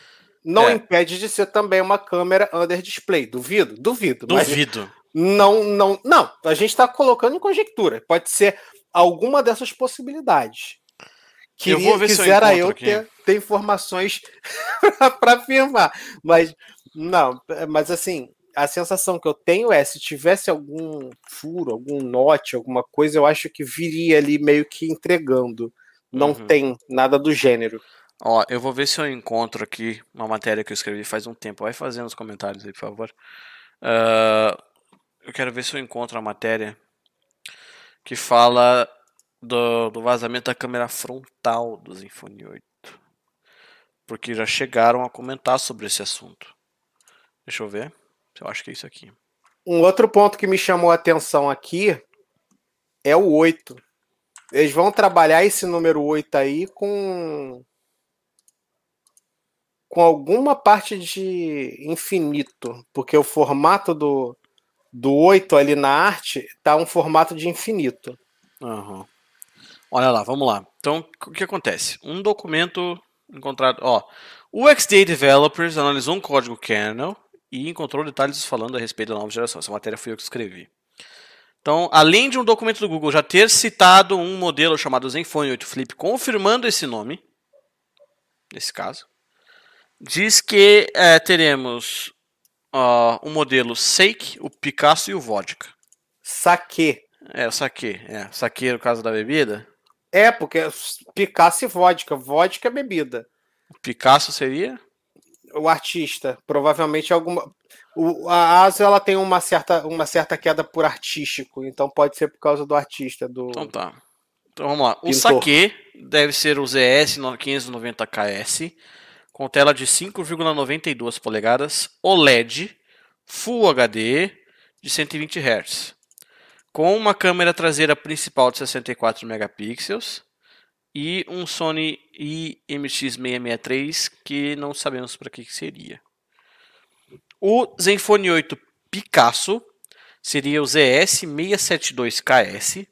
Não é. impede de ser também uma câmera under display. Duvido? Duvido.
Duvido.
Não, não, não. A gente está colocando em conjectura. Pode ser alguma dessas possibilidades. Queria, eu vou ver quisera eu, eu ter, ter, informações para afirmar. Mas, não, mas assim, a sensação que eu tenho é, se tivesse algum furo, algum note, alguma coisa, eu acho que viria ali meio que entregando. Não uhum. tem nada do gênero.
Ó, eu vou ver se eu encontro aqui uma matéria que eu escrevi faz um tempo. Vai fazendo nos comentários aí, por favor. Uh, eu quero ver se eu encontro a matéria que fala do, do vazamento da câmera frontal do Zenfone 8. Porque já chegaram a comentar sobre esse assunto. Deixa eu ver. Eu acho que é isso aqui.
Um outro ponto que me chamou a atenção aqui é o 8. Eles vão trabalhar esse número 8 aí com com alguma parte de infinito, porque o formato do, do 8 ali na arte tá um formato de infinito.
Uhum. Olha lá, vamos lá. Então, o que acontece? Um documento encontrado. Ó, o XDA Developers analisou um código kernel e encontrou detalhes falando a respeito da nova geração. Essa matéria foi eu que escrevi. Então, além de um documento do Google já ter citado um modelo chamado Zenfone 8 Flip, confirmando esse nome, nesse caso, diz que é, teremos uh, o modelo Seik, o Picasso e o Vodka.
Saque.
É, o saque. É, saque no caso da bebida?
É, porque Picasso e vodka. Vodka é bebida.
Picasso seria?
O artista. Provavelmente alguma. O, a Aso ela tem uma certa, uma certa queda por artístico, então pode ser por causa do artista. Do...
Então tá. Então vamos lá. O Pintor. saque deve ser o ZS 590KS, com tela de 5,92 polegadas, OLED, Full HD, de 120 Hz, com uma câmera traseira principal de 64 megapixels e um Sony IMX663 que não sabemos para que seria. O Zenfone 8 Picasso seria o ZS672KS,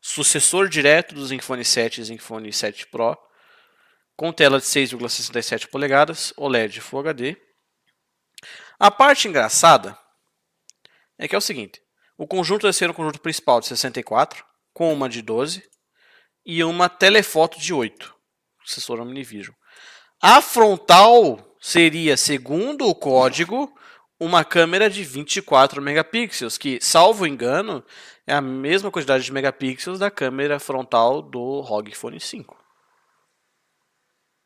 sucessor direto do Zenfone 7 e Zenfone 7 Pro, com tela de 6,67 polegadas, OLED Full HD. A parte engraçada é que é o seguinte: o conjunto vai ser um conjunto principal de 64, com uma de 12 e uma telefoto de 8, sensor Omnivision. A frontal seria, segundo o código, uma câmera de 24 megapixels, que, salvo engano, é a mesma quantidade de megapixels da câmera frontal do ROG Phone 5.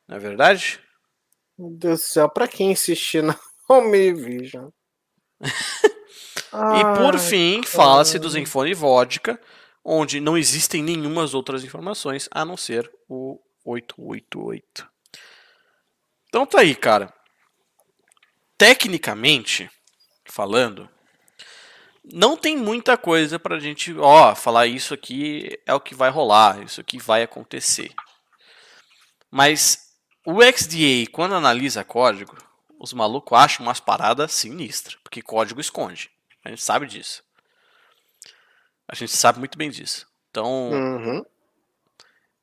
Não é verdade?
Meu Deus do céu, pra quem insistir na Omnivision?
E por fim, fala-se do Zenfone Vodka, onde não existem nenhumas outras informações a não ser o 888. Então tá aí, cara tecnicamente falando, não tem muita coisa pra gente, ó, falar isso aqui é o que vai rolar, isso aqui vai acontecer. Mas o XDA, quando analisa código, os malucos acham umas paradas sinistras, porque código esconde. A gente sabe disso. A gente sabe muito bem disso. Então, uhum.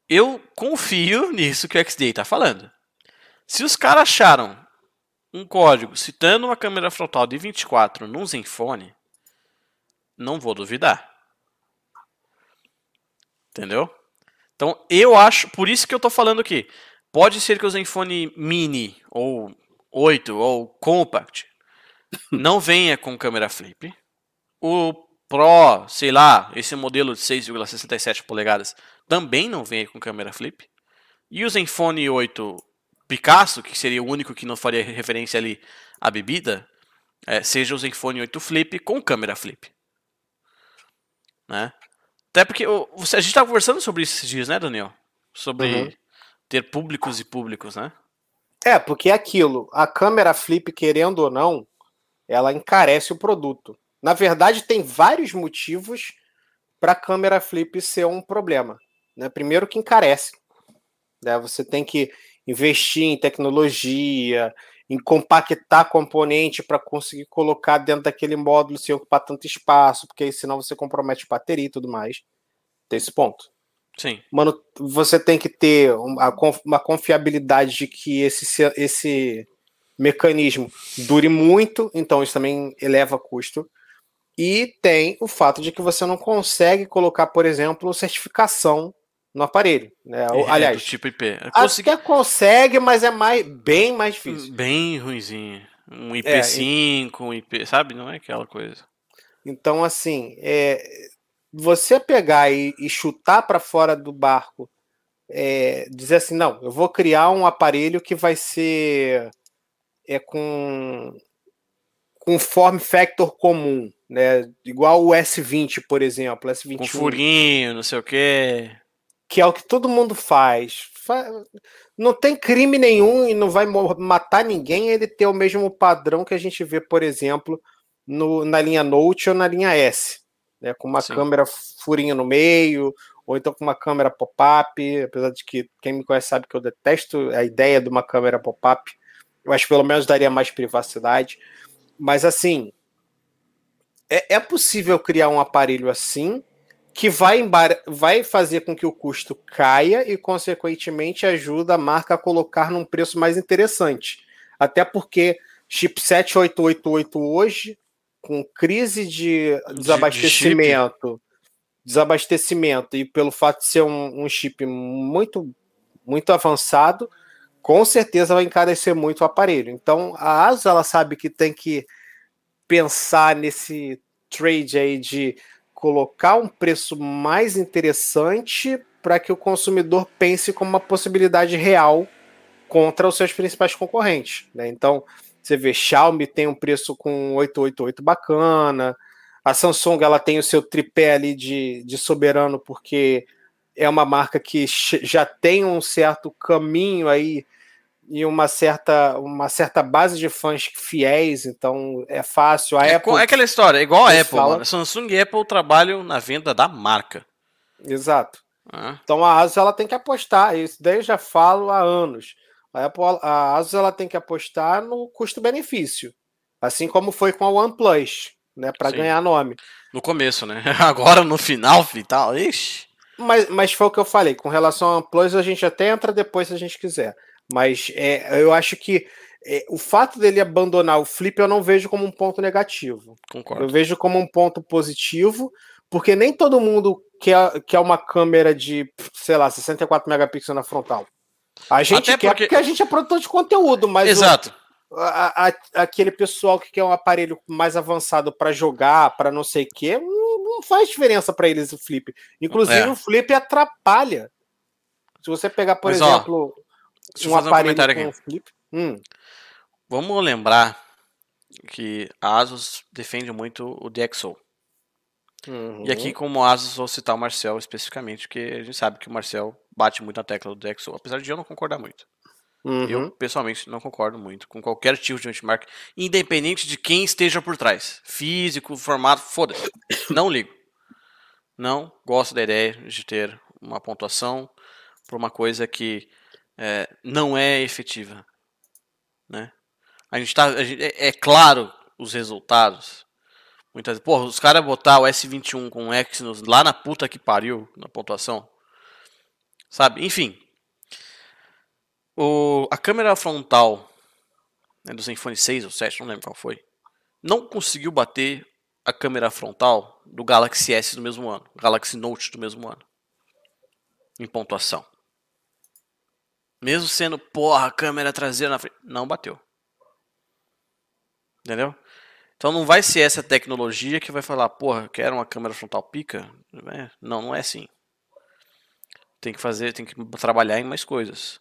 eu confio nisso que o XDA está falando. Se os caras acharam um código citando uma câmera frontal de 24 num Zenfone, não vou duvidar. Entendeu? Então, eu acho, por isso que eu tô falando aqui. Pode ser que o Zenfone Mini ou 8 ou Compact não venha com câmera flip. O Pro, sei lá, esse modelo de 6,67 polegadas também não venha com câmera flip. E o Zenfone 8 Picasso, que seria o único que não faria referência ali à bebida, é, seja o Zenfone 8 Flip com câmera flip. Né? Até porque você, a gente estava conversando sobre isso esses dias, né, Daniel? Sobre uhum. ter públicos e públicos, né?
É, porque é aquilo, a câmera flip, querendo ou não, ela encarece o produto. Na verdade, tem vários motivos para a câmera flip ser um problema. Né? Primeiro que encarece. Né? Você tem que investir em tecnologia, em compactar componente para conseguir colocar dentro daquele módulo sem ocupar tanto espaço, porque aí senão você compromete bateria e tudo mais. Tem esse ponto.
Sim.
Mano, você tem que ter uma confiabilidade de que esse, esse mecanismo dure muito, então isso também eleva custo. E tem o fato de que você não consegue colocar, por exemplo, certificação no aparelho. Né? É, Aliás,
do tipo IP.
Consegui... Até consegue, mas é mais, bem mais difícil.
Bem ruimzinho. Um IP5, é, um IP, sabe? Não é aquela coisa.
Então, assim, é, você pegar e, e chutar para fora do barco, é, dizer assim, não, eu vou criar um aparelho que vai ser é com com form factor comum, né? Igual o S20, por exemplo, S21.
Com furinho, não sei o quê
que é o que todo mundo faz. Não tem crime nenhum e não vai matar ninguém ele ter o mesmo padrão que a gente vê, por exemplo, no, na linha Note ou na linha S, né? com uma Sim. câmera furinho no meio, ou então com uma câmera pop-up, apesar de que quem me conhece sabe que eu detesto a ideia de uma câmera pop-up, mas pelo menos daria mais privacidade. Mas assim, é, é possível criar um aparelho assim que vai, vai fazer com que o custo caia e, consequentemente, ajuda a marca a colocar num preço mais interessante. Até porque chipset 888 hoje, com crise de desabastecimento, de desabastecimento e pelo fato de ser um, um chip muito, muito avançado, com certeza vai encarecer muito o aparelho. Então, a ASUS ela sabe que tem que pensar nesse trade aí de colocar um preço mais interessante para que o consumidor pense como uma possibilidade real contra os seus principais concorrentes. Né? Então, você vê, Xiaomi tem um preço com 888 bacana, a Samsung ela tem o seu tripé ali de, de soberano porque é uma marca que já tem um certo caminho aí e uma certa, uma certa base de fãs fiéis, então é fácil. A
é,
Apple,
é aquela história, é igual a Apple, fala... Samsung e Apple trabalham na venda da marca.
Exato. Ah. Então a Asus ela tem que apostar, isso daí eu já falo há anos. A, Apple, a Asus ela tem que apostar no custo-benefício, assim como foi com a OnePlus, né, para ganhar nome.
No começo, né? Agora no final e tal, ixi.
Mas, mas foi o que eu falei, com relação ao OnePlus a gente até entra depois se a gente quiser. Mas é, eu acho que é, o fato dele abandonar o flip eu não vejo como um ponto negativo.
Concordo.
Eu vejo como um ponto positivo, porque nem todo mundo quer, quer uma câmera de, sei lá, 64 megapixels na frontal. A gente Até quer porque... porque a gente é produtor de conteúdo, mas.
Exato.
O, a, a, aquele pessoal que quer um aparelho mais avançado para jogar, para não sei o quê, não, não faz diferença para eles o flip. Inclusive, é. o flip atrapalha. Se você pegar, por mas, exemplo. Ó
Deixa um aparelho um com flip. Hum. Vamos lembrar que a Asus defende muito o DxO. Uhum. E aqui, uhum. como Asus, vou citar o Marcel especificamente, porque a gente sabe que o Marcel bate muito na tecla do DxO, apesar de eu não concordar muito. Uhum. Eu, pessoalmente, não concordo muito com qualquer tipo de benchmark, independente de quem esteja por trás. Físico, formato, foda-se. Não ligo. Não gosto da ideia de ter uma pontuação por uma coisa que é, não é efetiva. Né? A gente tá, a gente, é, é, claro os resultados. Muitas porra, os caras botar o S21 com o Exynos lá na puta que pariu na pontuação. Sabe? Enfim. O, a câmera frontal né, do Zenfone 6 ou 7, não lembro qual foi, não conseguiu bater a câmera frontal do Galaxy S do mesmo ano, Galaxy Note do mesmo ano, em pontuação. Mesmo sendo, porra, câmera traseira na frente. Não bateu. Entendeu? Então não vai ser essa tecnologia que vai falar, porra, quero uma câmera frontal pica. É, não, não é assim. Tem que fazer, tem que trabalhar em mais coisas.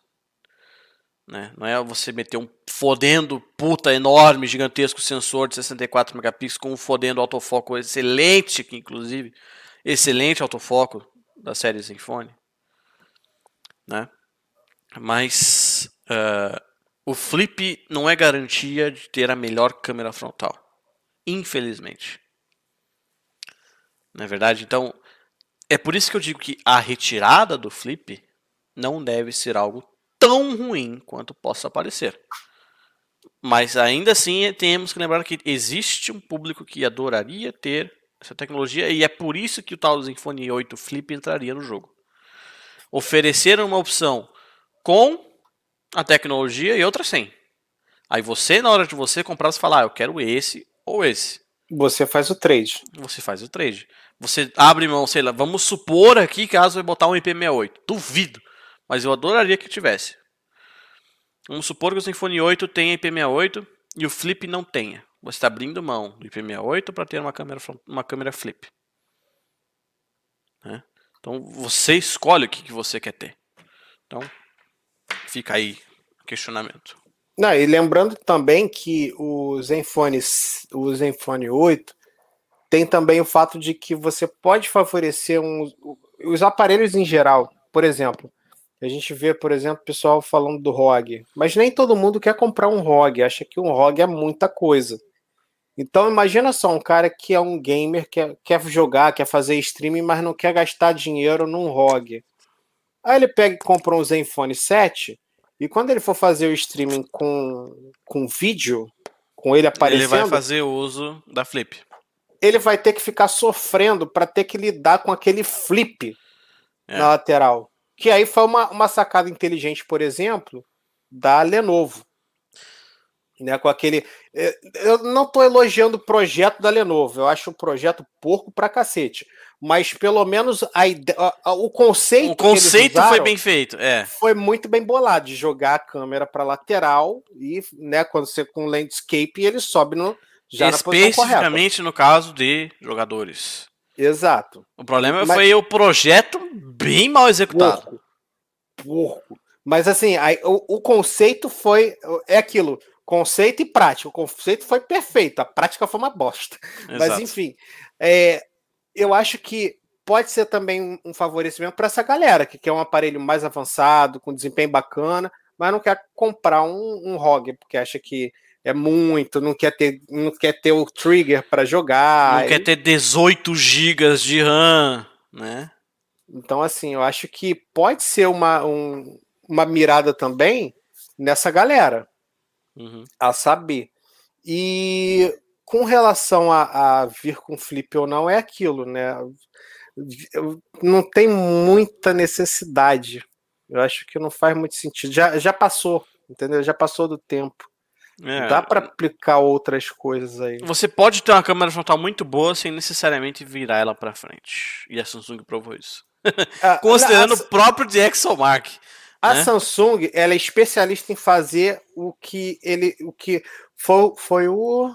Né? Não é você meter um fodendo puta enorme, gigantesco sensor de 64 megapixels com um fodendo autofoco excelente, que inclusive excelente autofoco da série Zenfone, né? Mas uh, o flip não é garantia de ter a melhor câmera frontal. Infelizmente. Não é verdade? Então, é por isso que eu digo que a retirada do flip não deve ser algo tão ruim quanto possa parecer. Mas ainda assim temos que lembrar que existe um público que adoraria ter essa tecnologia e é por isso que o tal Zenfone 8 Flip entraria no jogo. Oferecer uma opção com a tecnologia e outra sem. Aí você, na hora de você comprar, você fala, ah, eu quero esse ou esse.
Você faz o trade.
Você faz o trade. Você abre mão, sei lá, vamos supor aqui que a ASUS vai botar um IP68. Duvido. Mas eu adoraria que tivesse. Vamos supor que o Zenfone 8 tenha IP68 e o Flip não tenha. Você está abrindo mão do IP68 para ter uma câmera, uma câmera Flip. Né? Então você escolhe o que, que você quer ter. Então Fica aí o questionamento.
Não, e lembrando também que o Zenfone, o Zenfone 8 tem também o fato de que você pode favorecer um, os aparelhos em geral. Por exemplo, a gente vê, por exemplo, o pessoal falando do ROG, mas nem todo mundo quer comprar um ROG, acha que um ROG é muita coisa. Então imagina só um cara que é um gamer, quer, quer jogar, quer fazer streaming, mas não quer gastar dinheiro num ROG. Aí ele pega e compra um Zenfone 7 e quando ele for fazer o streaming com, com vídeo, com ele aparecendo. Ele
vai fazer uso da flip.
Ele vai ter que ficar sofrendo para ter que lidar com aquele flip é. na lateral. Que aí foi uma, uma sacada inteligente, por exemplo, da Lenovo. Né, com aquele. Eh, eu não estou elogiando o projeto da Lenovo, eu acho o projeto porco pra cacete mas pelo menos a, a, o conceito. O
conceito foi bem feito, é.
Foi muito bem bolado de jogar a câmera para lateral e, né, quando você com landscape ele sobe no
já Especificamente no caso de jogadores.
Exato.
O problema mas, foi o projeto bem mal executado.
Porco. porco. Mas assim, aí, o, o conceito foi é aquilo. Conceito e prática. O conceito foi perfeito, a prática foi uma bosta. Exato. Mas enfim, é, eu acho que pode ser também um favorecimento para essa galera que quer um aparelho mais avançado, com desempenho bacana, mas não quer comprar um, um ROG, porque acha que é muito, não quer ter, não quer ter o trigger para jogar.
Não quer ter 18 GB de RAM, né?
Então, assim, eu acho que pode ser uma, um, uma mirada também nessa galera. Uhum. A saber. E com relação a, a, vir com flip ou não, é aquilo, né? Não tem muita necessidade. Eu acho que não faz muito sentido. Já, já passou, entendeu? Já passou do tempo. É. Dá para aplicar outras coisas aí.
Você pode ter uma câmera frontal muito boa sem necessariamente virar ela para frente. E a Samsung provou isso. Ah, Considerando a, o próprio DxOMark.
A né? Samsung, ela é especialista em fazer o que ele, o que foi, foi o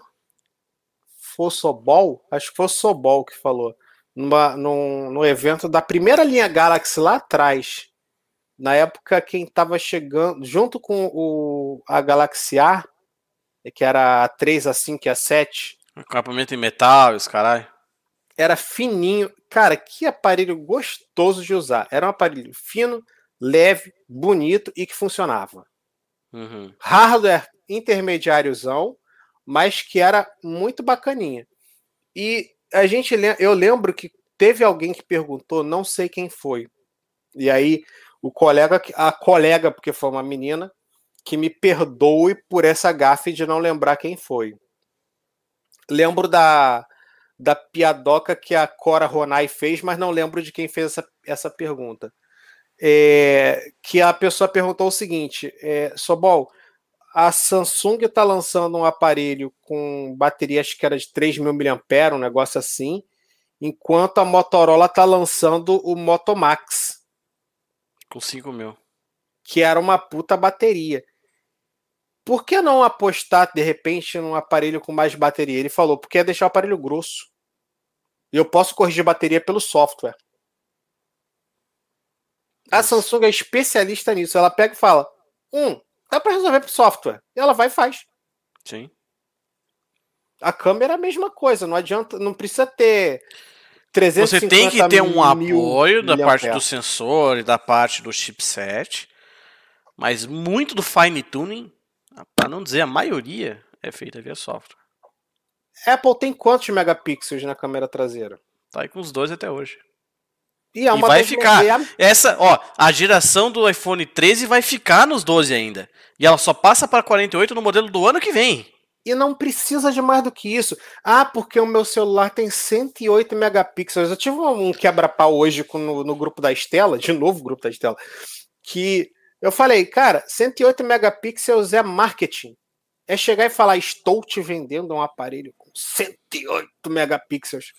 foi o Sobol, acho que foi o Sobol que falou numa, num, no evento da primeira linha Galaxy lá atrás. Na época, quem estava chegando junto com o, a Galaxy A que era a 3, a 5 e a 7.
Acabamento em metal, os caralho.
Era fininho. Cara, que aparelho gostoso de usar. Era um aparelho fino, leve, bonito e que funcionava. Uhum. Hardware intermediáriozão, mas que era muito bacaninha. E a gente eu lembro que teve alguém que perguntou, não sei quem foi. E aí o colega, a colega, porque foi uma menina, que me perdoe por essa gafe de não lembrar quem foi. Lembro da, da piadoca que a Cora Ronai fez, mas não lembro de quem fez essa, essa pergunta. É, que a pessoa perguntou o seguinte: é, Sobol, a Samsung está lançando um aparelho com bateria, acho que era de 3 mil mAh, um negócio assim, enquanto a Motorola está lançando o Moto Max.
Com 5 mil.
Que era uma puta bateria por que não apostar de repente num aparelho com mais bateria? Ele falou, porque é deixar o aparelho grosso. E eu posso corrigir bateria pelo software. A Samsung é especialista nisso. Ela pega e fala: Hum, dá para resolver pelo software. E ela vai e faz.
Sim.
A câmera é a mesma coisa. Não adianta, não precisa ter 350
Você tem que ter um apoio da parte do sensor e da parte do chipset. Mas muito do fine tuning para não dizer a maioria, é feita via software.
Apple tem quantos megapixels na câmera traseira?
Tá aí com os dois até hoje. E, é e vai ficar. Essa, ó, a geração do iPhone 13 vai ficar nos 12 ainda. E ela só passa para 48 no modelo do ano que vem.
E não precisa de mais do que isso. Ah, porque o meu celular tem 108 megapixels. Eu tive um quebra-pau hoje no, no grupo da Estela, de novo grupo da Estela, que eu falei, cara, 108 megapixels é marketing. É chegar e falar, estou te vendendo um aparelho com 108 megapixels.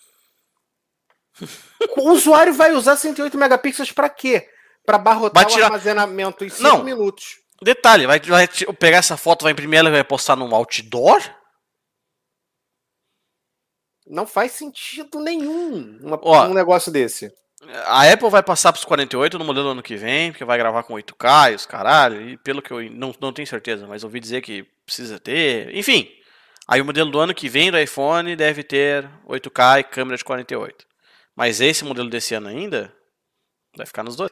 o usuário vai usar 108 megapixels para quê? Para barrotar tirar... o armazenamento em 5 minutos.
Detalhe, vai, vai, pegar essa foto, vai imprimir ela e vai postar num outdoor?
Não faz sentido nenhum uma, Ó, um negócio desse.
A Apple vai passar para os 48 no modelo do ano que vem, porque vai gravar com 8K e os caralho, e pelo que eu não, não tenho certeza, mas ouvi dizer que precisa ter. Enfim, aí o modelo do ano que vem do iPhone deve ter 8K e câmera de 48. Mas esse modelo desse ano ainda vai ficar nos dois.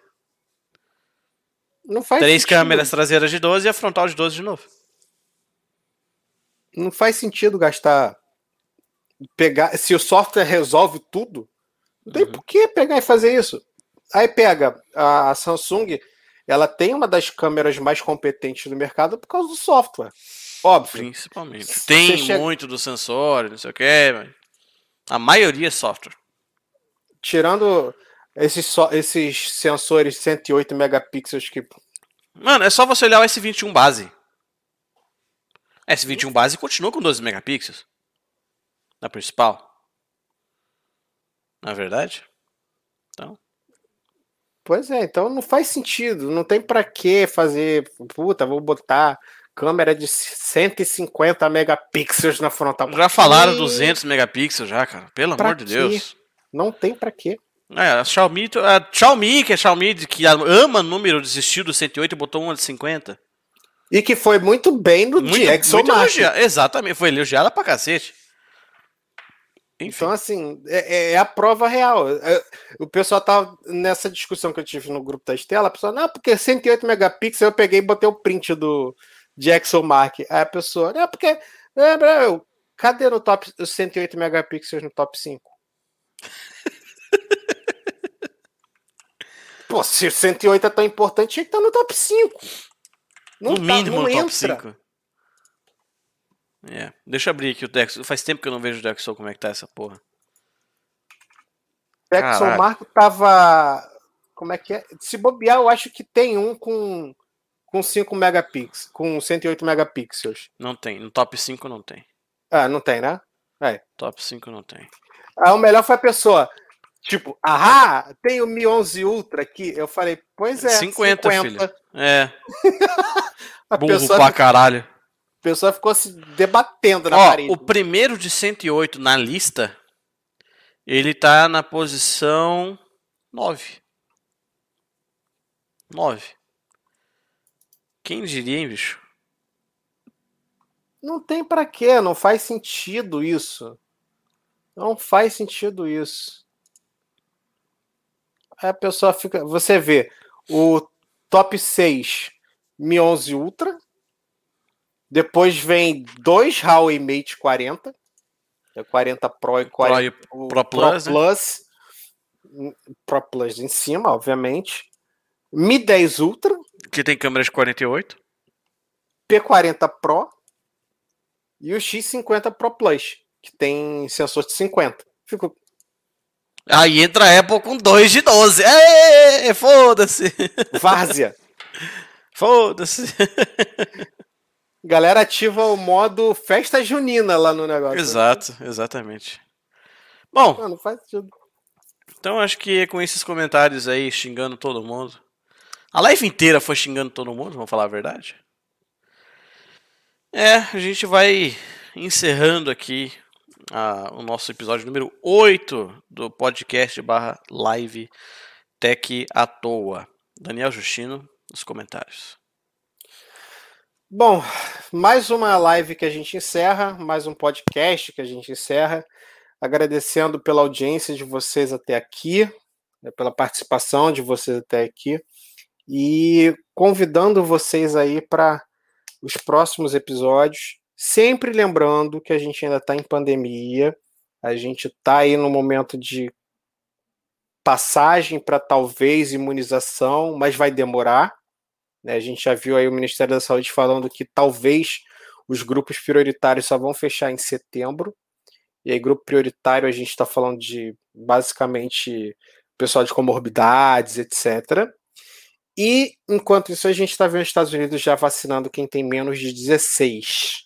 Não faz Três sentido. câmeras traseiras de 12 e a frontal de 12 de novo.
Não faz sentido gastar. Pegar. Se o software resolve tudo, não tem uhum. por que pegar e fazer isso. Aí pega a Samsung, ela tem uma das câmeras mais competentes do mercado por causa do software. Óbvio.
Principalmente. Tem chega... muito do sensor, não sei o que, mas a maioria é software.
Tirando esses, so... esses sensores 108 megapixels que.
Mano, é só você olhar o S21 base. S21 base continua com 12 megapixels. Na principal. Na verdade? Então.
Pois é, então não faz sentido. Não tem para que fazer. Puta, vou botar câmera de 150 megapixels na frontal.
Já falaram e... 200 megapixels já, cara. Pelo pra amor de Deus.
Não tem para quê.
É, a Xiaomi, a Xiaomi, que é Xiaomi, que ama número, desistiu do 108 e botou uma de 50.
E que foi muito bem no muito, DxO
muito Exatamente, foi elogiada pra cacete.
Enfim. Então, assim, é, é, a prova real. É, o pessoal tá nessa discussão que eu tive no grupo da Estela, a pessoa, não, porque 108 megapixels eu peguei e botei o print do Jackson Mark. Aí a pessoa, não, porque. É, eu, cadê no top os 108 megapixels no top 5? Pô, se o 108 é tão importante, tinha que estar no top 5.
Não no tá, mínimo no top 5. É. Deixa eu abrir aqui o Dex. Faz tempo que eu não vejo o Dexol como é que tá essa porra.
Dexol Marco tava. Como é que é? Se bobear, eu acho que tem um com, com 5 megapixels. Com 108 megapixels.
Não tem. No top 5 não tem.
Ah, não tem, né? É.
Top 5 não tem.
Ah, o melhor foi a pessoa. Tipo, ah, tem o Mi 11 Ultra aqui. Eu falei, pois é.
50, 50. filho. É. a Burro pessoa pra caralho.
A pessoa ficou se debatendo na
Ó,
parede.
O primeiro de 108 na lista, ele tá na posição 9. 9. Quem diria, hein, bicho?
Não tem para quê, não faz sentido isso. Não faz sentido isso. Aí a pessoa fica. Você vê o top 6 Mi 11 Ultra. Depois vem dois Huawei Mate 40. É 40 Pro e 40
Pro, Pro, Pro Plus. Pro Plus,
né? Pro Plus em cima, obviamente. Mi 10 Ultra.
Que tem câmera de 48.
P40 Pro. E o X50 Pro Plus, que tem sensor de 50. Fico,
Aí entra a Apple com 2 de 12. É, foda-se.
Várzea.
Foda-se.
Galera ativa o modo festa junina lá no negócio.
Exato, exatamente. Bom, não faz sentido. Então acho que com esses comentários aí xingando todo mundo. A live inteira foi xingando todo mundo, vamos falar a verdade. É, a gente vai encerrando aqui a, o nosso episódio número 8 do podcast barra live Tech à toa. Daniel Justino, nos comentários.
Bom, mais uma live que a gente encerra, mais um podcast que a gente encerra. Agradecendo pela audiência de vocês até aqui, né, pela participação de vocês até aqui e convidando vocês aí para os próximos episódios. Sempre lembrando que a gente ainda está em pandemia, a gente está aí no momento de passagem para talvez imunização, mas vai demorar. Né? A gente já viu aí o Ministério da Saúde falando que talvez os grupos prioritários só vão fechar em setembro. E aí, grupo prioritário, a gente está falando de basicamente pessoal de comorbidades, etc. E enquanto isso, a gente está vendo os Estados Unidos já vacinando quem tem menos de 16.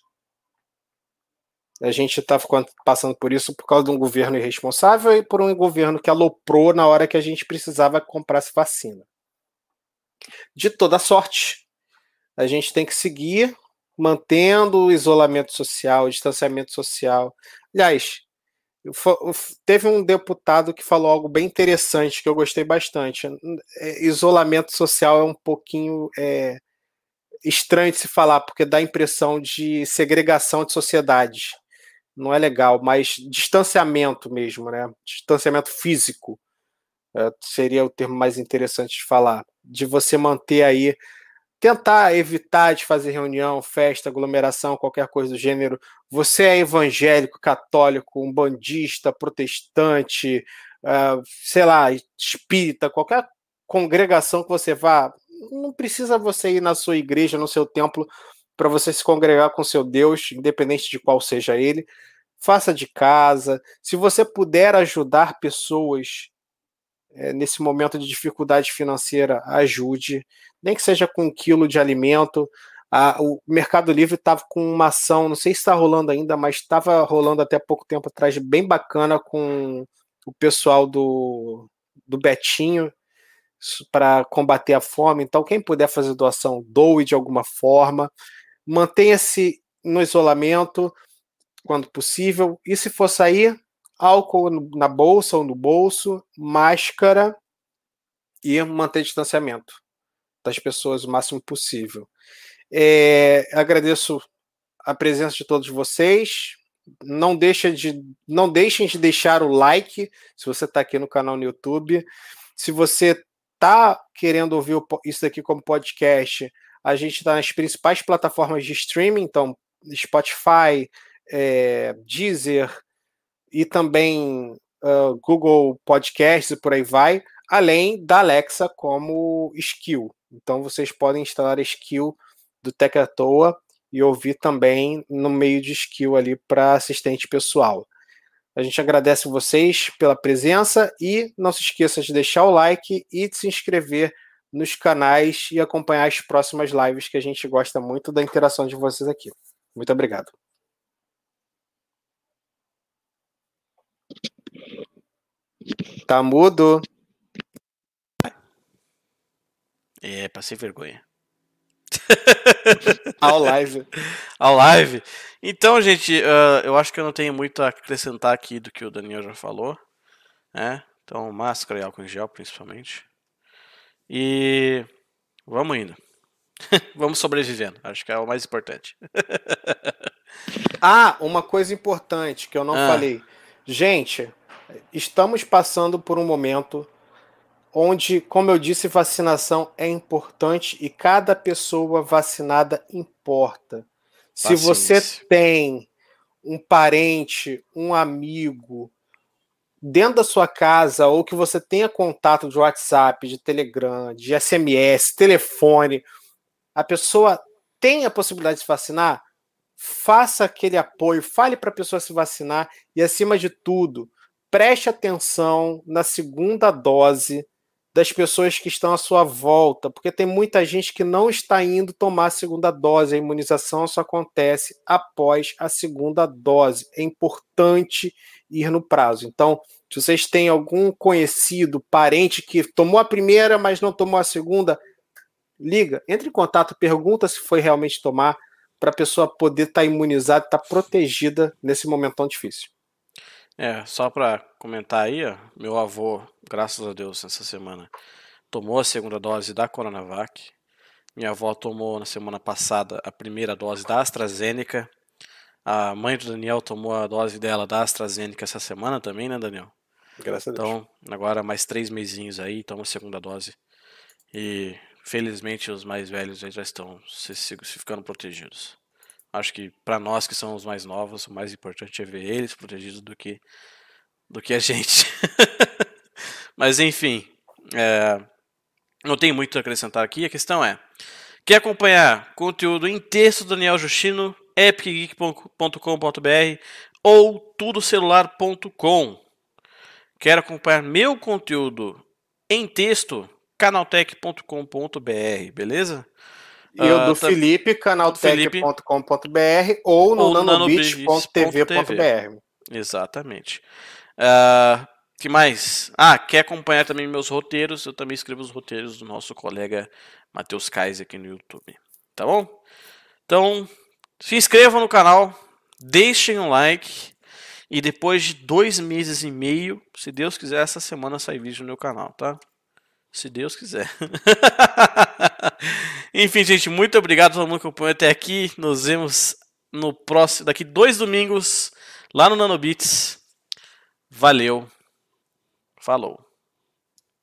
A gente está passando por isso por causa de um governo irresponsável e por um governo que aloprou na hora que a gente precisava comprar essa vacina. De toda sorte, a gente tem que seguir mantendo o isolamento social, o distanciamento social. Aliás, teve um deputado que falou algo bem interessante que eu gostei bastante. É, isolamento social é um pouquinho é, estranho de se falar, porque dá a impressão de segregação de sociedade não é legal, mas distanciamento mesmo, né? Distanciamento físico é, seria o termo mais interessante de falar, de você manter aí, tentar evitar de fazer reunião, festa, aglomeração, qualquer coisa do gênero. Você é evangélico, católico, um bandista, protestante, uh, sei lá, espírita, qualquer congregação que você vá, não precisa você ir na sua igreja, no seu templo, para você se congregar com seu Deus, independente de qual seja ele. Faça de casa. Se você puder ajudar pessoas é, nesse momento de dificuldade financeira, ajude. Nem que seja com um quilo de alimento. Ah, o Mercado Livre estava com uma ação, não sei se está rolando ainda, mas estava rolando até pouco tempo atrás, bem bacana com o pessoal do, do Betinho para combater a fome. Então, quem puder fazer doação, doe de alguma forma mantenha-se no isolamento quando possível. E se for sair, álcool na bolsa ou no bolso, máscara e manter distanciamento das pessoas o máximo possível. É, agradeço a presença de todos vocês. Não, deixa de, não deixem de deixar o like se você está aqui no canal no YouTube. Se você está querendo ouvir isso daqui como podcast, a gente está nas principais plataformas de streaming, então Spotify, é, Deezer e também uh, Google Podcasts e por aí vai, além da Alexa como skill. Então vocês podem instalar a skill do Tech à Toa e ouvir também no meio de skill ali para assistente pessoal. A gente agradece vocês pela presença e não se esqueça de deixar o like e de se inscrever nos canais e acompanhar as próximas lives que a gente gosta muito da interação de vocês aqui. Muito obrigado. Tá mudo.
É, passei vergonha.
Ao live.
Ao live. Então, gente, uh, eu acho que eu não tenho muito a acrescentar aqui do que o Daniel já falou. Né? Então, máscara e álcool em gel, principalmente. E vamos indo. vamos sobrevivendo. Acho que é o mais importante.
ah, uma coisa importante que eu não ah. falei. Gente, estamos passando por um momento onde, como eu disse, vacinação é importante e cada pessoa vacinada importa. Se você tem um parente, um amigo dentro da sua casa ou que você tenha contato de WhatsApp, de Telegram, de SMS, telefone, a pessoa tem a possibilidade de se vacinar, faça aquele apoio, fale para a pessoa se vacinar e, acima de tudo, preste atenção na segunda dose das pessoas que estão à sua volta, porque tem muita gente que não está indo tomar a segunda dose. A imunização só acontece após a segunda dose. É importante ir no prazo. Então, se vocês têm algum conhecido, parente que tomou a primeira, mas não tomou a segunda, liga, entre em contato, pergunta se foi realmente tomar, para a pessoa poder estar tá imunizada, estar tá protegida nesse momento tão difícil.
É, só para comentar aí, ó, meu avô, graças a Deus, essa semana tomou a segunda dose da Coronavac. Minha avó tomou na semana passada a primeira dose da AstraZeneca. A mãe do Daniel tomou a dose dela da AstraZeneca essa semana também, né, Daniel?
Graças a Deus.
Então, agora mais três mesinhos aí, toma a segunda dose. E felizmente os mais velhos já estão se, se ficando protegidos. Acho que para nós que somos mais novos, o mais importante é ver eles protegidos do que do que a gente. Mas enfim, é, não tem muito a acrescentar aqui. A questão é: quer acompanhar conteúdo em texto do Daniel Justino, epicgeek.com.br ou tudocelular.com? Quer acompanhar meu conteúdo em texto? canaltech.com.br, beleza?
E o do uh, Felipe, canaltech.com.br ou no, nanobit.tv.br.
Exatamente. Uh, que mais? Ah, quer acompanhar também meus roteiros? Eu também escrevo os roteiros do nosso colega Matheus Kaiser aqui no YouTube. Tá bom? Então, se inscrevam no canal, deixem um like. E depois de dois meses e meio, se Deus quiser, essa semana sai vídeo no meu canal, tá? Se Deus quiser. Enfim, gente, muito obrigado a todo mundo que acompanhou até aqui. Nos vemos no próximo, daqui dois domingos, lá no Nanobits. Valeu. Falou.